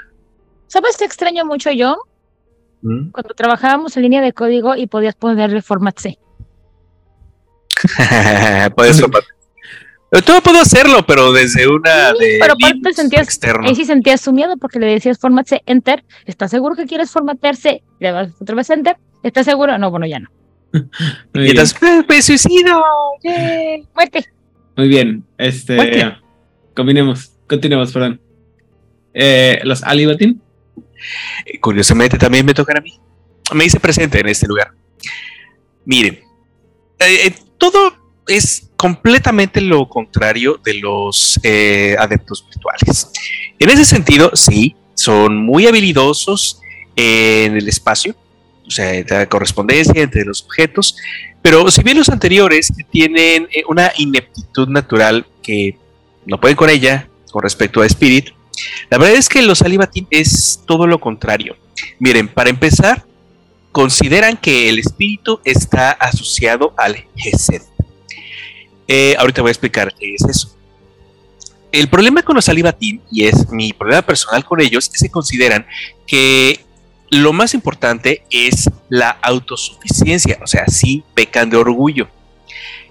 ¿Sabes qué extraño mucho yo? ¿Mm? Cuando trabajábamos en línea de código y podías ponerle format C. Formar- Eh, Todo puedo hacerlo, pero desde una Sí, de pero aparte sentías- externo. Ahí sí sentías su miedo porque le decías format C, enter. ¿Estás seguro que quieres formatear C? Le das otra vez enter. ¿Estás seguro? No, bueno, ya no. Muy Y bien. entonces, "Eh, me suicido. Yay, Muerte. Muy bien. Este. Muerte. Combinemos. Continuemos, perdón. Eh, los Alibatin. Curiosamente también me tocan a mí. Me hice presente en este lugar. Miren, eh, eh, todo es completamente lo contrario de los eh, adeptos virtuales. En ese sentido, sí, son muy habilidosos en el espacio, o sea, la correspondencia entre los objetos, pero si bien los anteriores tienen eh, una ineptitud natural que no pueden con ella con respecto a Spirit, la verdad es que los Alibatin es todo lo contrario. Miren, para empezar, consideran que el espíritu está asociado al Gesed. Eh, ahorita voy a explicar qué es eso. El problema con los Alibatin, y es mi problema personal con ellos, es que consideran que lo más importante es la autosuficiencia, o sea, sí pecan de orgullo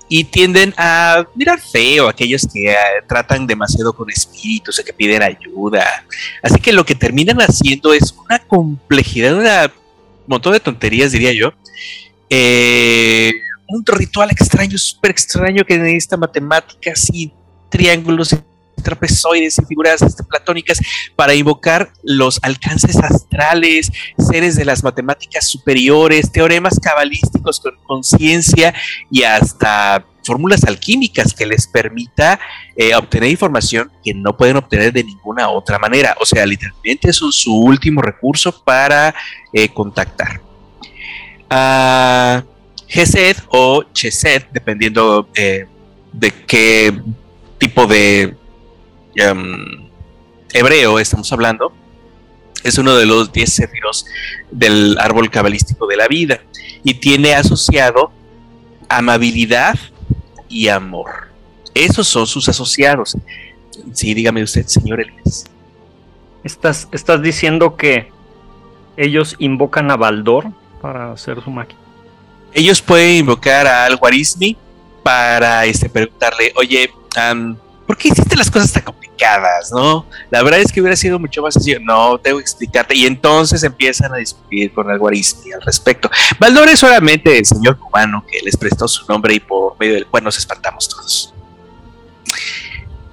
y tienden a mirar feo a aquellos que eh, tratan demasiado con espíritus o que piden ayuda. Así que lo que terminan haciendo es una complejidad, un montón de tonterías, diría yo. Eh, un ritual extraño, súper extraño que necesita matemáticas y triángulos y trapezoides y figuras este, platónicas para invocar los alcances astrales, seres de las matemáticas superiores, teoremas cabalísticos con conciencia y hasta fórmulas alquímicas que les permita eh, obtener información que no pueden obtener de ninguna otra manera. O sea, literalmente es su último recurso para eh, contactar. Uh, Gesed o Chesed, dependiendo eh, de qué tipo de um, hebreo estamos hablando, es uno de los 10 sefiros del árbol cabalístico de la vida y tiene asociado amabilidad y amor. Esos son sus asociados. Sí, dígame usted, señor Elías. ¿Estás, ¿Estás diciendo que ellos invocan a Baldor para hacer su máquina? Ellos pueden invocar a Al-Warismi para este, preguntarle, oye, um, ¿por qué hiciste las cosas tan complicadas? ¿No? La verdad es que hubiera sido mucho más sencillo. No, tengo que explicarte. Y entonces empiezan a discutir con Al-Warismi al respecto. Baldor es solamente el señor cubano que les prestó su nombre y por medio del cual nos espantamos todos.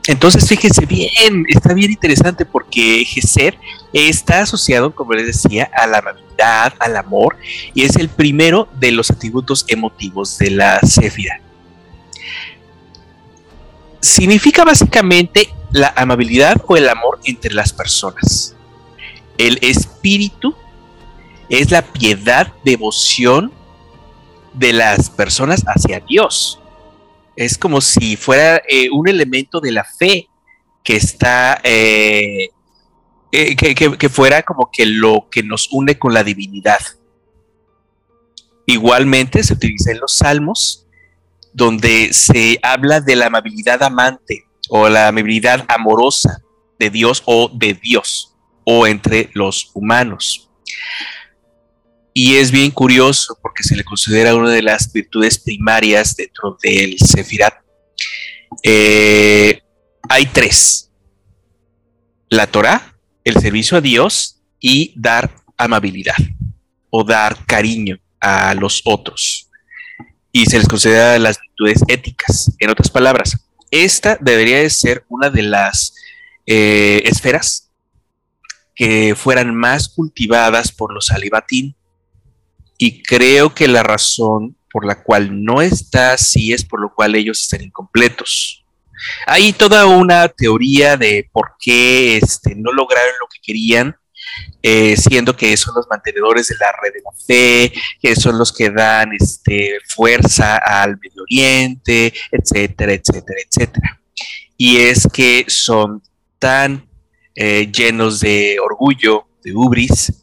Entonces, fíjense bien, está bien interesante porque Gesed está asociado, como les decía, a la amabilidad, al amor, y es el primero de los atributos emotivos de la Séfira. Significa básicamente la amabilidad o el amor entre las personas. El espíritu es la piedad, devoción de las personas hacia Dios es como si fuera eh, un elemento de la fe que está, eh, eh, que, que, que, fuera como que lo que nos une con la divinidad. Igualmente se utiliza en los salmos, donde se habla de la amabilidad amante o la amabilidad amorosa de Dios o de Dios o entre los humanos. Y es bien curioso porque se le considera una de las virtudes primarias dentro del Sefirat. Eh, hay tres. La Torah, el servicio a Dios y dar amabilidad o dar cariño a los otros. Y se les considera las virtudes éticas. En otras palabras, esta debería de ser una de las eh, esferas que fueran más cultivadas por los alibatín y creo que la razón por la cual no está así es por lo cual ellos están incompletos. Hay toda una teoría de por qué este, no lograron lo que querían, eh, siendo que son los mantenedores de la red de la fe, que son los que dan este, fuerza al Medio Oriente, etcétera, etcétera, etcétera. Y es que son tan eh, llenos de orgullo, de ubris,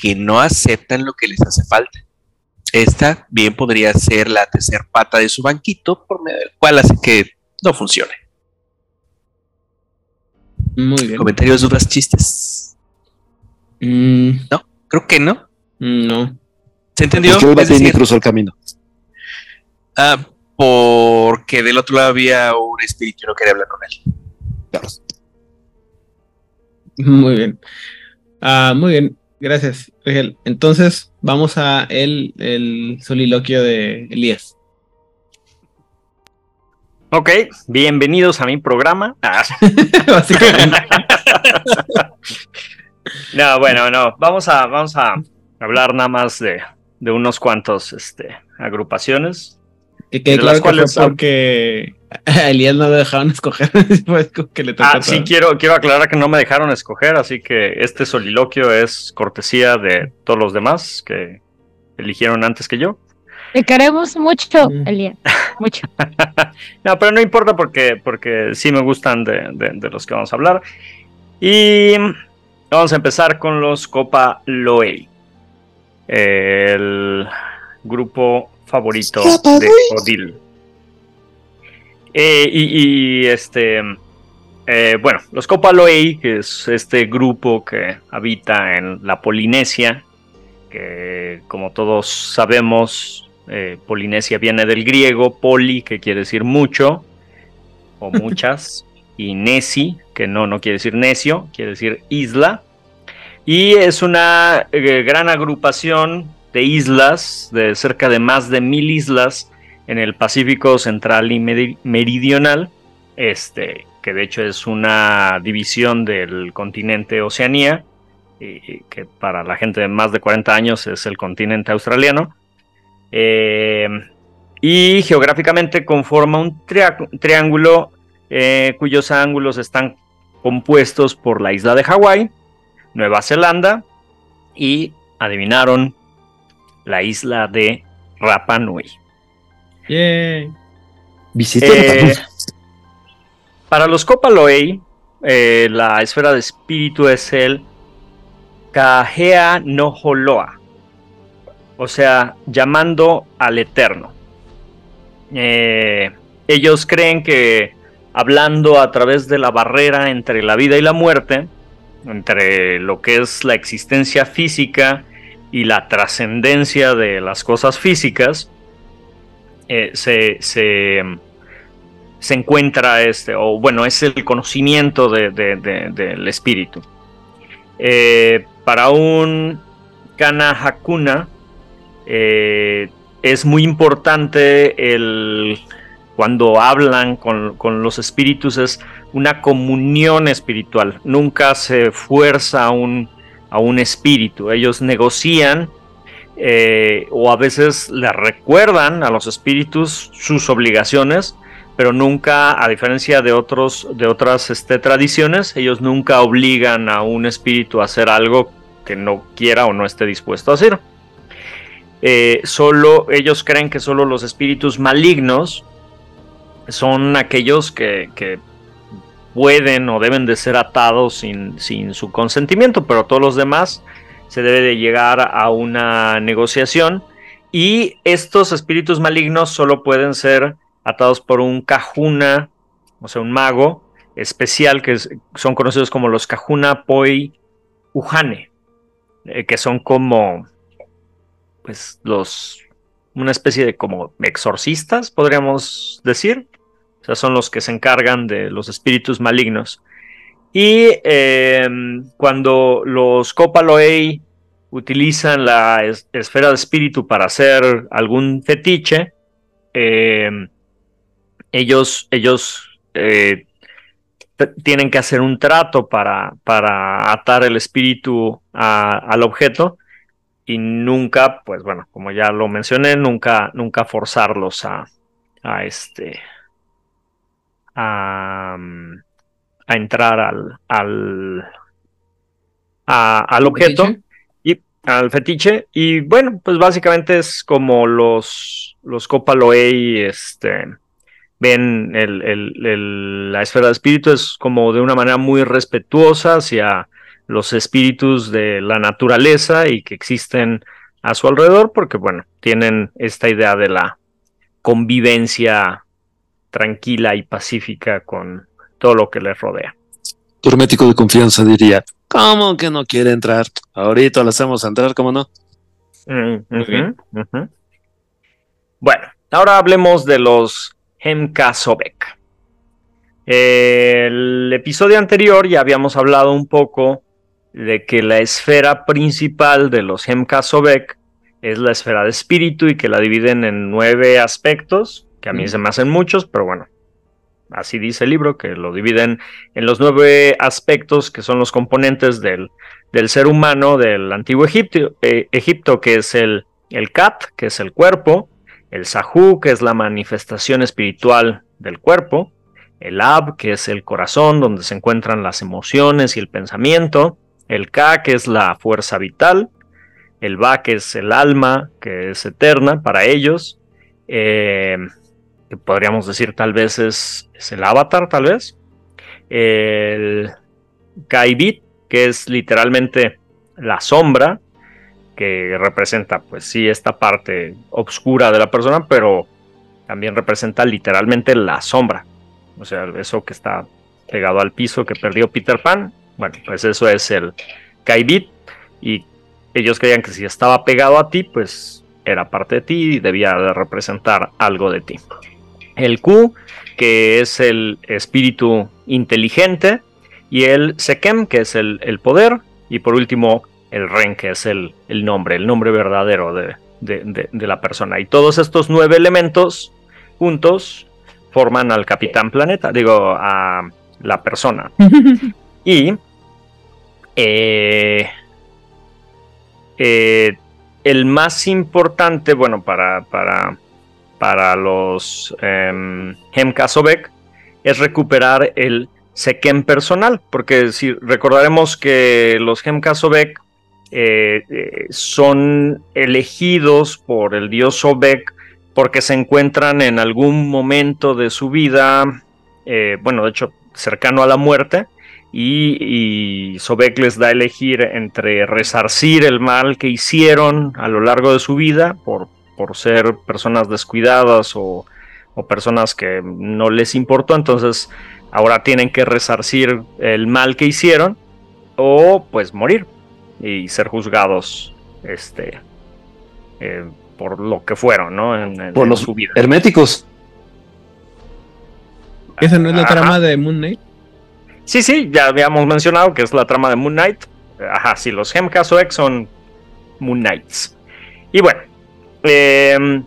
que no aceptan lo que les hace falta. Esta bien podría ser la tercera pata de su banquito, por medio del cual hace que no funcione. Muy bien. Comentarios, dudas, chistes. Mm, Creo que no. no. ¿Se entendió? Porque el Es Batini decir, cruzó el camino. ah, porque del otro lado había un espíritu y no quería hablar con él. Claro. Muy bien. Ah, muy bien. Gracias, Rigel. Entonces, vamos a el, el soliloquio de Elías. Ok, bienvenidos a mi programa. Ah, Básicamente. no, bueno, no, vamos a, vamos a hablar nada más de, de unos cuantos este, agrupaciones. Que quede De claro las que fue cuales- porque a Elías no lo dejaron escoger. Que le Ah, sí, quiero, quiero aclarar que no me dejaron escoger, así que este soliloquio es cortesía de todos los demás que eligieron antes que yo. Te queremos mucho, Mm. Elías. Mucho. No, pero no importa porque, porque sí me gustan de, de- de los que vamos a hablar. Y vamos a empezar con los Copa Loei. El grupo favorito de Odil. Eh, y, y, este. eh, bueno, los Copa Loei, que es este grupo que habita en la Polinesia, que como todos sabemos, eh, Polinesia viene del griego, poli, que quiere decir mucho, o muchas, y nesi, que no, no quiere decir necio, quiere decir isla. Y es una eh, gran agrupación de islas, de cerca de más de mil islas en el Pacífico Central y Meri- Meridional, este, que de hecho es una división del continente Oceanía, y- que para la gente de más de 40 años es el continente australiano. Eh, y geográficamente conforma un triángulo eh, cuyos ángulos están compuestos por la isla de Hawái, Nueva Zelanda y, adivinaron, la isla de Rapa Nui. Yay. Visita Eh, para los Copa Loei, eh, la esfera de espíritu es el Kahea no Holoa, o sea, llamando al Eterno. Eh, ellos creen que hablando a través de la barrera entre la vida y la muerte, entre lo que es la existencia física y la trascendencia de las cosas físicas, eh, se, se, se encuentra este, o bueno, es el conocimiento de- de- de- del espíritu. Eh, para un Kana Hakuna eh, es muy importante el cuando hablan con, con los espíritus es una comunión espiritual. Nunca se fuerza a un, a un espíritu. Ellos negocian eh, o a veces le recuerdan a los espíritus sus obligaciones, pero nunca, a diferencia de, otros, de otras este, tradiciones, ellos nunca obligan a un espíritu a hacer algo que no quiera o no esté dispuesto a hacer. Eh, solo ellos creen que solo los espíritus malignos son aquellos que, que pueden o deben de ser atados sin, sin su consentimiento, pero todos los demás se debe de llegar a una negociación y estos espíritus malignos solo pueden ser atados por un kahuna, o sea, un mago especial que son conocidos como los kahuna poi uhane, eh, que son como pues los una especie de como exorcistas, podríamos decir. O sea, son los que se encargan de los espíritus malignos. Y eh, cuando los Copaloei utilizan la es- esfera de espíritu para hacer algún fetiche, eh, ellos, ellos eh, tienen que hacer un trato para, para atar el espíritu al objeto y nunca, pues bueno, como ya lo mencioné, nunca, nunca forzarlos a, a este a, a entrar al, al, a- al objeto ¿Fetiche? y al fetiche. Y bueno, pues básicamente es como los, los Copa Loei, este, ven el, el- el- la esfera de espíritu es como de una manera muy respetuosa hacia los espíritus de la naturaleza y que existen a su alrededor, porque bueno, tienen esta idea de la convivencia tranquila y pacífica con todo lo que les rodea. Tu hermético de confianza diría, ¿cómo que no quiere entrar? Ahorita lo hacemos entrar, ¿cómo no? Mm. Bueno, ahora hablemos de los Hemka Sobek. El episodio anterior ya habíamos hablado un poco de que la esfera principal de los Hemka Sobek es la esfera de espíritu y que la dividen en nueve aspectos, que a mí se me hacen muchos, pero bueno, así dice el libro, que lo dividen en los nueve aspectos que son los componentes del, del ser humano del antiguo Egipto, eh, Egipto que es el, el Kat, que es el cuerpo, el Sahu, que es la manifestación espiritual del cuerpo, el Ab, que es el corazón, donde se encuentran las emociones y el pensamiento, el Ka, que es la fuerza vital, el Ba, que es el alma, que es eterna para ellos, eh, que podríamos decir tal vez es, el avatar, tal vez, el Kaibit, que es literalmente la sombra, que representa, pues sí, esta parte oscura de la persona, pero también representa literalmente la sombra. O sea, eso que está pegado al piso que perdió Peter Pan. Bueno, pues eso es el Kaibit. Y ellos creían que si estaba pegado a ti, pues era parte de ti y debía de representar algo de ti. El Q, que es el espíritu inteligente. Y el Sekem, que es el, el poder. Y por último, el Ren, que es el, el nombre, el nombre verdadero de, de- de- de la persona. Y todos estos nueve elementos juntos forman al Capitán Planeta, digo, a la persona. Y eh, eh, el más importante, bueno, para, para, para los Sobek es recuperar el Sekem personal, porque si recordaremos que los Hemka Sobek eh, eh, son elegidos por el dios Sobek porque se encuentran en algún momento de su vida, eh, bueno, de hecho, cercano a la muerte, y, y Sobek les da a elegir entre resarcir el mal que hicieron a lo largo de su vida por, por ser personas descuidadas o, o personas que no les importó, entonces ahora tienen que resarcir el mal que hicieron o pues morir y ser juzgados este eh, por lo que fueron, ¿no? En, en- Por en los su vida. herméticos. ¿Esa no es la Ajá. trama de Moon Knight? Sí, sí, ya habíamos mencionado que es la trama de Moon Knight. Ajá, sí, los Hemka Soek son Moon Knights. Y bueno, em,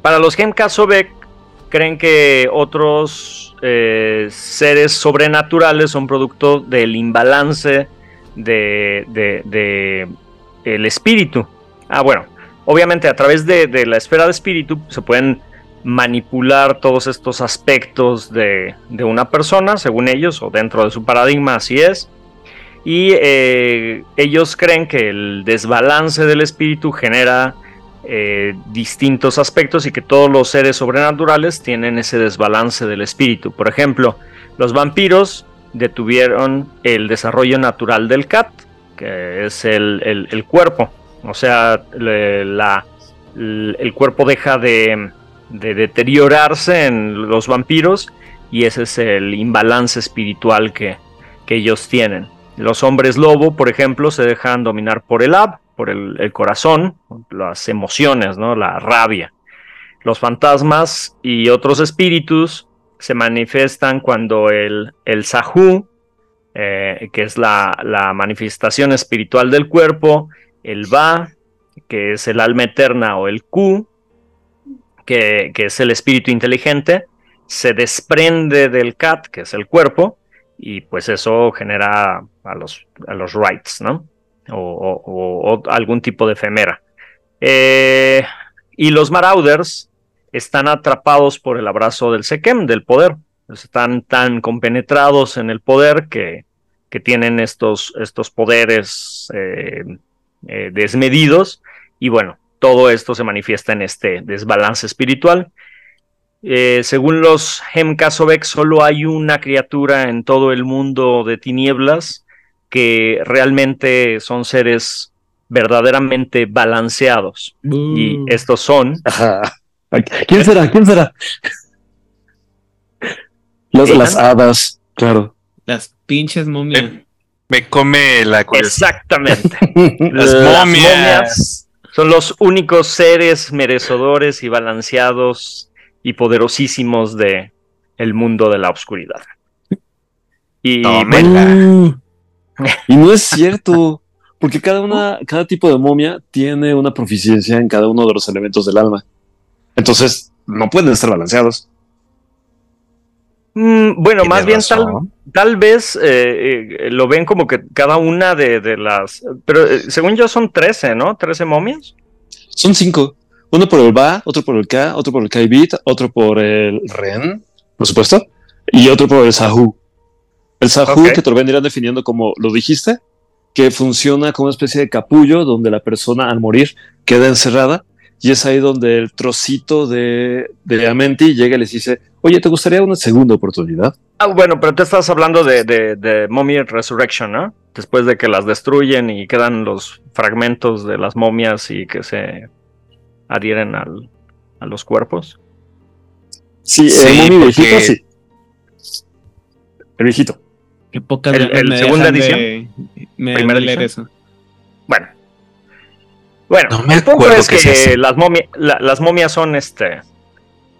para los Hemka Sobek creen que otros eh, seres sobrenaturales son producto del imbalance de, el espíritu. Ah, bueno, obviamente a través de, la esfera de espíritu se pueden manipular todos estos aspectos de, de una persona, según ellos, o dentro de su paradigma, así es. Y eh, ellos creen que el desbalance del espíritu genera eh, distintos aspectos y que todos los seres sobrenaturales tienen ese desbalance del espíritu. Por ejemplo, los vampiros detuvieron el desarrollo natural del cat, que es el, el- cuerpo. O sea, la- el el cuerpo deja de, de deteriorarse en los vampiros y ese es el imbalance espiritual que, que ellos tienen. Los hombres lobo, por ejemplo, se dejan dominar por el ab, por el, corazón, las emociones, ¿no? la rabia. Los fantasmas y otros espíritus se manifiestan cuando el, el sahu, eh, que es la, manifestación espiritual del cuerpo, el ba, que es el alma eterna o el ku, que, es el espíritu inteligente, se desprende del cat, que es el cuerpo, y pues eso genera a los, a los rights, ¿no? O, algún tipo de efemera. Eh, y los Marauders están atrapados por el abrazo del Sekem, del poder. Están tan compenetrados en el poder que, que tienen estos, estos poderes eh, eh, desmedidos. Y bueno, todo esto se manifiesta en este desbalance espiritual. Según los Hemkasovek, solo hay una criatura en todo el mundo de tinieblas que realmente son seres verdaderamente balanceados. Y estos son Ajá. ¿Quién será? ¿Quién será? Las, Elan. las hadas, claro. Las pinches momias. Eh, Me come la curiosidad. exactamente. Las Las momias. Son los únicos seres merecedores y balanceados y poderosísimos de el mundo de la oscuridad. Y Tómela. Y no es cierto, porque cada una, cada tipo de momia tiene una proficiencia en cada uno de los elementos del alma. Entonces, no pueden estar balanceados. mm, bueno, más bien tal, tal vez eh, eh, lo ven como que cada una de, de las... Pero eh, según yo son 13, ¿no? 13 momias. Son cinco. Uno por el Ba, otro por el K, otro por el Kaibit, otro por el Ren, por supuesto, y otro por el Sahu. El Sahu Ok. que te lo vendrían definiendo como lo dijiste, que funciona como una especie de capullo donde la persona al morir queda encerrada y es ahí donde el trocito de, de Amenti llega y les dice, oye, ¿te gustaría una segunda oportunidad? Ah, bueno, pero tú estás hablando de, de, de Mommy Resurrection, ¿no? Después de que las destruyen y quedan los fragmentos de las momias y que se adhieren al, a los cuerpos. Sí, Sí, el mommy porque- viejito, sí. El viejito. Qué pocas El- me segunda dejan de, me ¿Primera de leer edición? eso. Bueno. Bueno, No me el punto es que es las, momia- la- las momias son este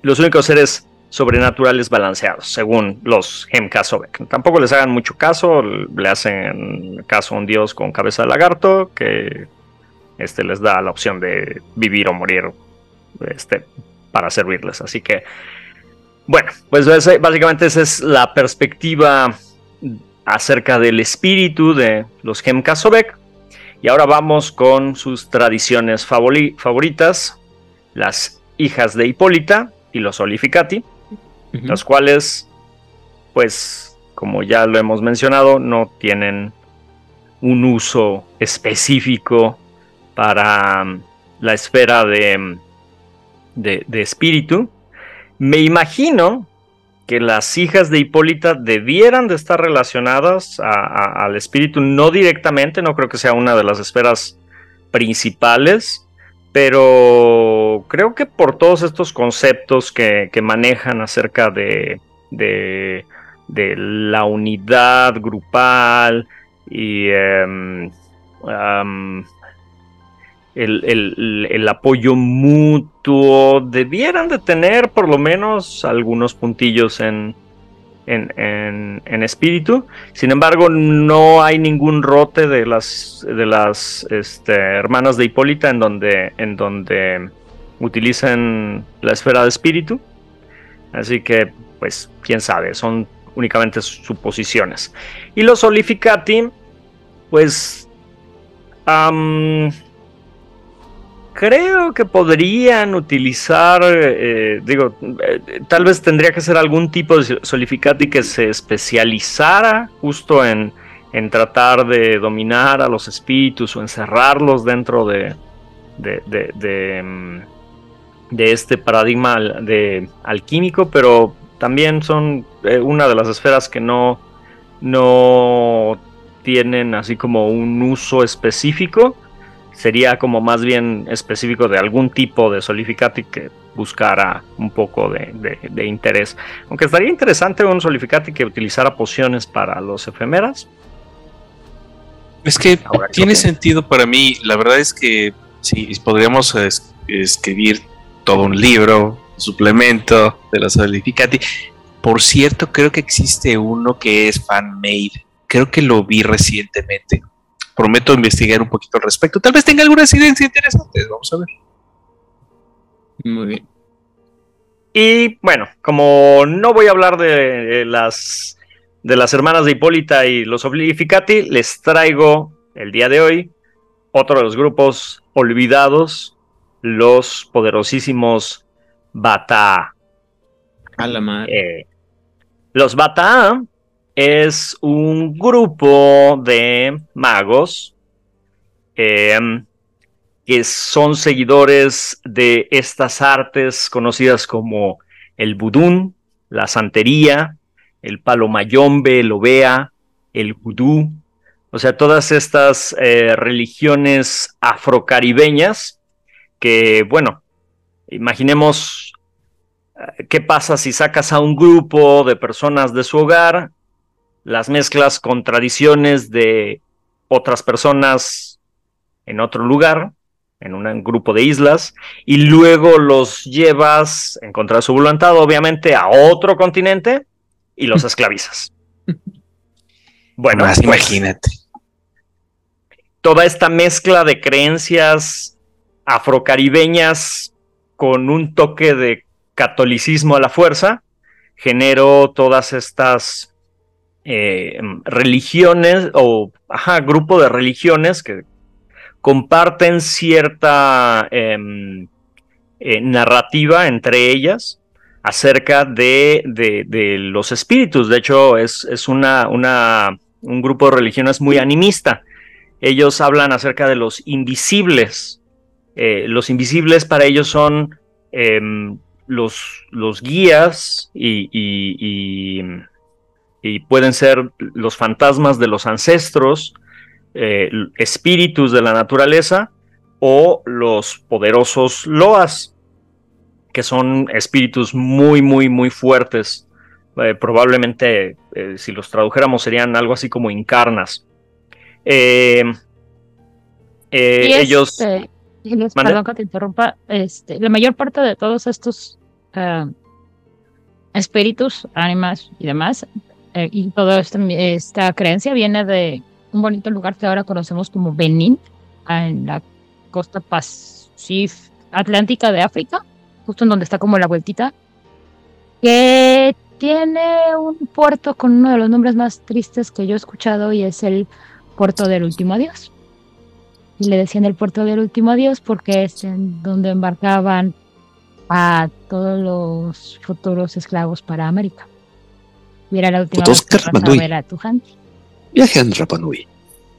los únicos seres sobrenaturales balanceados, según los Hemkasovek. Tampoco les hagan mucho caso, le hacen caso a un dios con cabeza de lagarto que este, les da la opción de vivir o morir este, para servirles. Así que, bueno, pues básicamente esa es la perspectiva acerca del espíritu de los Hemkasovek. Y ahora vamos con sus tradiciones favori- favoritas, las hijas de Hipólita y los Olificati, las cuales, pues, como ya lo hemos mencionado, no tienen un uso específico para mm, la esfera de, de, de espíritu. Me imagino que las hijas de Hipólita debieran de estar relacionadas al espíritu, no directamente, no creo que sea una de las esferas principales, pero creo que por todos estos conceptos que, manejan acerca de, la unidad grupal y em, el, el- el apoyo mutuo, debieran de tener por lo menos algunos puntillos en, en, en- en espíritu. Sin embargo, no hay ningún rote de las, de las este, hermanas de Hipólita en donde, en donde utilicen la esfera de espíritu. Así que, pues, quién sabe, son únicamente suposiciones. Y los Olificati, pues, creo que podrían utilizar, eh, digo, eh, tal vez tendría que ser algún tipo de Solificati que se especializara justo en, en tratar de dominar a los espíritus o encerrarlos dentro de, de, de, mm, este paradigma alquímico, pero también son eh, una de las esferas que no, no tienen así como un uso específico. Sería como más bien específico de algún tipo de solificati que buscara un poco de, de- de interés. Aunque estaría interesante un solificati que utilizara pociones para los efemeras. Es que Ahora tiene sentido para mí. La verdad es que sí, podríamos es- escribir todo un libro, suplemento de los Solificati. Por cierto, creo que existe uno que es fan-made. Creo que lo vi recientemente. Prometo investigar un poquito al respecto. Tal vez tenga algunas ideas interesantes. Vamos a ver. Muy bien. Y bueno, como no voy a hablar de, las de las hermanas de Hipólita y los Oblificati, les traigo el día de hoy otro de los grupos olvidados, los poderosísimos Bata. A la madre. Eh, los Bata es un grupo de magos em, que son seguidores de estas artes conocidas como el budún, la santería, el palomayombe, el ovea, el vudú, o sea, todas estas eh, religiones afrocaribeñas que, bueno, imaginemos eh, qué pasa si sacas a un grupo de personas de su hogar, las mezclas con tradiciones de otras personas en otro lugar, en un grupo de islas, y luego los llevas en contra de su voluntad, obviamente, a otro continente y los esclavizas. Bueno, pues, imagínate. Toda esta mezcla de creencias afrocaribeñas con un toque de catolicismo a la fuerza generó todas estas eh, religiones o grupo de religiones que comparten cierta em, eh, narrativa entre ellas acerca de, los espíritus. De hecho, es, es una, un grupo de religiones muy animista. Ellos hablan acerca de los invisibles. Eh, los invisibles para ellos son em, los, los, guías y, pueden ser los fantasmas de los ancestros, eh, espíritus de la naturaleza o los poderosos loas, que son espíritus muy, muy, muy fuertes. Eh, probablemente, eh, si los tradujéramos, serían algo así como incarnas. ellos. Este, perdón que te interrumpa. Este, la mayor parte de todos estos espíritus, ánimas y demás, y toda esta creencia viene de un bonito lugar que ahora conocemos como Benín, en la costa pacífica atlántica de África, justo en donde está como la vueltita, que tiene un puerto con uno de los nombres más tristes que yo he escuchado y es el puerto del último adiós. Y le decían el puerto del último adiós porque es en donde embarcaban a todos los futuros esclavos para América. Y era la última vez que a tu gente. Viaje a Rapanui.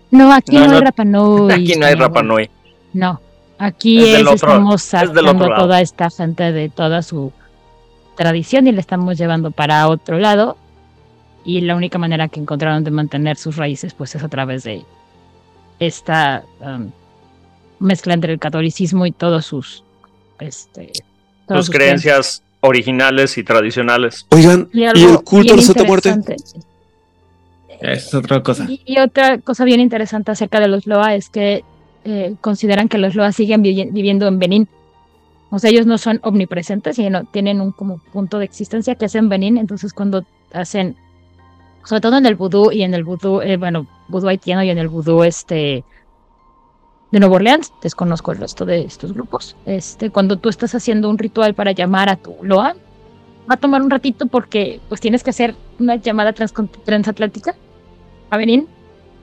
No, aquí no, hay Rapanui. Aquí no hay Rapanui. No, aquí es, estamos sacando toda esta gente de toda su tradición y la estamos llevando para otro lado. Y la única manera que encontraron de mantener sus raíces, pues es a través de esta um, mezcla entre el catolicismo y todos sus, este, sus, creencias originales y tradicionales. Oigan, ¿y, el culto de la Santa Muerte? Es otra cosa. Y, otra cosa bien interesante acerca de los Loa es que eh, consideran que los Loa siguen viviendo en Benín. O sea, ellos no son omnipresentes, sino tienen un como punto de existencia que es en Benín. Entonces, cuando hacen, sobre todo en el vudú y en el vudú, eh, bueno, vudú haitiano y en el vudú este de Nueva Orleans, desconozco el resto de estos grupos. Este, cuando tú estás haciendo un ritual para llamar a tu Loa, va a tomar un ratito porque pues tienes que hacer una llamada transatlántica a venir,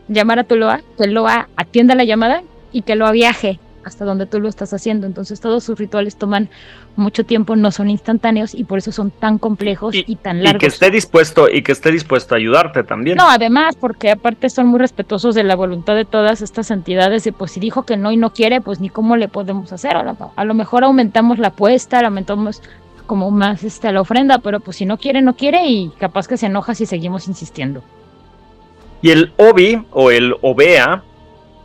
llamar a tu Loa, que Loa atienda la llamada y que Loa viaje hasta donde tú lo estás haciendo. Entonces todos sus rituales toman mucho tiempo, no son instantáneos y por eso son tan complejos y, tan largos. Y que esté dispuesto y que esté dispuesto a ayudarte también. No, además, porque aparte son muy respetuosos de la voluntad de todas estas entidades y pues si dijo que no y no quiere, pues ni cómo le podemos hacer. A lo, a lo mejor aumentamos la apuesta, aumentamos como más este, la ofrenda, pero pues si no quiere, no quiere y capaz que se enoja si seguimos insistiendo. Y el Obi o el Obea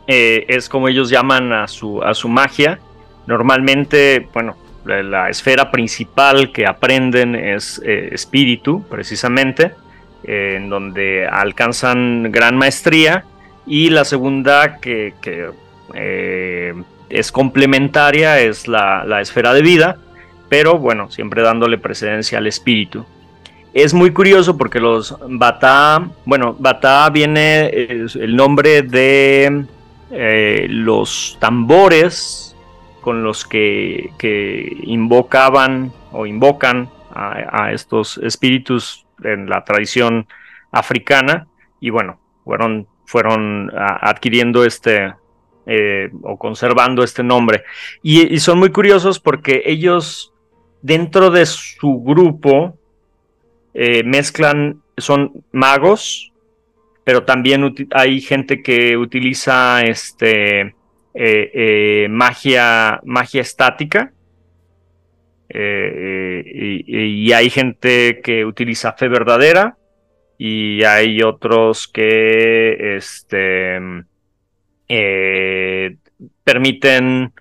eh, es como ellos llaman a su, a su magia. Normalmente, bueno, la, esfera principal que aprenden es eh, espíritu, precisamente, eh, en donde alcanzan gran maestría. Y la segunda que, es complementaria es la, la esfera de vida, pero bueno, siempre dándole precedencia al espíritu. Es muy curioso porque los Bata, bueno, Bata viene el nombre de eh, los tambores con los que, invocaban o invocan a, estos espíritus en la tradición africana y bueno, fueron, fueron adquiriendo este eh, o conservando este nombre. y son muy curiosos porque ellos dentro de su grupo eh, mezclan, son magos, pero también hay gente que utiliza este, eh, eh, magia, magia estática. eh, y, hay gente que utiliza fe verdadera y hay otros que este, permiten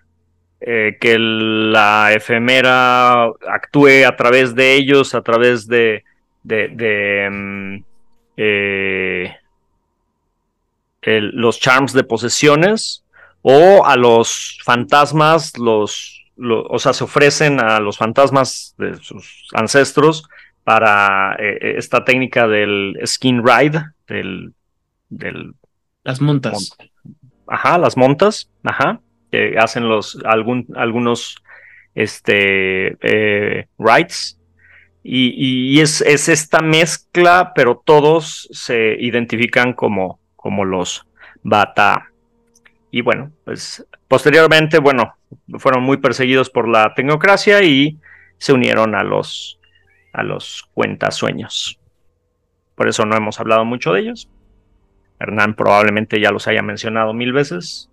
que la efemera actúe a través de ellos, a través de, mm, el- los charms de posesiones o a los fantasmas, los, lo- o sea, se ofrecen a los fantasmas de sus ancestros para eh, eh, esta técnica del skin ride, del, del Las montas. ajá, las montas, ajá, que hacen los algún, algunos este eh, rides. Y, y es, es esta mezcla, pero todos se identifican como, como los Bata. Y bueno, pues posteriormente, bueno, fueron muy perseguidos por la tecnocracia y se unieron a los, a los cuentasueños. Por eso no hemos hablado mucho de ellos. Hernán probablemente ya los haya mencionado mil veces.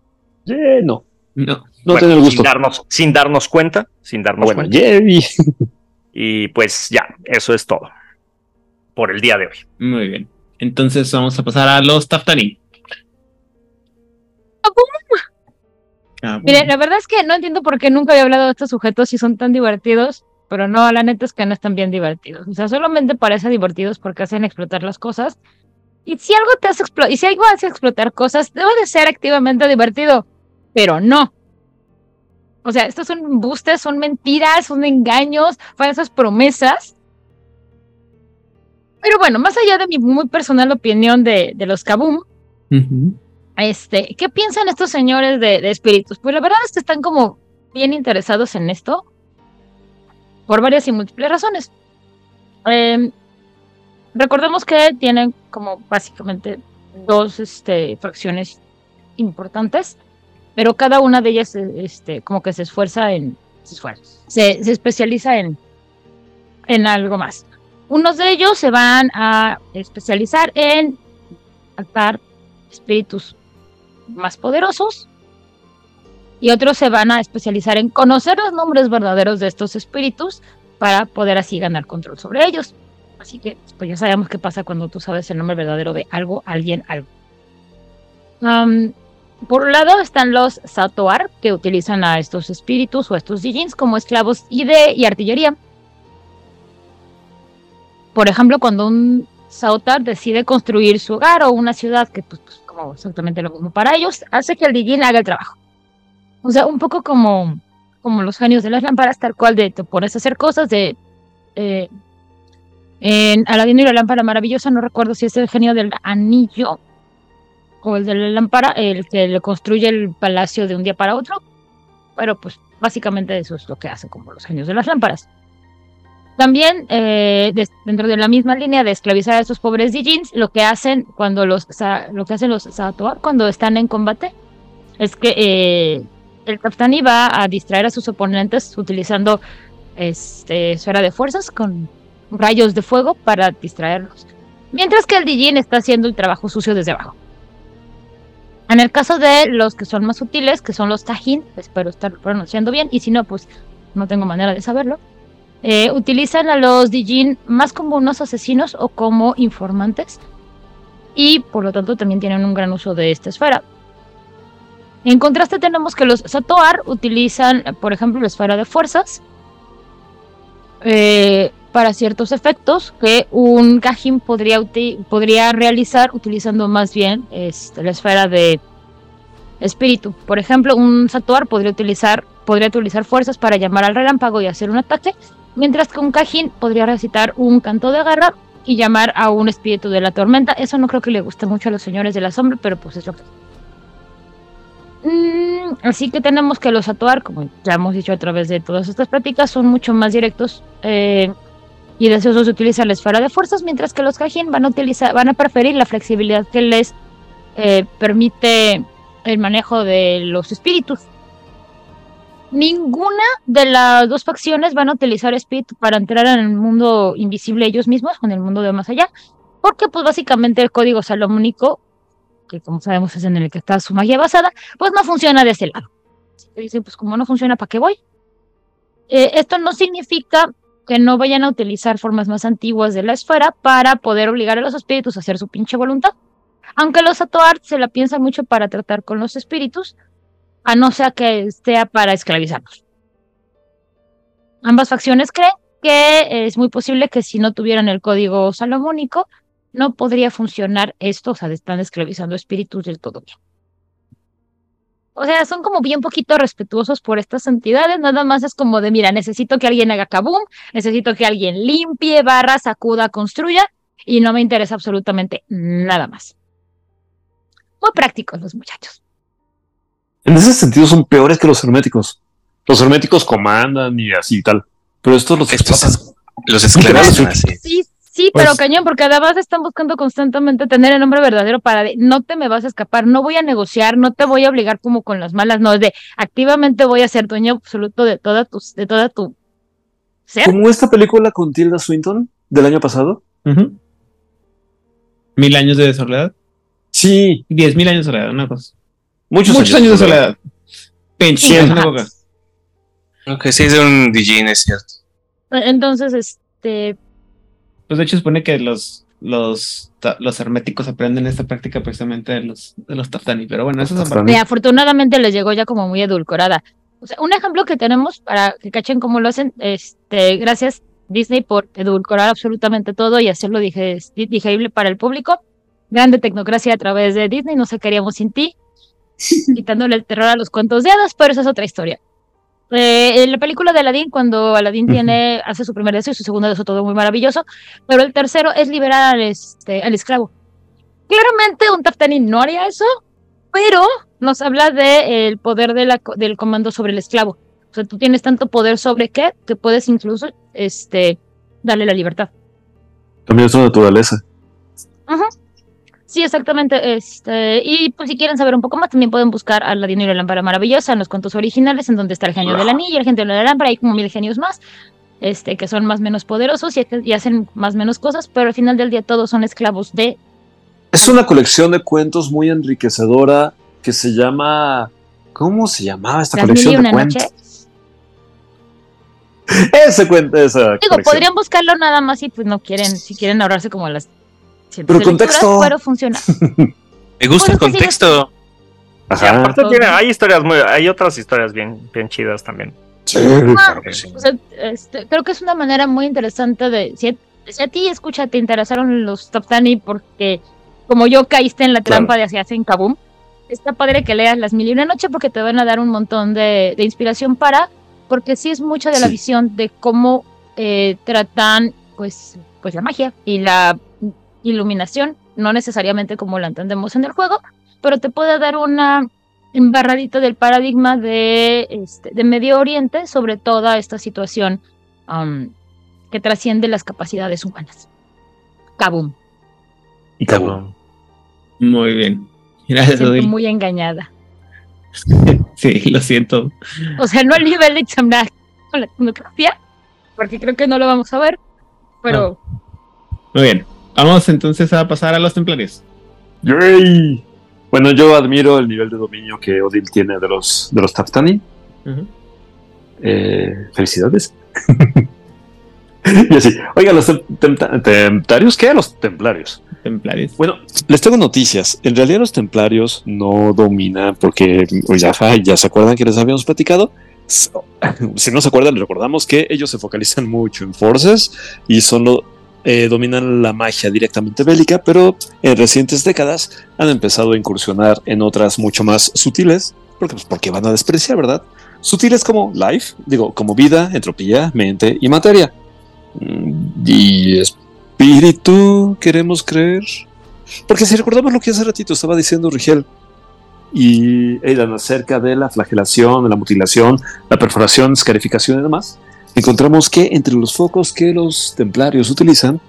Eh, no, No. no Bueno, tengo el gusto. Sin darnos, sin darnos cuenta, sin darnos Bueno, cuenta. Y pues ya, eso es todo por el día de hoy. Muy bien. Entonces vamos a pasar a los Taftani. Ah, Mire, bueno. la verdad es que no entiendo por qué nunca había hablado de estos sujetos si son tan divertidos, pero no, la neta es que no están bien divertidos. O sea, solamente parece divertidos porque hacen explotar las cosas. Y si algo te hace explotar, y si algo hace explotar cosas, debe de ser activamente divertido, pero no. O sea, estos son embustes, son mentiras, son engaños, falsas promesas. Pero bueno, más allá de mi muy personal opinión de, de los Kaboom, este, ¿qué piensan estos señores de, de espíritus? Pues la verdad es que están como bien interesados en esto por varias y múltiples razones. Eh, recordemos que tienen como básicamente dos este, fracciones importantes, pero cada una de ellas este, como que se esfuerza en, se, esfuerza, se, se especializa en, en algo más. Unos de ellos se van a especializar en atar espíritus más poderosos y otros se van a especializar en conocer los nombres verdaderos de estos espíritus para poder así ganar control sobre ellos. Así que pues ya sabemos qué pasa cuando tú sabes el nombre verdadero de algo, alguien, algo. Por un lado están los Satoar, que utilizan a estos espíritus o estos Dijins como esclavos y de y artillería. Por ejemplo, cuando un Sautar decide construir su hogar o una ciudad, que pues, pues, como exactamente lo mismo para ellos, hace que el Dijin haga el trabajo. O sea, un poco como, como los genios de las lámparas, tal cual de te pones a hacer cosas de... eh, en Aladino y la lámpara maravillosa, no recuerdo si es el genio del anillo o el de la lámpara, el que le construye el palacio de un día para otro. Pero pues básicamente eso es lo que hacen como los genios de las lámparas. También eh, dentro de la misma línea de esclavizar a estos pobres Dijins, lo que hacen cuando los lo que hacen los Satoa cuando están en combate es que eh, el Capitani va a distraer a sus oponentes utilizando este esfera de fuerzas con rayos de fuego para distraerlos. Mientras que el Dijin está haciendo el trabajo sucio desde abajo. En el caso de los que son más útiles, que son los Tajin, espero estar pronunciando bien, y si no, pues no tengo manera de saberlo, eh, utilizan a los Dijin más como unos asesinos o como informantes, y por lo tanto también tienen un gran uso de esta esfera. En contraste tenemos que los Satoar utilizan, por ejemplo, la esfera de fuerzas eh, para ciertos efectos que un Kajin podría, podría realizar utilizando más bien este, la esfera de espíritu. Por ejemplo, un Satoar podría utilizar, podría utilizar fuerzas para llamar al relámpago y hacer un ataque, mientras que un Kajin podría recitar un canto de guerra y llamar a un espíritu de la tormenta. Eso no creo que le guste mucho a los señores de la sombra, pero pues es lo que Mm, así que tenemos que los Atuar, como ya hemos dicho a través de todas estas prácticas, son mucho más directos eh, y deseosos de utilizar la esfera de fuerzas, mientras que los Kajin van a utilizar, van a preferir la flexibilidad que les eh, permite el manejo de los espíritus. Ninguna de las dos facciones van a utilizar espíritu para entrar en el mundo invisible ellos mismos, en el mundo de más allá, porque pues básicamente el código salomónico que como sabemos es en el que está su magia basada, pues no funciona de ese lado. Dicen, pues como no funciona, ¿para qué voy? Eh, esto no significa que no vayan a utilizar formas más antiguas de la esfera para poder obligar a los espíritus a hacer su pinche voluntad. Aunque los Atoar se la piensan mucho para tratar con los espíritus, a no ser que sea para esclavizarlos. Ambas facciones creen que es muy posible que si no tuvieran el código salomónico, no podría funcionar esto, o sea, están esclavizando espíritus del todo bien. O sea, son como bien poquito respetuosos por estas entidades, nada más es como de, mira, necesito que alguien haga kaboom, necesito que alguien limpie, barra, sacuda, construya, y no me interesa absolutamente nada más. Muy prácticos los muchachos. En ese sentido son peores que los herméticos. Los herméticos comandan y así y tal. Pero estos los Estos es- los esclavizan. Sí, sí, Pues- pero cañón, porque además están buscando constantemente tener el nombre verdadero para de, no te me vas a escapar, no voy a negociar, no te voy a obligar como con las malas, no, es de activamente voy a ser dueño absoluto de toda tu, de toda tu ser. Como esta película con Tilda Swinton del año pasado. Mil años de soledad. Sí, Diez mil años de soledad, una cosa. Muchos, Muchos años de soledad. Boca. Aunque sí es de un DJ, es cierto. Entonces, este, Pues de hecho supone que los, los, los herméticos aprenden esta práctica precisamente de los, de los Taftani, pero bueno, eso es aparte. eh, afortunadamente les llegó ya como muy edulcorada. O sea, un ejemplo que tenemos para que cachen cómo lo hacen, este, gracias Disney por edulcorar absolutamente todo y hacerlo dije, digerible para el público. Grande tecnocracia a través de Disney, no sé qué haríamos sin ti, quitándole el terror a los cuentos de hadas, pero esa es otra historia. Eh, en la película de Aladdin, cuando Aladdin Ujú. tiene, hace su primer deseo y su segundo deseo, todo muy maravilloso, pero el tercero es liberar al, este, al esclavo. Claramente un Taftani no haría eso, pero nos habla de el poder de la del comando sobre el esclavo. O sea, tú tienes tanto poder sobre qué que puedes incluso este, darle la libertad. También es una naturaleza. Sí, exactamente. Este, y pues si quieren saber un poco más, también pueden buscar a Ladino y la lámpara maravillosa en los cuentos originales, en donde está el genio del anillo, el genio de la lámpara, hay como mil genios más, este, que son más o menos poderosos y, y hacen más o menos cosas, pero al final del día todos son esclavos de Es una colección de cuentos muy enriquecedora que se llama. ¿Cómo se llamaba esta las mil y colección una de cuentos? Ese cuento, esa Digo, colección. podrían buscarlo nada más si pues no quieren, si quieren ahorrarse como las cientos Pero contexto. pero funciona. Me gusta el Bueno, pues sí, contexto. Sí, aparte tiene, hay historias muy, hay otras historias bien, bien chidas también. Sí. Ah, que sí. o sea, este, creo que es una manera muy interesante de. Si a, si a ti, escucha, te interesaron los Top Tani porque, como yo, caíste en la Claro. trampa de hacia hacen Kaboom, está padre que leas Las Mil y Una Noche porque te van a dar un montón de, de inspiración para. Porque sí es mucha de la Sí. visión de cómo eh, tratan, pues, pues, la magia y la iluminación, no necesariamente como la entendemos en el juego, pero te puede dar una embarradita del paradigma de, este, de Medio Oriente sobre toda esta situación um, que trasciende las capacidades humanas. Kabum. Y cabrón. Muy bien. Me Gracias, siento Odil. muy engañada. Sí, lo siento. O sea, no al nivel de examinar con la tecnología, porque creo que no lo vamos a ver, pero Muy bien. Vamos entonces a pasar a los templarios. Yay. Bueno, yo admiro el nivel de dominio que Odil tiene de los, de los Taftani. Eh, felicidades. y así, oiga, los templarios, ¿qué? Los templarios. Templarios. Bueno, les tengo noticias. En realidad los templarios no dominan porque pues, ya, ya se acuerdan que les habíamos platicado. Si no se acuerdan, les recordamos que ellos se focalizan mucho en forces y solo eh, dominan la magia directamente bélica, pero en recientes décadas han empezado a incursionar en otras mucho más sutiles, porque, pues, porque van a despreciar, ¿verdad? Sutiles como life, digo, como vida, entropía, mente y materia. Mm, Y espíritu, queremos creer. Porque si recordamos lo que hace ratito estaba diciendo Rigel y Aidan acerca de la flagelación, de la mutilación, la perforación, escarificación y demás, encontramos que entre los focos que los templarios utilizan,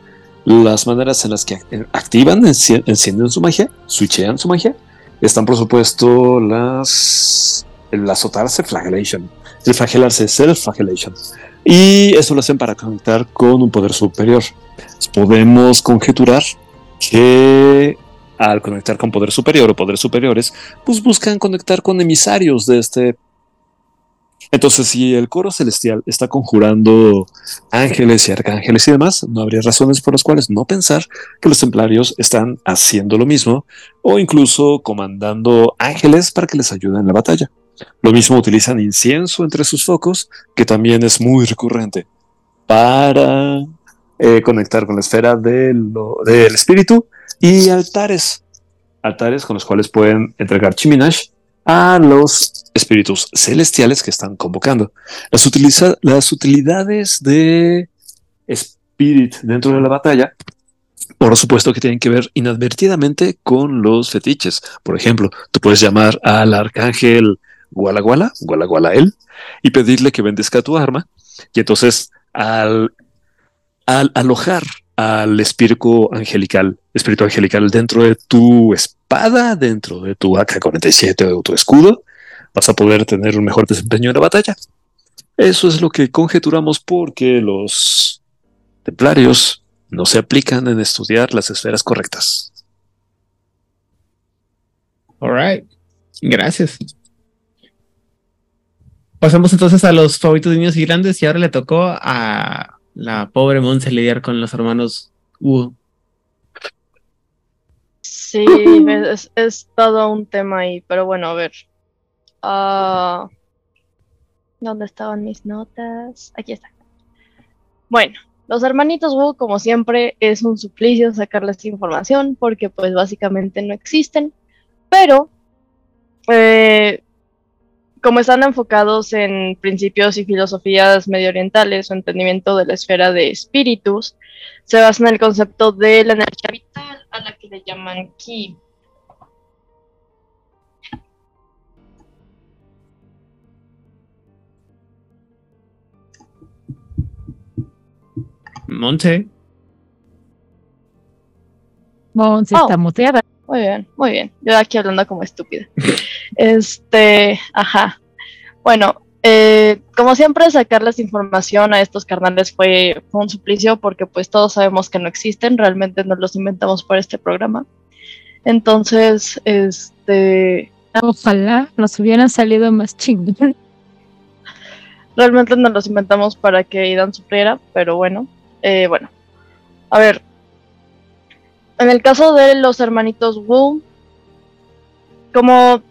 las maneras en las que act- activan, enci- encienden su magia, switchean su magia, están por supuesto las el azotarse, flagellation, el flagelarse, self-flagellation. Y eso lo hacen para conectar con un poder superior. Podemos conjeturar que al conectar con poder superior o poderes superiores, pues buscan conectar con emisarios de este Entonces, si el coro celestial está conjurando ángeles y arcángeles y demás, no habría razones por las cuales no pensar que los templarios están haciendo lo mismo o incluso comandando ángeles para que les ayuden en la batalla. Lo mismo utilizan incienso entre sus focos, que también es muy recurrente, para eh, conectar con la esfera del, del espíritu y altares, altares con los cuales pueden entregar chiminash a los espíritus celestiales que están convocando. Las, utiliza las utilidades de Spirit dentro de la batalla, por supuesto que tienen que ver inadvertidamente con los fetiches. Por ejemplo, tú puedes llamar al arcángel Guala Guala, Guala Guala él, y pedirle que bendezca tu arma. Y entonces, al, al alojar al espíritu angelical, espíritu angelical dentro de tu espada, dentro de tu AK-47 o tu escudo, vas a poder tener un mejor desempeño en la batalla. Eso es lo que conjeturamos porque los templarios no se aplican en estudiar las esferas correctas. All Gracias. Pasamos entonces a los favoritos niños y grandes y ahora le tocó a la pobre Monse lidiar con los hermanos Wu. Sí, es, todo un tema ahí, pero bueno, a ver. Ah, ¿Dónde estaban mis notas? Aquí está. Bueno, los hermanitos Wu, como siempre, es un suplicio sacarles información porque pues básicamente no existen, pero eh, como están enfocados en principios y filosofías medio orientales o entendimiento de la esfera de espíritus, se basan en el concepto de la energía vital a la que le llaman ki. Monte. Monte está oh. muteada. Muy bien, muy bien. Yo aquí hablando como estúpida. este, ajá. Bueno, eh, como siempre, sacarles información a estos carnales fue, un suplicio porque pues todos sabemos que no existen, realmente nos los inventamos para este programa. Entonces, este... Ojalá nos hubieran salido más chingón. Realmente nos los inventamos para que Idan sufriera, pero bueno, eh, bueno. A ver, en el caso de los hermanitos Wu, como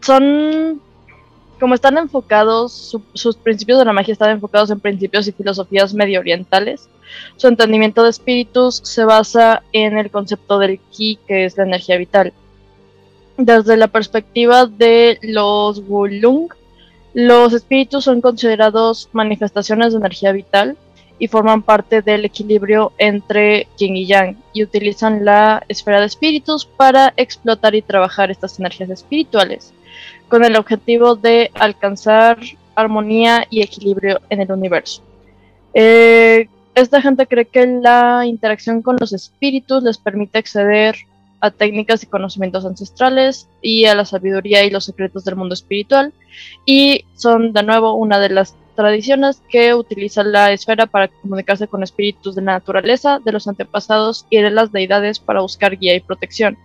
son, como están enfocados, sus principios de la magia están enfocados en principios y filosofías medio orientales. Su entendimiento de espíritus se basa en el concepto del ki, que es la energía vital. Desde la perspectiva de los Wulung, los espíritus son considerados manifestaciones de energía vital y forman parte del equilibrio entre yin y yang y utilizan la esfera de espíritus para explotar y trabajar estas energías espirituales con el objetivo de alcanzar armonía y equilibrio en el universo. Eh, esta gente cree que la interacción con los espíritus les permite acceder a técnicas y conocimientos ancestrales y a la sabiduría y los secretos del mundo espiritual y son de nuevo una de las tradiciones que utilizan la esfera para comunicarse con espíritus de la naturaleza, de los antepasados y de las deidades para buscar guía y protección.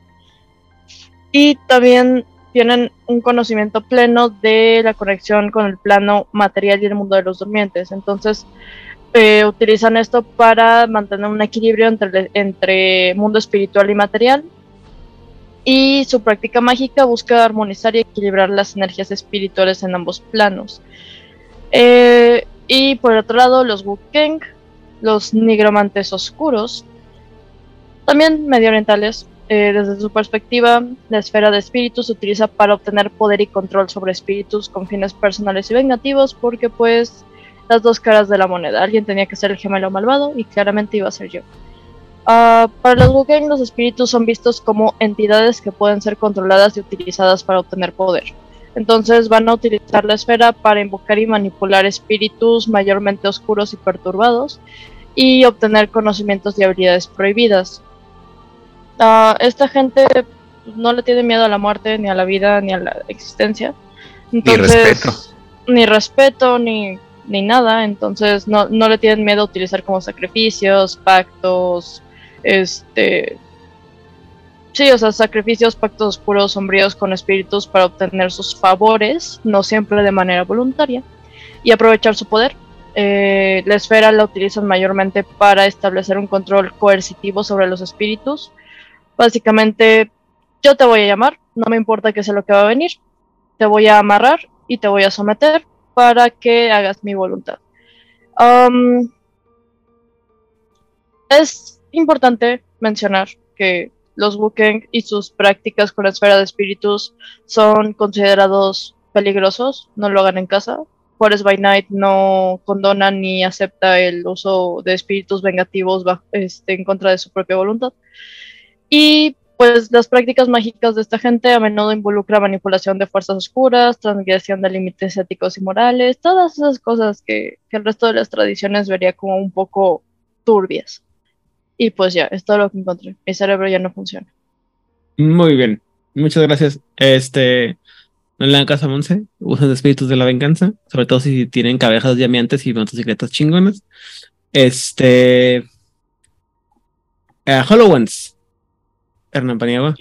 Y también tienen un conocimiento pleno de la conexión con el plano material y el mundo de los durmientes. Entonces, eh, utilizan esto para mantener un equilibrio entre, entre mundo espiritual y material. Y su práctica mágica busca armonizar y equilibrar las energías espirituales en ambos planos. Eh, y por otro lado, los Wukeng, los nigromantes oscuros, también medio orientales. Eh, desde su perspectiva, la esfera de espíritus se utiliza para obtener poder y control sobre espíritus con fines personales y vengativos, porque pues las dos caras de la moneda. Alguien tenía que ser el gemelo malvado y claramente iba a ser yo. Ah, para los Wukeng, los espíritus son vistos como entidades que pueden ser controladas y utilizadas para obtener poder. Entonces van a utilizar la esfera para invocar y manipular espíritus mayormente oscuros y perturbados y obtener conocimientos y habilidades prohibidas. Uh, esta gente no le tiene miedo a la muerte, ni a la vida, ni a la existencia. ni respeto. Ni respeto, ni, ni nada. Entonces no, no le tienen miedo a utilizar como sacrificios, pactos, este sí, o sea, sacrificios, pactos oscuros, sombríos con espíritus para obtener sus favores, no siempre de manera voluntaria, y aprovechar su poder. Eh, la esfera la utilizan mayormente para establecer un control coercitivo sobre los espíritus. Básicamente, yo te voy a llamar, no me importa qué sea lo que va a venir, te voy a amarrar y te voy a someter para que hagas mi voluntad. Es importante mencionar que los Wukeng y sus prácticas con la esfera de espíritus son considerados peligrosos, no lo hagan en casa. Forest by Night no condona ni acepta el uso de espíritus vengativos este, en contra de su propia voluntad. Y pues las prácticas mágicas de esta gente a menudo involucran manipulación de fuerzas oscuras, transgresión de límites éticos y morales, todas esas cosas que, que el resto de las tradiciones vería como un poco turbias. Y pues ya, es todo lo que encontré. Mi cerebro ya no funciona. Muy bien. Muchas gracias. Este. En la casa Monse, usan espíritus de la venganza, sobre todo si tienen cabezas llameantes y motocicletas chingonas. Este. Uh, HoloOnes. Hernán Paniagua.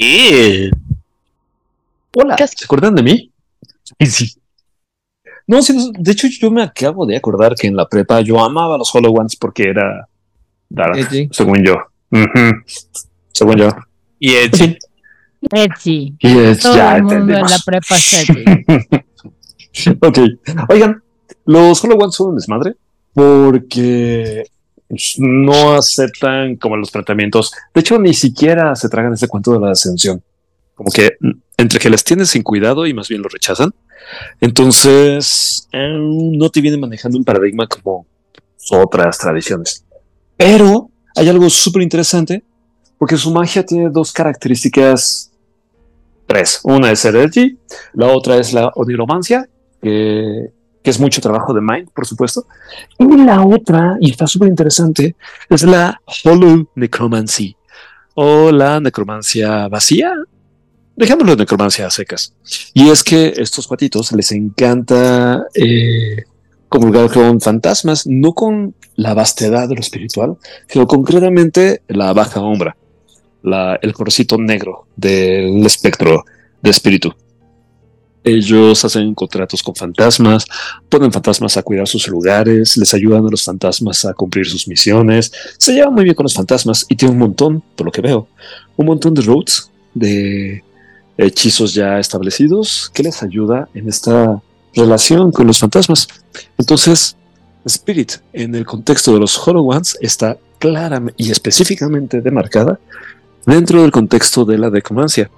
Hola, ¿se acuerdan de mí? Sí. No, sí, de hecho yo me acabo de acordar que en la prepa yo amaba los HoloOnes porque era según yo. Según yo. Y Etsy. Etsy. Y es, Todo ya el mundo en la prepa es Etsy. ok. Oigan, los HoloOnes son un desmadre porque no aceptan como los tratamientos. De hecho, ni siquiera se tragan ese cuento de la ascensión. Como que mm, entre que les tienen sin cuidado y más bien lo rechazan. Entonces, eh, no te vienen manejando un paradigma como otras tradiciones. Pero hay algo súper interesante porque su magia tiene dos características. Tres. Una es el Edgy, la otra es la oniromancia, que, que es mucho trabajo de Mind, por supuesto. Y la otra, y está súper interesante, es la Hollow Necromancy o la necromancia vacía. Dejémoslo de necromancia a secas. Y es que estos cuatitos les encanta eh, comulgar con fantasmas, no con la vastedad de lo espiritual, sino concretamente la baja sombra, el colorcito negro del espectro de espíritu. Ellos hacen contratos con fantasmas, ponen fantasmas a cuidar sus lugares, les ayudan a los fantasmas a cumplir sus misiones, se llevan muy bien con los fantasmas y tienen un montón, por lo que veo, un montón de routes, de hechizos ya establecidos que les ayuda en esta relación con los fantasmas. Entonces, Spirit, en el contexto de los Hollow Ones, está clara y específicamente demarcada dentro del contexto de la necromancia.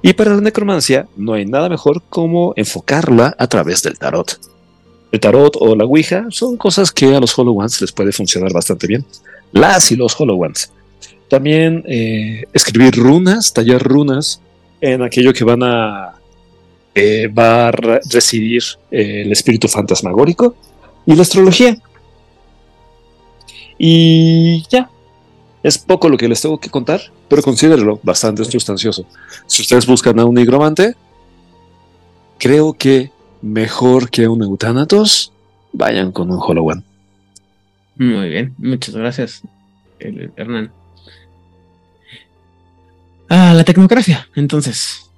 Y para la necromancia no hay nada mejor como enfocarla a través del tarot. El tarot o la Ouija son cosas que a los Hollow Ones les puede funcionar bastante bien. Las y los Hollow Ones. También eh, escribir runas, tallar runas en aquello que van a eh, va a re- residir eh, el espíritu fantasmagórico y la astrología. Y ya. Es poco lo que les tengo que contar, pero considérelo bastante sustancioso. Si ustedes buscan a un nigromante, creo que mejor que un Eutanatos, vayan con un Hollow One. Muy bien, muchas gracias, el- Hernán. Ah, la tecnocracia, entonces.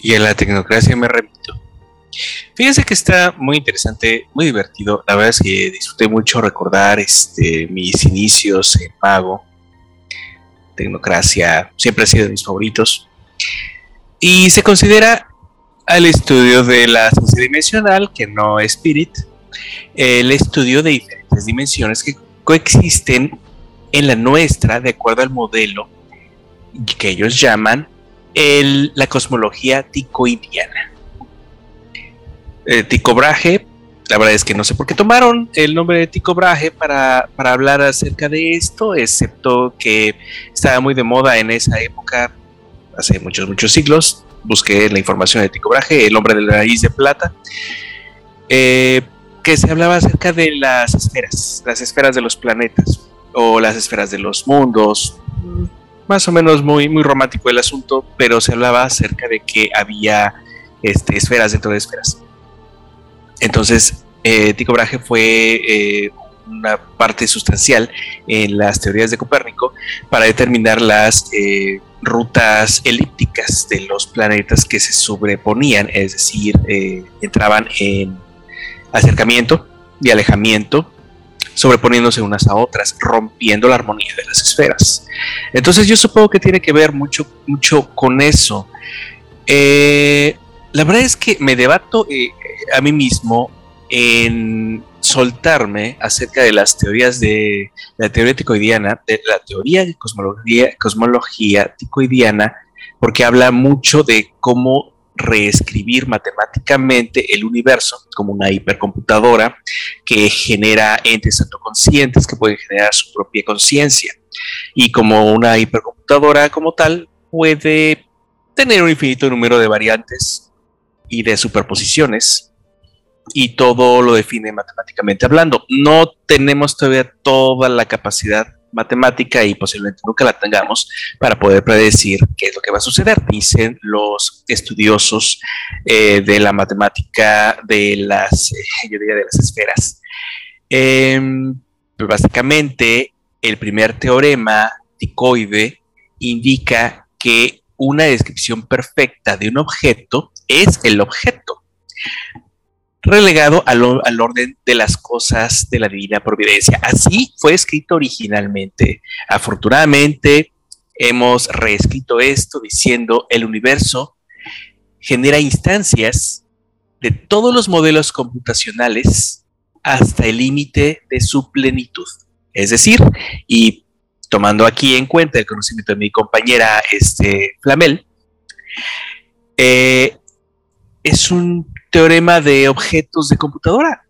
Y en la tecnocracia me remito. Fíjense que está muy interesante, muy divertido. La verdad es que disfruté mucho recordar este, mis inicios en Mago. Tecnocracia siempre ha sido de mis favoritos. Y se considera al estudio de la ciencia dimensional, que no es Spirit, el estudio de diferentes dimensiones que coexisten en la nuestra de acuerdo al modelo que ellos llaman la cosmología ticoidiana. Eh, Tycho Brahe, la verdad es que no sé por qué tomaron el nombre de Tycho Brahe para, para hablar acerca de esto, excepto que estaba muy de moda en esa época, hace muchos, muchos siglos. Busqué la información de Tycho Brahe, el hombre de la raíz de plata, eh, que se hablaba acerca de las esferas, las esferas de los planetas o las esferas de los mundos, más o menos muy, muy romántico el asunto, pero se hablaba acerca de que había este, esferas dentro de esferas. Entonces, eh, Tycho Brahe fue eh, una parte sustancial en las teorías de Copérnico para determinar las, eh, rutas elípticas de los planetas que se sobreponían, es decir, eh, entraban en acercamiento y alejamiento, sobreponiéndose unas a otras, rompiendo la armonía de las esferas. Entonces yo supongo que tiene que ver mucho, mucho con eso. Eh, la verdad es que me debato eh, a mí mismo en soltarme acerca de las teorías de la teoría ticoidiana, de la teoría de cosmología, cosmología ticoidiana, porque habla mucho de cómo reescribir matemáticamente el universo como una hipercomputadora que genera entes autoconscientes que pueden generar su propia conciencia. Y como una hipercomputadora como tal puede tener un infinito número de variantes y de superposiciones y todo lo define matemáticamente hablando. No tenemos todavía toda la capacidad matemática y posiblemente nunca la tengamos para poder predecir qué es lo que va a suceder, dicen los estudiosos eh, de la matemática de las, eh, yo diría de las esferas. Pues básicamente, el primer teorema ticoide indica que una descripción perfecta de un objeto es el objeto relegado al, orden de las cosas de la divina providencia. Así fue escrito originalmente. Afortunadamente, hemos reescrito esto diciendo el universo genera instancias de todos los modelos computacionales hasta el límite de su plenitud. Es decir, y tomando aquí en cuenta el conocimiento de mi compañera este, Flamel, eh, es un teorema de objetos de computadora.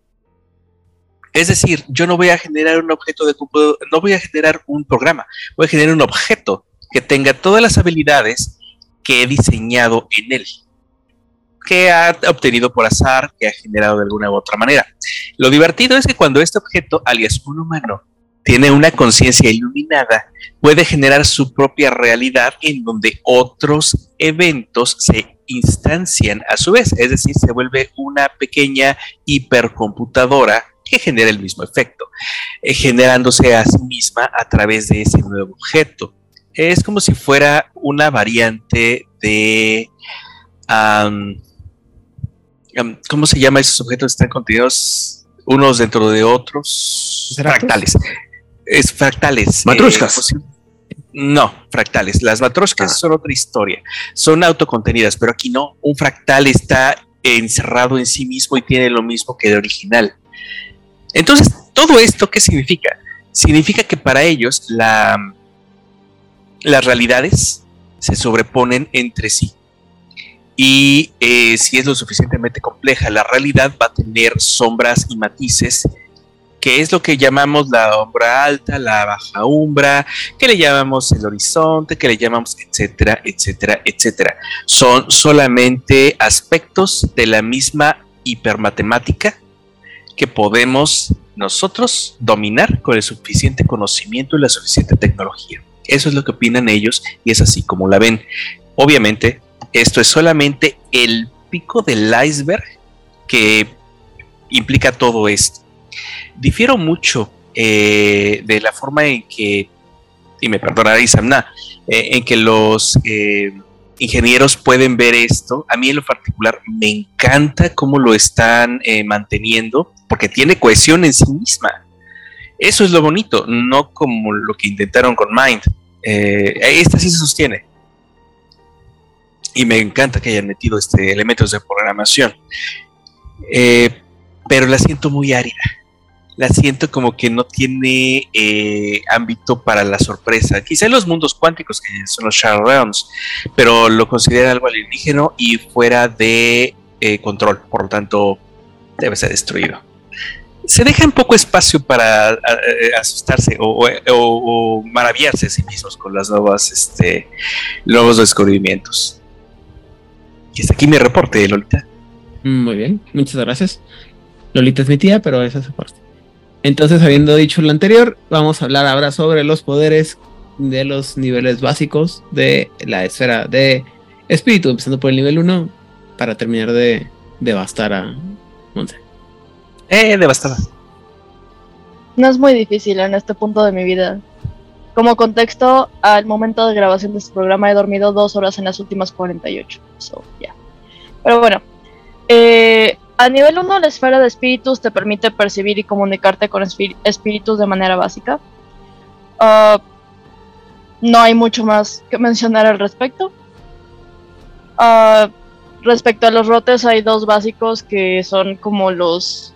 Es decir, yo no voy a generar un objeto de computadora, no voy a generar un programa, voy a generar un objeto que tenga todas las habilidades que he diseñado en él, que ha obtenido por azar, que ha generado de alguna u otra manera. Lo divertido es que cuando este objeto, alias un humano, tiene una conciencia iluminada, puede generar su propia realidad en donde otros eventos se instancian a su vez, es decir, se vuelve una pequeña hipercomputadora que genera el mismo efecto, eh, generándose a sí misma a través de ese nuevo objeto. Es como si fuera una variante de... ¿Cómo se llama esos objetos? Están contenidos unos dentro de otros. Fractales. Es fractales. Matruscas. Eh, no, fractales. Las matroscas ah. son otra historia. Son autocontenidas, pero aquí no. Un fractal está encerrado en sí mismo y tiene lo mismo que el original. Entonces, ¿todo esto qué significa? Significa que para ellos la, las realidades se sobreponen entre sí. Y eh, si es lo suficientemente compleja, la realidad va a tener sombras y matices que es lo que llamamos la umbra alta, la baja umbra, que le llamamos el horizonte, que le llamamos etcétera, etcétera, etcétera. Son solamente aspectos de la misma hipermatemática que podemos nosotros dominar con el suficiente conocimiento y la suficiente tecnología. Eso es lo que opinan ellos y es así como la ven. Obviamente, esto es solamente el pico del iceberg que implica todo esto difiero mucho eh, de la forma en que, y me perdonará Isamna, eh, en que los eh, ingenieros pueden ver esto. A mí en lo particular me encanta cómo lo están manteniendo, porque tiene cohesión en sí misma. Eso es lo bonito, no como lo que intentaron con Mind. esta sí se sostiene. Y me encanta que hayan metido este elementos de programación. pero la siento muy árida la siento como que no tiene eh, ámbito para la sorpresa. Quizá en los mundos cuánticos, que son los Shadow pero lo considera algo alienígeno y fuera de eh, control, por lo tanto, debe ser destruido. Se deja un poco espacio para eh, asustarse o, maravillarse a sí mismos con las nuevas, este, nuevos descubrimientos. Y hasta aquí mi reporte, Lolita. Muy bien, muchas gracias. Lolita es mi tía, pero esa es su parte. Entonces, habiendo dicho lo anterior, vamos a hablar ahora sobre los poderes de los niveles básicos de la esfera de espíritu, empezando por el nivel 1, para terminar de devastar a Monse. Eh, devastada. No es muy difícil en este punto de mi vida. como contexto, al momento de grabación de este programa he dormido dos horas en las últimas 48. So, yeah. Pero bueno, eh, a nivel 1, la esfera de espíritus te permite percibir y comunicarte con espí- espíritus de manera básica. Ah, no hay mucho más que mencionar al respecto. Ah, respecto a los rotes, hay dos básicos que son como los,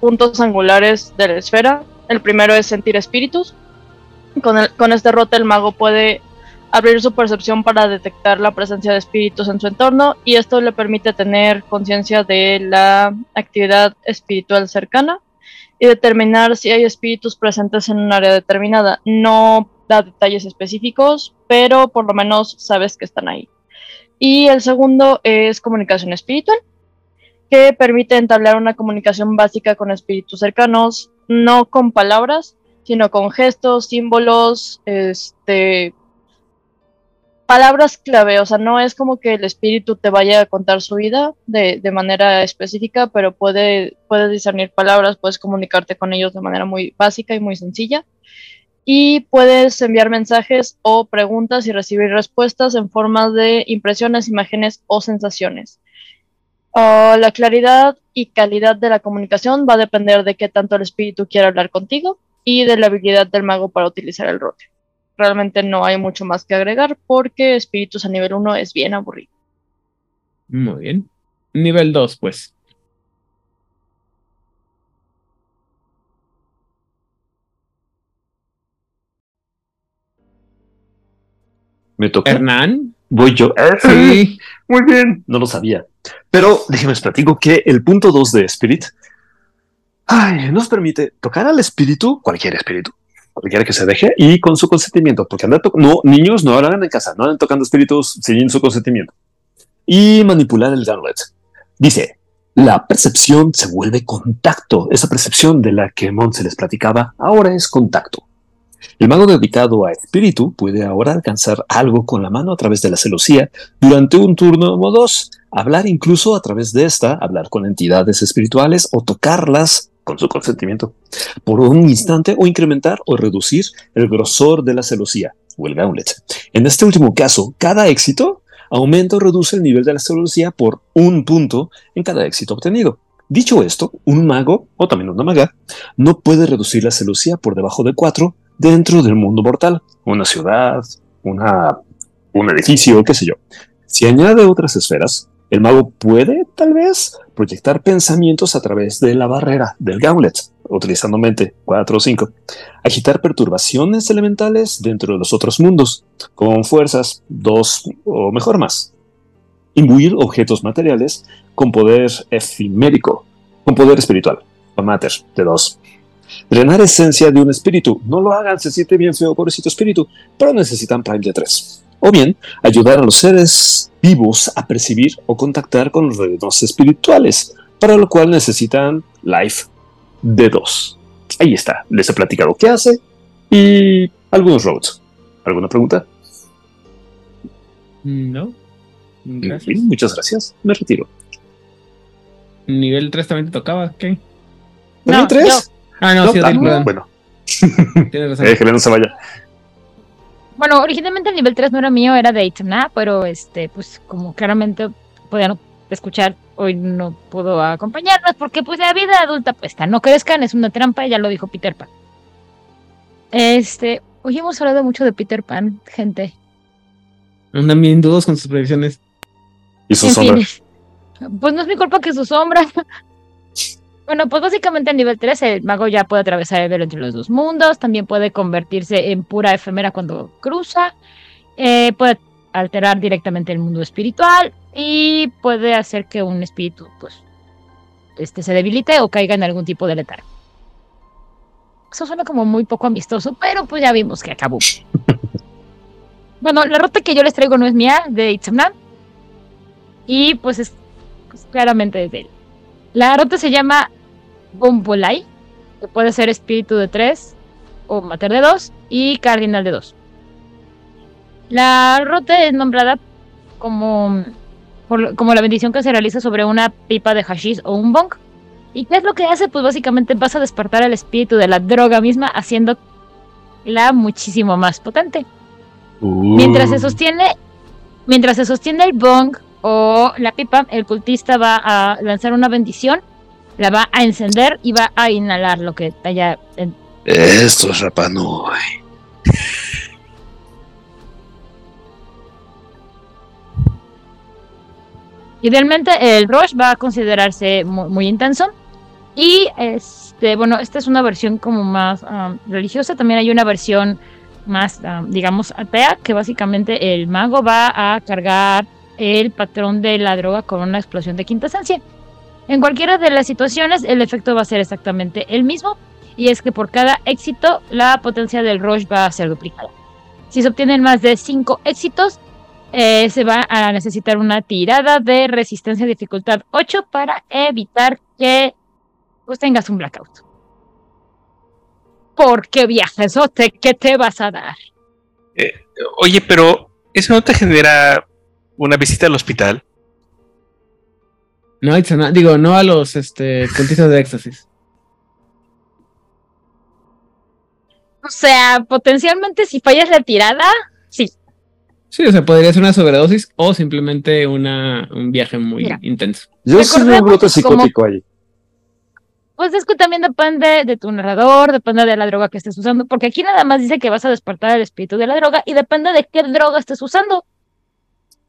puntos angulares de la esfera. El primero es sentir espíritus. Con, con este rote el mago puede abrir su percepción para detectar la presencia de espíritus en su entorno y esto le permite tener conciencia de la actividad espiritual cercana y determinar si hay espíritus presentes en un área determinada. No da detalles específicos, pero por lo menos sabes que están ahí. Y el segundo es comunicación espiritual, que permite entablar una comunicación básica con espíritus cercanos, no con palabras, sino con gestos, símbolos, este, palabras clave, o sea, no es como que el espíritu te vaya a contar su vida de, de manera específica, pero puede, puede discernir palabras, puedes comunicarte con ellos de manera muy básica y muy sencilla. Y puedes enviar mensajes o preguntas y recibir respuestas en forma de impresiones, imágenes o sensaciones. Ah, la claridad y calidad de la comunicación va a depender de qué tanto el espíritu quiera hablar contigo y de la habilidad del mago para utilizar el rote realmente no hay mucho más que agregar porque espíritus a nivel 1 es bien aburrido. Muy bien. Nivel 2, pues. Me toca. Hernán. Voy yo. Sí. Muy bien. No lo sabía. Pero déjenme les platico que el punto 2 de Spirit ay, nos permite tocar al espíritu, cualquier espíritu, cualquiera que se deje, y con su consentimiento. Porque no, niños no hagan en casa, no anden tocando espíritus sin su consentimiento. Y manipular el gauntlet. Dice, la percepción se vuelve contacto. Esa percepción de la que Mon se les platicaba ahora es contacto. El mago dedicado a espíritu puede ahora alcanzar algo con la mano a través de la celosía durante un turno o dos, hablar incluso a través de esta, hablar con entidades espirituales o tocarlas con su consentimiento por un instante o incrementar o reducir el grosor de la celosía o el gauntlet. En este último caso, cada éxito aumenta o reduce el nivel de la celosía por un punto en cada éxito obtenido. Dicho esto, un mago o también una maga no puede reducir la celosía por debajo de 4 dentro del mundo mortal, una ciudad, una, un edificio, qué sé yo. Si añade otras esferas, el mago puede, tal vez, proyectar pensamientos a través de la barrera del gauntlet, utilizando mente 4 o 5, agitar perturbaciones elementales dentro de los otros mundos, con fuerzas 2 o mejor más, imbuir objetos materiales con poder efimérico, con poder espiritual, o mater de 2, Drenar esencia de un espíritu. No lo hagan, se siente bien feo, pobrecito espíritu, pero necesitan Prime de 3. O bien, ayudar a los seres vivos a percibir o contactar con los reinos espirituales, para lo cual necesitan Life de 2. Ahí está, les he platicado qué hace y algunos roads. ¿Alguna pregunta? No. Gracias. Bien, muchas gracias. Me retiro. Nivel 3 también te tocaba, ¿qué? No, ¿También tres? Ah, no, No, sí, ah, bueno, Tienes razón. eh, que no se vaya. Bueno, originalmente el nivel 3 no era mío, era de Itana, pero este, pues como claramente podían escuchar, hoy no pudo acompañarnos porque pues la vida adulta pues está, no crezcan, es una trampa, ya lo dijo Peter Pan. Este, hoy hemos hablado mucho de Peter Pan, gente. Andan bien dudos con sus predicciones. Y su En sombra. fin, pues no es mi culpa que su sombra. Bueno, pues básicamente en nivel 3 el mago ya puede atravesar el velo entre los dos mundos, también puede convertirse en pura efemera cuando cruza, eh, puede alterar directamente el mundo espiritual y puede hacer que un espíritu pues este, se debilite o caiga en algún tipo de letargo. Eso suena como muy poco amistoso, pero pues ya vimos que acabó. bueno, la ruta que yo les traigo no es mía, de Itzamnan, y pues es pues, claramente de él. La ruta se llama Bombolai, que puede ser espíritu de 3 o mater de 2 y cardinal de 2. La ruta es nombrada como, por- como la bendición que se realiza sobre una pipa de hashish o un bong. ¿Y qué es lo que hace? Pues básicamente vas a despertar el espíritu de la droga misma haciendo la muchísimo más potente. Mientras se sostiene, mientras se sostiene el bong o la pipa, el cultista va a lanzar una bendición, la va a encender y va a inhalar lo que haya. en- Esto es Rapanui. Idealmente el rush va a considerarse muy, muy intenso. Y este, bueno, esta es una versión como más um, religiosa. También hay una versión más, um, digamos, atea, que básicamente el mago va a cargar el patrón de la droga con una explosión de quinta esencia. En cualquiera de las situaciones, el efecto va a ser exactamente el mismo. Y es que por cada éxito, la potencia del rush va a ser duplicada. Si se obtienen más de 5 éxitos, eh, se va a necesitar una tirada de resistencia dificultad 8 para evitar que pues, tengas un blackout. ¿Por qué viajes, Ote? ¿Qué te vas a dar? Oye, pero ¿eso no te genera una visita al hospital? No, it's not- digo, no a los este, cultistas de éxtasis. O sea, potencialmente si fallas la tirada, sí. Sí, o sea, podría ser una sobredosis o simplemente una, un viaje muy Mira. intenso. Yo veo un brote que como- psicótico ahí. Pues es que también depende de tu narrador, depende de la droga que estés usando, porque aquí nada más dice que vas a despertar el espíritu de la droga y depende de qué droga estés usando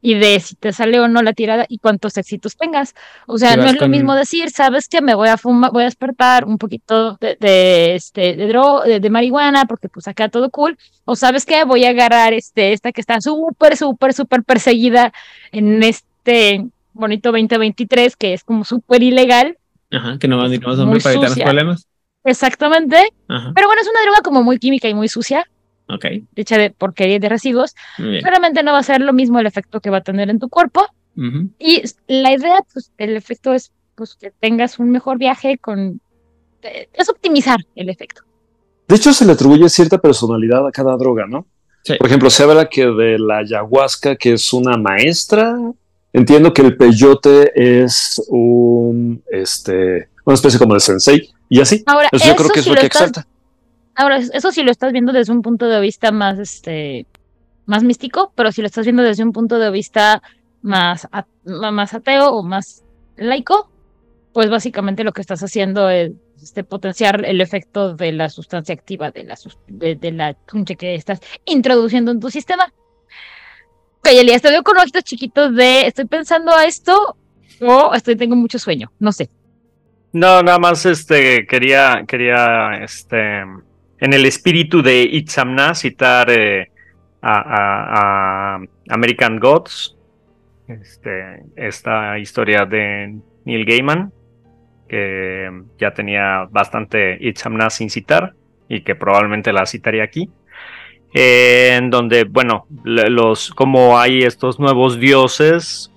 y de si te sale o no la tirada y cuántos éxitos tengas. O sea, no es lo con- mismo decir, sabes que me voy a fumar, voy a despertar un poquito de, de, este de droga, de, de marihuana, porque pues acá todo cool, o sabes que voy a agarrar este esta que está súper súper súper perseguida en este bonito 2023 que es como súper ilegal. Ajá, que no van a ir más para evitar los problemas. Exactamente. Ajá, Pero bueno, es una droga como muy química y muy sucia, ok. hecha de porquería de residuos. Claramente no va a ser lo mismo el efecto que va a tener en tu cuerpo. Y la idea, pues, el efecto es pues, que tengas un mejor viaje con... Es optimizar el efecto. De hecho, se le atribuye cierta personalidad a cada droga, ¿no? Sí. Por ejemplo, se habla que de la ayahuasca, que es una maestra. Entiendo que el peyote es un, este, una especie como de sensei y así. Ahora, Eso yo creo que es si lo lo que estás- exalta. Ahora, es- eso sí lo estás viendo desde un punto de vista más, este, más místico, pero si lo estás viendo desde un punto de vista más, más ateo o más laico, pues básicamente lo que estás haciendo es este, potenciar el efecto de la sustancia activa, de la, de, de la que estás introduciendo en tu sistema. Ok, Elías, te veo con ojitos chiquitos de estoy pensando a esto o estoy tengo mucho sueño, no sé. No, nada más este quería, quería este en el espíritu de Itzamna citar eh, a, American Gods, este, esta historia de Neil Gaiman, que ya tenía bastante Itzamna sin citar y que probablemente la citaría aquí. en donde, bueno, los, como hay estos nuevos dioses,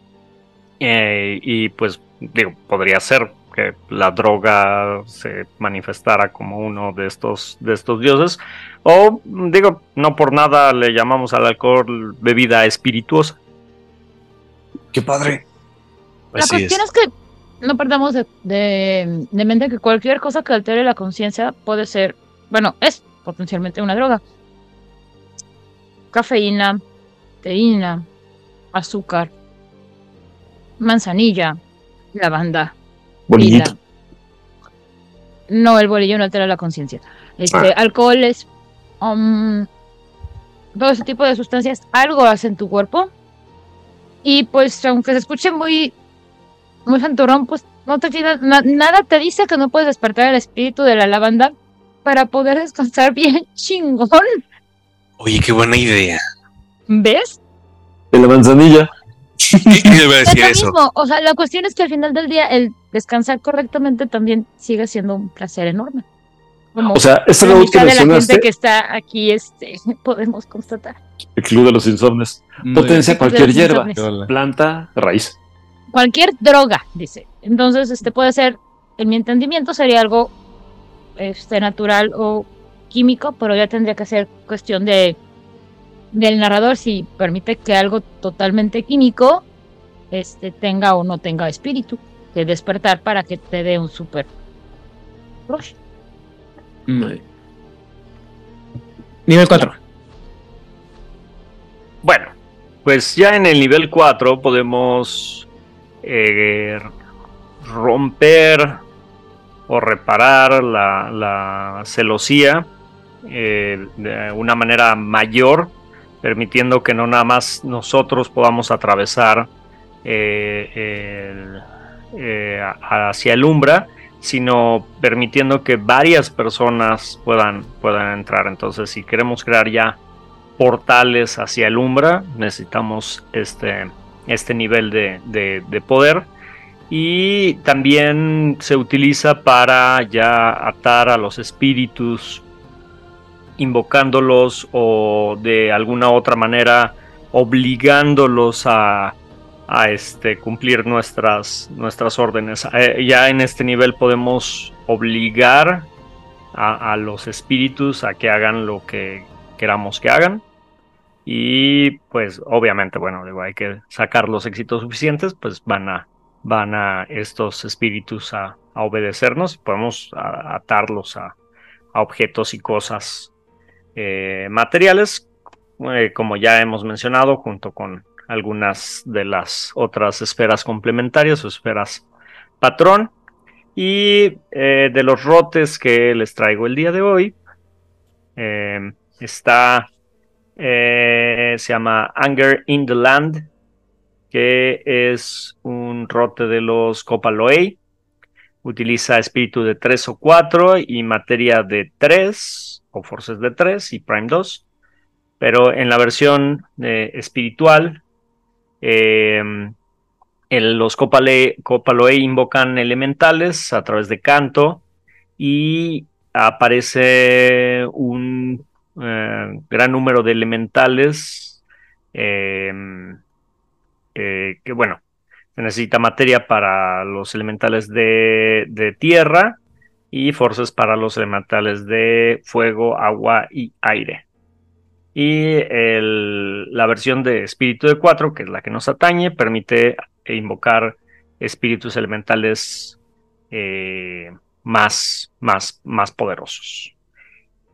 eh, y pues digo, podría ser que la droga se manifestara como uno de estos, de estos dioses. O digo, no por nada le llamamos al alcohol bebida espirituosa. Qué padre. La Así cuestión es. es. que no perdamos de, de- de mente que cualquier cosa que altere la conciencia puede ser, bueno, es potencialmente una droga. Cafeína, teína, azúcar, manzanilla, lavanda, Bolillito. No, el bolillo no altera la conciencia. Este, Ah. alcoholes, um, todo ese tipo de sustancias, algo hace en tu cuerpo. Y pues, aunque se escuche muy, muy santurrón, pues no te na- nada te dice que no puedes despertar el espíritu de la lavanda para poder descansar bien chingón. Oye, qué buena idea. ¿Ves? De la manzanilla. ¿Qué iba a Es decir lo eso? mismo. O sea, la cuestión es que al final del día el descansar correctamente también sigue siendo un placer enorme. Como O sea, este la que de la gente mencionaste, que está aquí este, podemos constatar. el club de los insomnes, potencia cualquier hierba, insomnes. planta, raíz. Cualquier droga, dice. Entonces, este puede ser, en mi entendimiento, sería algo este, natural o químico, pero ya tendría que ser cuestión de del narrador si permite que algo totalmente químico este, tenga o no tenga espíritu de despertar para que te dé un super rush. Nivel 4. Bueno, pues ya en el nivel 4 podemos eh, romper o reparar la, la celosía eh, de una manera mayor, permitiendo que no nada más nosotros podamos atravesar eh, eh, hacia el umbra, sino permitiendo que varias personas puedan, puedan entrar. Entonces, si queremos crear ya portales hacia el umbra, necesitamos este, este nivel de, de- de poder. Y también se utiliza para ya atar a los espíritus, invocándolos o de alguna otra manera obligándolos a, este, cumplir nuestras, nuestras órdenes. Eh, ya en este nivel podemos obligar a, los espíritus a que hagan lo que queramos que hagan. Y pues obviamente, bueno, hay que sacar los éxitos suficientes, pues van a, van a estos espíritus a, obedecernos podemos atarlos a objetos y cosas eh, materiales, eh, como ya hemos mencionado, junto con algunas de las otras esferas complementarias o esferas patrón. Y eh, de los rotes que les traigo el día de hoy, está, se llama Anger in the Land, que es un rote de los Copaloei. Utiliza espíritu de 3 o 4 y materia de 3 o forces de 3 y prime 2. Pero en la versión eh, espiritual, eh, los Copale- Copaloei invocan elementales a través de canto y aparece un eh, gran número de elementales eh, que bueno, se necesita materia para los elementales de, de tierra y fuerzas para los elementales de fuego, agua y aire. Y el- la versión de espíritu de 4, que es la que nos atañe, permite invocar espíritus elementales eh, más, más, más poderosos.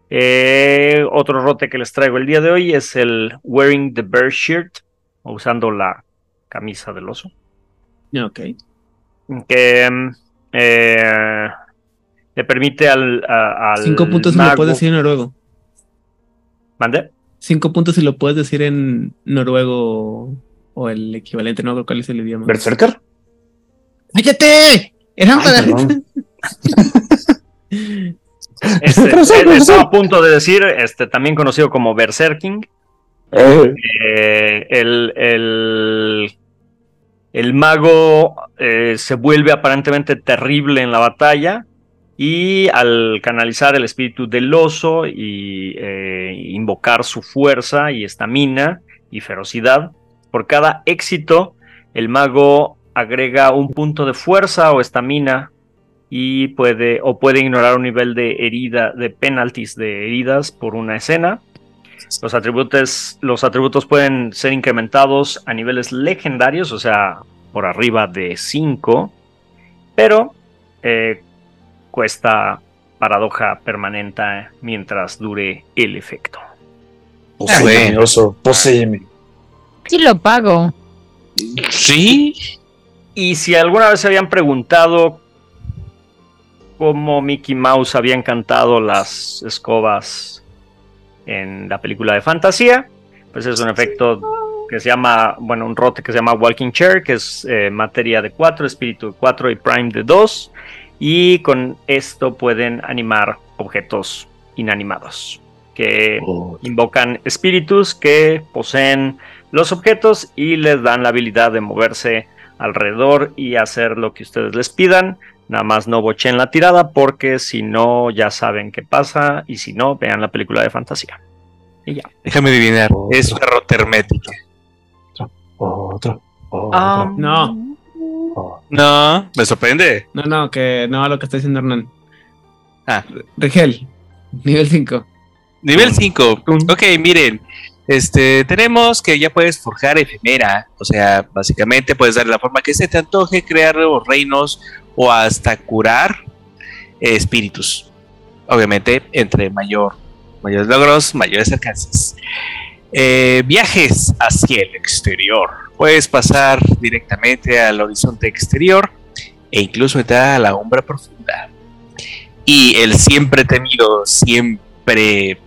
Eh, otro rote que les traigo el día de hoy es el Wearing the Bear Shirt, o usando la camisa del oso Ok. que eh, le permite al, a- al Cinco puntos si lo mago- puedes decir en noruego. ¿Mande? Cinco puntos si lo puedes decir en noruego o el equivalente, no creo cuál es el idioma. ¿Berserker? ¡Cállate! Era Ay, para. Este, eh, estaba a punto de decir, este, también conocido como Berserking, Eh, eh, el, el, el mago eh, se vuelve aparentemente terrible en la batalla y al canalizar el espíritu del oso y eh, invocar su fuerza y estamina y ferocidad, por cada éxito el mago agrega un punto de fuerza o estamina y puede o puede ignorar un nivel de herida de penalties de heridas por una escena. Los atributos, los atributos pueden ser incrementados a niveles legendarios, o sea, por arriba de 5, pero eh, cuesta paradoja permanente mientras dure el efecto. poséeme, bueno. oso, poséeme. Sí lo pago. Sí, Y si alguna vez se habían preguntado cómo Mickey Mouse había encantado las escobas en la película de fantasía, pues es un efecto que se llama, bueno, un rote que se llama Walking Chair, que es eh, materia de 4, espíritu de 4 y prime de 2. Y con esto pueden animar objetos inanimados que Oh, invocan espíritus que poseen los objetos y les dan la habilidad de moverse alrededor y hacer lo que ustedes les pidan. Nada más no bochen la tirada porque si no ya saben qué pasa y si no vean la película de fantasía. Y ya. déjame adivinar. Oh. Es una rota hermética. otro, otro, Ah, No, otro. No, me sorprende. no, no, que no lo que está diciendo Hernán. Ah. Rigel, nivel 5. Nivel 5. Ok, miren. Este, tenemos que ya puedes forjar efemera. O sea, básicamente puedes darle la forma que se te antoje, crear nuevos reinos o hasta curar eh, espíritus. Obviamente, entre mayor mayores logros, mayores alcances. Eh, viajes hacia el exterior. Puedes pasar directamente al horizonte exterior e incluso entrar a la sombra profunda. Y el siempre temido, siempre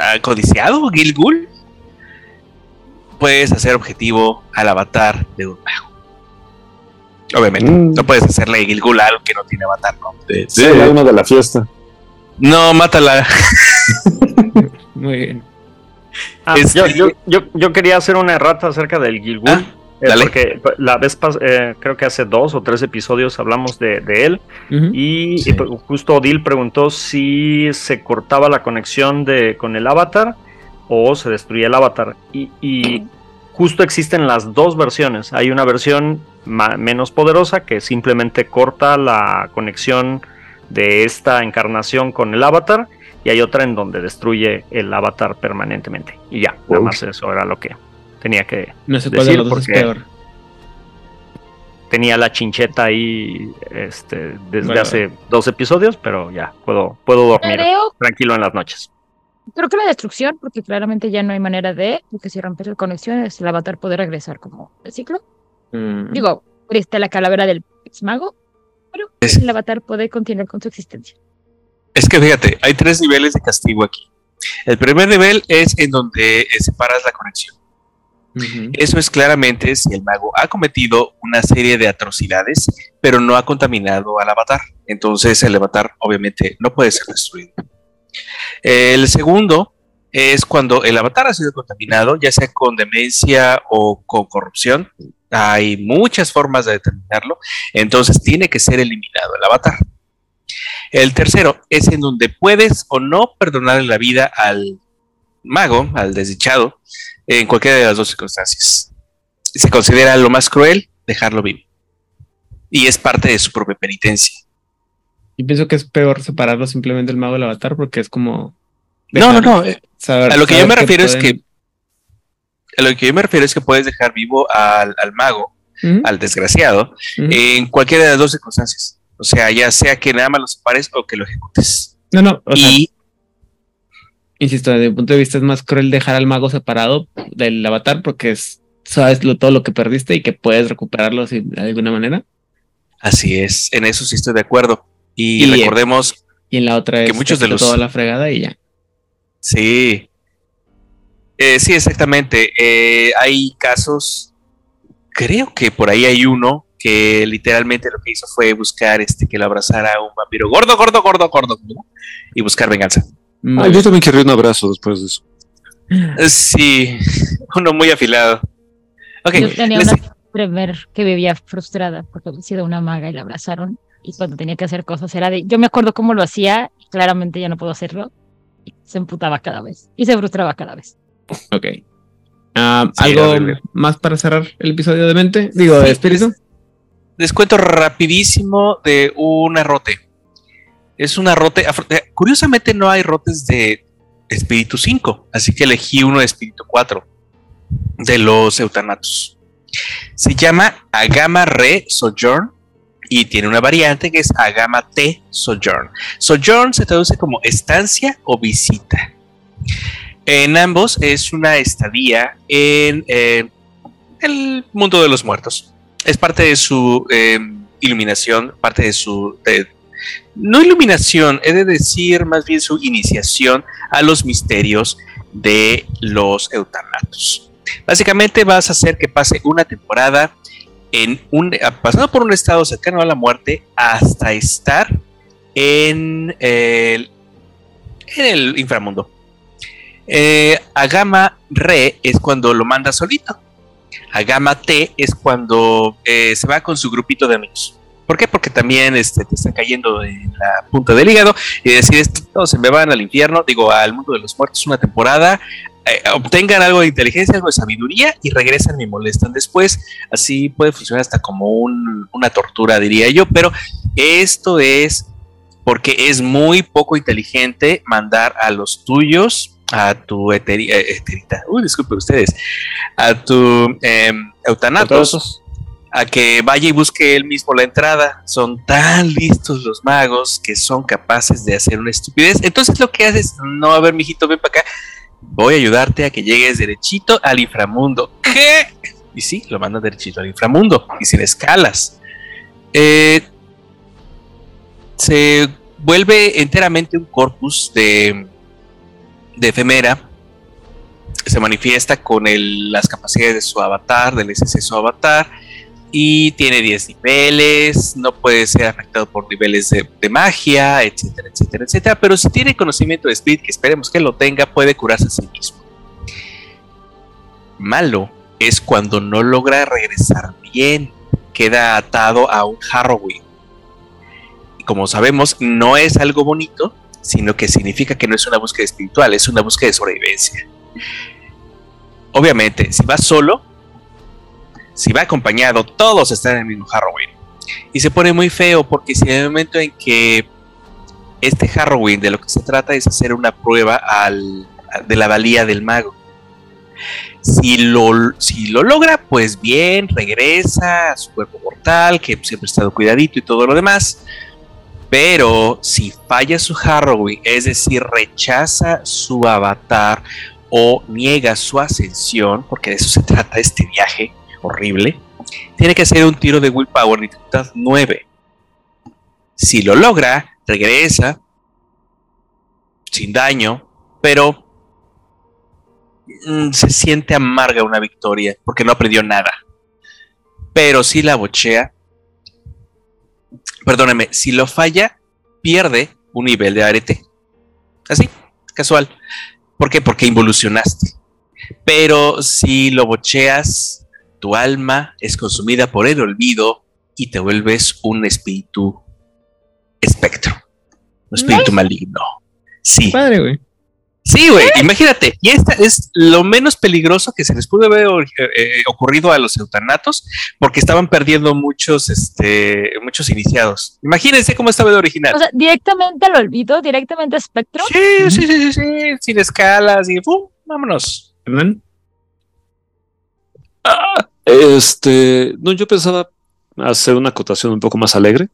ah, codiciado Gilgul, puedes hacer objetivo al avatar de un mago. Obviamente, Mm. no puedes hacerle Gilgul a algo que no tiene avatar, ¿no? Sí, el alma de la fiesta. No, mátala. Muy bien. Ah, Este- yo, yo, yo, yo quería hacer una errata acerca del Gilgul. Ah, eh, porque la vez eh, creo que hace dos o tres episodios hablamos de, de él. Y, Sí. y pues, justo Odil preguntó si se cortaba la conexión de, con el avatar o se destruía el avatar. Y, y justo existen las dos versiones. Hay una versión menos poderosa que simplemente corta la conexión de esta encarnación con el avatar. Y hay otra en donde destruye el avatar permanentemente. Y ya, nada Uf. más eso era lo que tenía que... No sé cuál de decir los dos es porque- peor. Tenía la chincheta ahí este, desde Bueno. hace dos episodios, pero ya puedo, puedo dormir Creo, tranquilo en las noches. creo que la destrucción, porque claramente ya no hay manera de, porque si rompes la conexión, es el avatar poder regresar como el ciclo. Mm. Digo, está la calavera del ex mago, pero Es- el avatar puede continuar con su existencia. Es que fíjate, hay tres niveles de castigo aquí. El primer nivel es en donde eh, separas la conexión. Eso es claramente si el mago ha cometido una serie de atrocidades, pero no ha contaminado al avatar. Entonces el avatar obviamente no puede ser destruido. El segundo es cuando el avatar ha sido contaminado, ya sea con demencia o con corrupción. Hay muchas formas de determinarlo. Entonces tiene que ser eliminado el avatar. El tercero es en donde puedes o no perdonarle la vida al mago, al desdichado, en cualquiera de las dos circunstancias. Se considera lo más cruel dejarlo vivo. Y es parte de su propia penitencia. Yo pienso que es peor separarlo simplemente el mago del avatar porque es como. No, no, no. eh, saber- A lo que yo me refiero es que. A lo que yo me refiero es que puedes dejar vivo al, al mago, al desgraciado, en cualquiera de las dos circunstancias. O sea, ya sea que nada más lo separes o que lo ejecutes. No, no. O sea, y insisto, desde mi punto de vista es más cruel dejar al mago separado del avatar porque es, sabes lo, todo lo que perdiste y que puedes recuperarlo si- de alguna manera. así es, en eso sí estoy de acuerdo. Y, Y- recordemos, Y en la otra Que es muchos de los- toda la fregada y ya. sí. Eh, sí, exactamente. Eh, hay casos, creo que por ahí hay uno que literalmente lo que hizo fue buscar este que lo abrazara a un vampiro gordo, gordo, gordo, gordo, ¿no? y buscar venganza. Ah, yo también querría un abrazo después de eso. Sí, uno muy afilado. Yo tenía les- una primer que vivía frustrada porque había sido una maga y la abrazaron. Y cuando tenía que hacer cosas era de. Yo me acuerdo cómo lo hacía, y claramente ya no puedo hacerlo. Y se emputaba cada vez. Y se frustraba cada vez. Ok. Ah, Sí, ¿Algo más para cerrar el episodio de mente? Digo, de espíritu. Les cuento rapidísimo de un arrote. Es un arrote. eh, Curiosamente no hay rotes de espíritu 5, así que elegí uno de espíritu 4 de los eutanatos. Se llama Agama Re Sojourn y tiene una variante que es Agama T Sojourn. Sojourn se traduce como estancia o visita. En ambos es una estadía en eh, el mundo de los muertos. Es parte de su eh, iluminación, parte de su... no iluminación, he de decir más bien su iniciación a los misterios de los eutanatos. Básicamente vas a hacer que pase una temporada en un, pasando por un estado cercano a la muerte hasta estar en el, inframundo. Eh, a re es cuando lo manda solito. A gamma T es cuando eh, se va con su grupito de amigos. ¿Por qué? Porque también este, te están cayendo en la punta del hígado y decides, todos se me van al infierno, digo, al mundo de los muertos una temporada, eh, obtengan algo de inteligencia, algo de sabiduría y regresan y molestan después. Así puede funcionar hasta como un- una tortura, diría yo, pero esto es porque es muy poco inteligente mandar a los tuyos, a tu eteri- eh, eterita, uy, disculpen ustedes, a tu eutanatos Eutanatos. a que vaya y busque él mismo la entrada. Son tan listos los magos que son capaces de hacer una estupidez. Entonces lo que haces, no, a ver, mijito, ven para acá. Voy a ayudarte a que llegues derechito al inframundo. ¿Qué? Y sí, lo mandan derechito al inframundo y sin escalas. Eh, se vuelve enteramente un corpus de, de efemera. Se manifiesta con las capacidades de su avatar, del SC su avatar y tiene 10 niveles, no puede ser afectado por niveles de, de magia, etcétera, etcétera, etcétera. Pero si tiene conocimiento de Speed, que esperemos que lo tenga, puede curarse a sí mismo. Malo es cuando no logra regresar bien, queda atado a un Harrowing. Y como sabemos, no es algo bonito, sino que significa que no es una búsqueda espiritual, es una búsqueda de sobrevivencia. Obviamente, si va solo, si va acompañado, todos están en el mismo Harrowing. Y se pone muy feo porque si en el momento en que este Harrowing de lo que se trata es hacer una prueba al- de la valía del mago. Si lo, si lo logra, pues bien, regresa a su cuerpo mortal, que siempre ha estado cuidadito y todo lo demás. Pero si falla su Harrowing, es decir, rechaza su avatar o niega su ascensión, porque de eso se trata este viaje horrible, tiene que hacer un tiro de willpower dificultad 9. Si lo logra, regresa sin daño, pero mm, se siente amarga una victoria porque no aprendió nada. Pero si la bochea, perdóneme, si lo falla, pierde un nivel de arete. Así, casual. ¿Por qué? Porque involucionaste. Pero si lo bocheas, tu alma es consumida por el olvido y te vuelves un espíritu espectro. Un espíritu maligno. Sí. Padre, güey. Sí, güey, imagínate. Y esta es lo menos peligroso que se les pudo haber or- eh, ocurrido a los eutanatos, porque estaban perdiendo muchos, este, muchos iniciados. Imagínense cómo estaba de original. O sea, directamente al olvido, directamente a Spectrum. sí, sí, sí, sí, sí, sin escalas y ¡pum! vámonos. ¿Hernán? Este, no, yo pensaba hacer una acotación un poco más alegre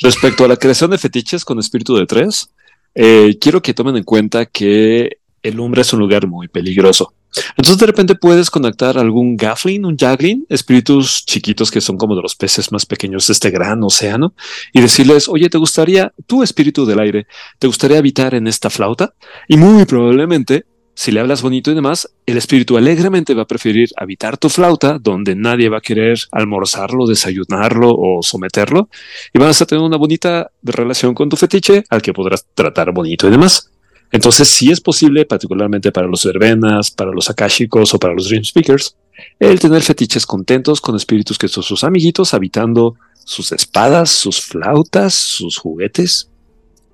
respecto a la creación de fetiches con espíritu de tres. Eh, quiero que tomen en cuenta que el hombre es un lugar muy peligroso. Entonces de repente puedes conectar algún Gafflin, un Jaglin, espíritus chiquitos que son como de los peces más pequeños de este gran océano, y decirles, oye, ¿te gustaría, tu espíritu del aire, te gustaría habitar en esta flauta? Y muy probablemente, si le hablas bonito y demás, el espíritu alegremente va a preferir habitar tu flauta, donde nadie va a querer almorzarlo, desayunarlo o someterlo, y vas a tener una bonita relación con tu fetiche al que podrás tratar bonito y demás. Entonces, sí es posible, particularmente para los verbenas, para los akashicos o para los dream speakers, el tener fetiches contentos con espíritus que son sus amiguitos habitando sus espadas, sus flautas, sus juguetes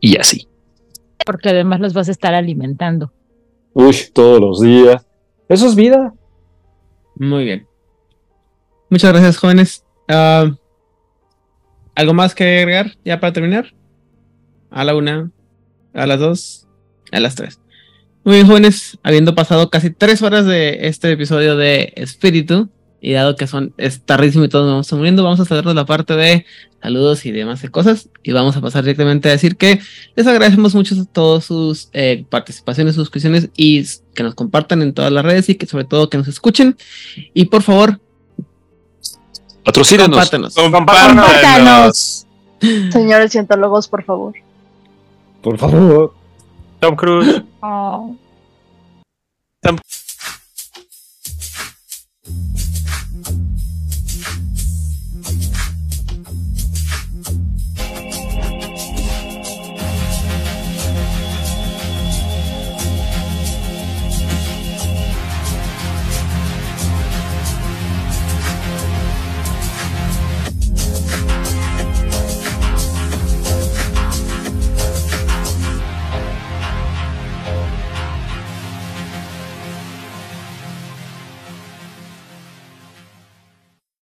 y así. Porque además los vas a estar alimentando. Uy, todos los días. Eso es vida. Muy bien. Muchas gracias, jóvenes. Ah, ¿Algo más que agregar ya para terminar? A la una, a las dos, a las tres. Muy bien, jóvenes. Habiendo pasado casi tres horas de este episodio de Espíritu, y dado que son es tardísimo y todos nos vamos muriendo, vamos a saltarnos la parte de saludos y demás de cosas. Y vamos a pasar directamente a decir que les agradecemos mucho a todas sus eh, participaciones, suscripciones y que nos compartan en todas las redes y que sobre todo que nos escuchen. Y por favor, Patrocínanos. compártanos. Compártanos. Señores cientólogos, por favor. Por favor. Tom Cruise. Oh.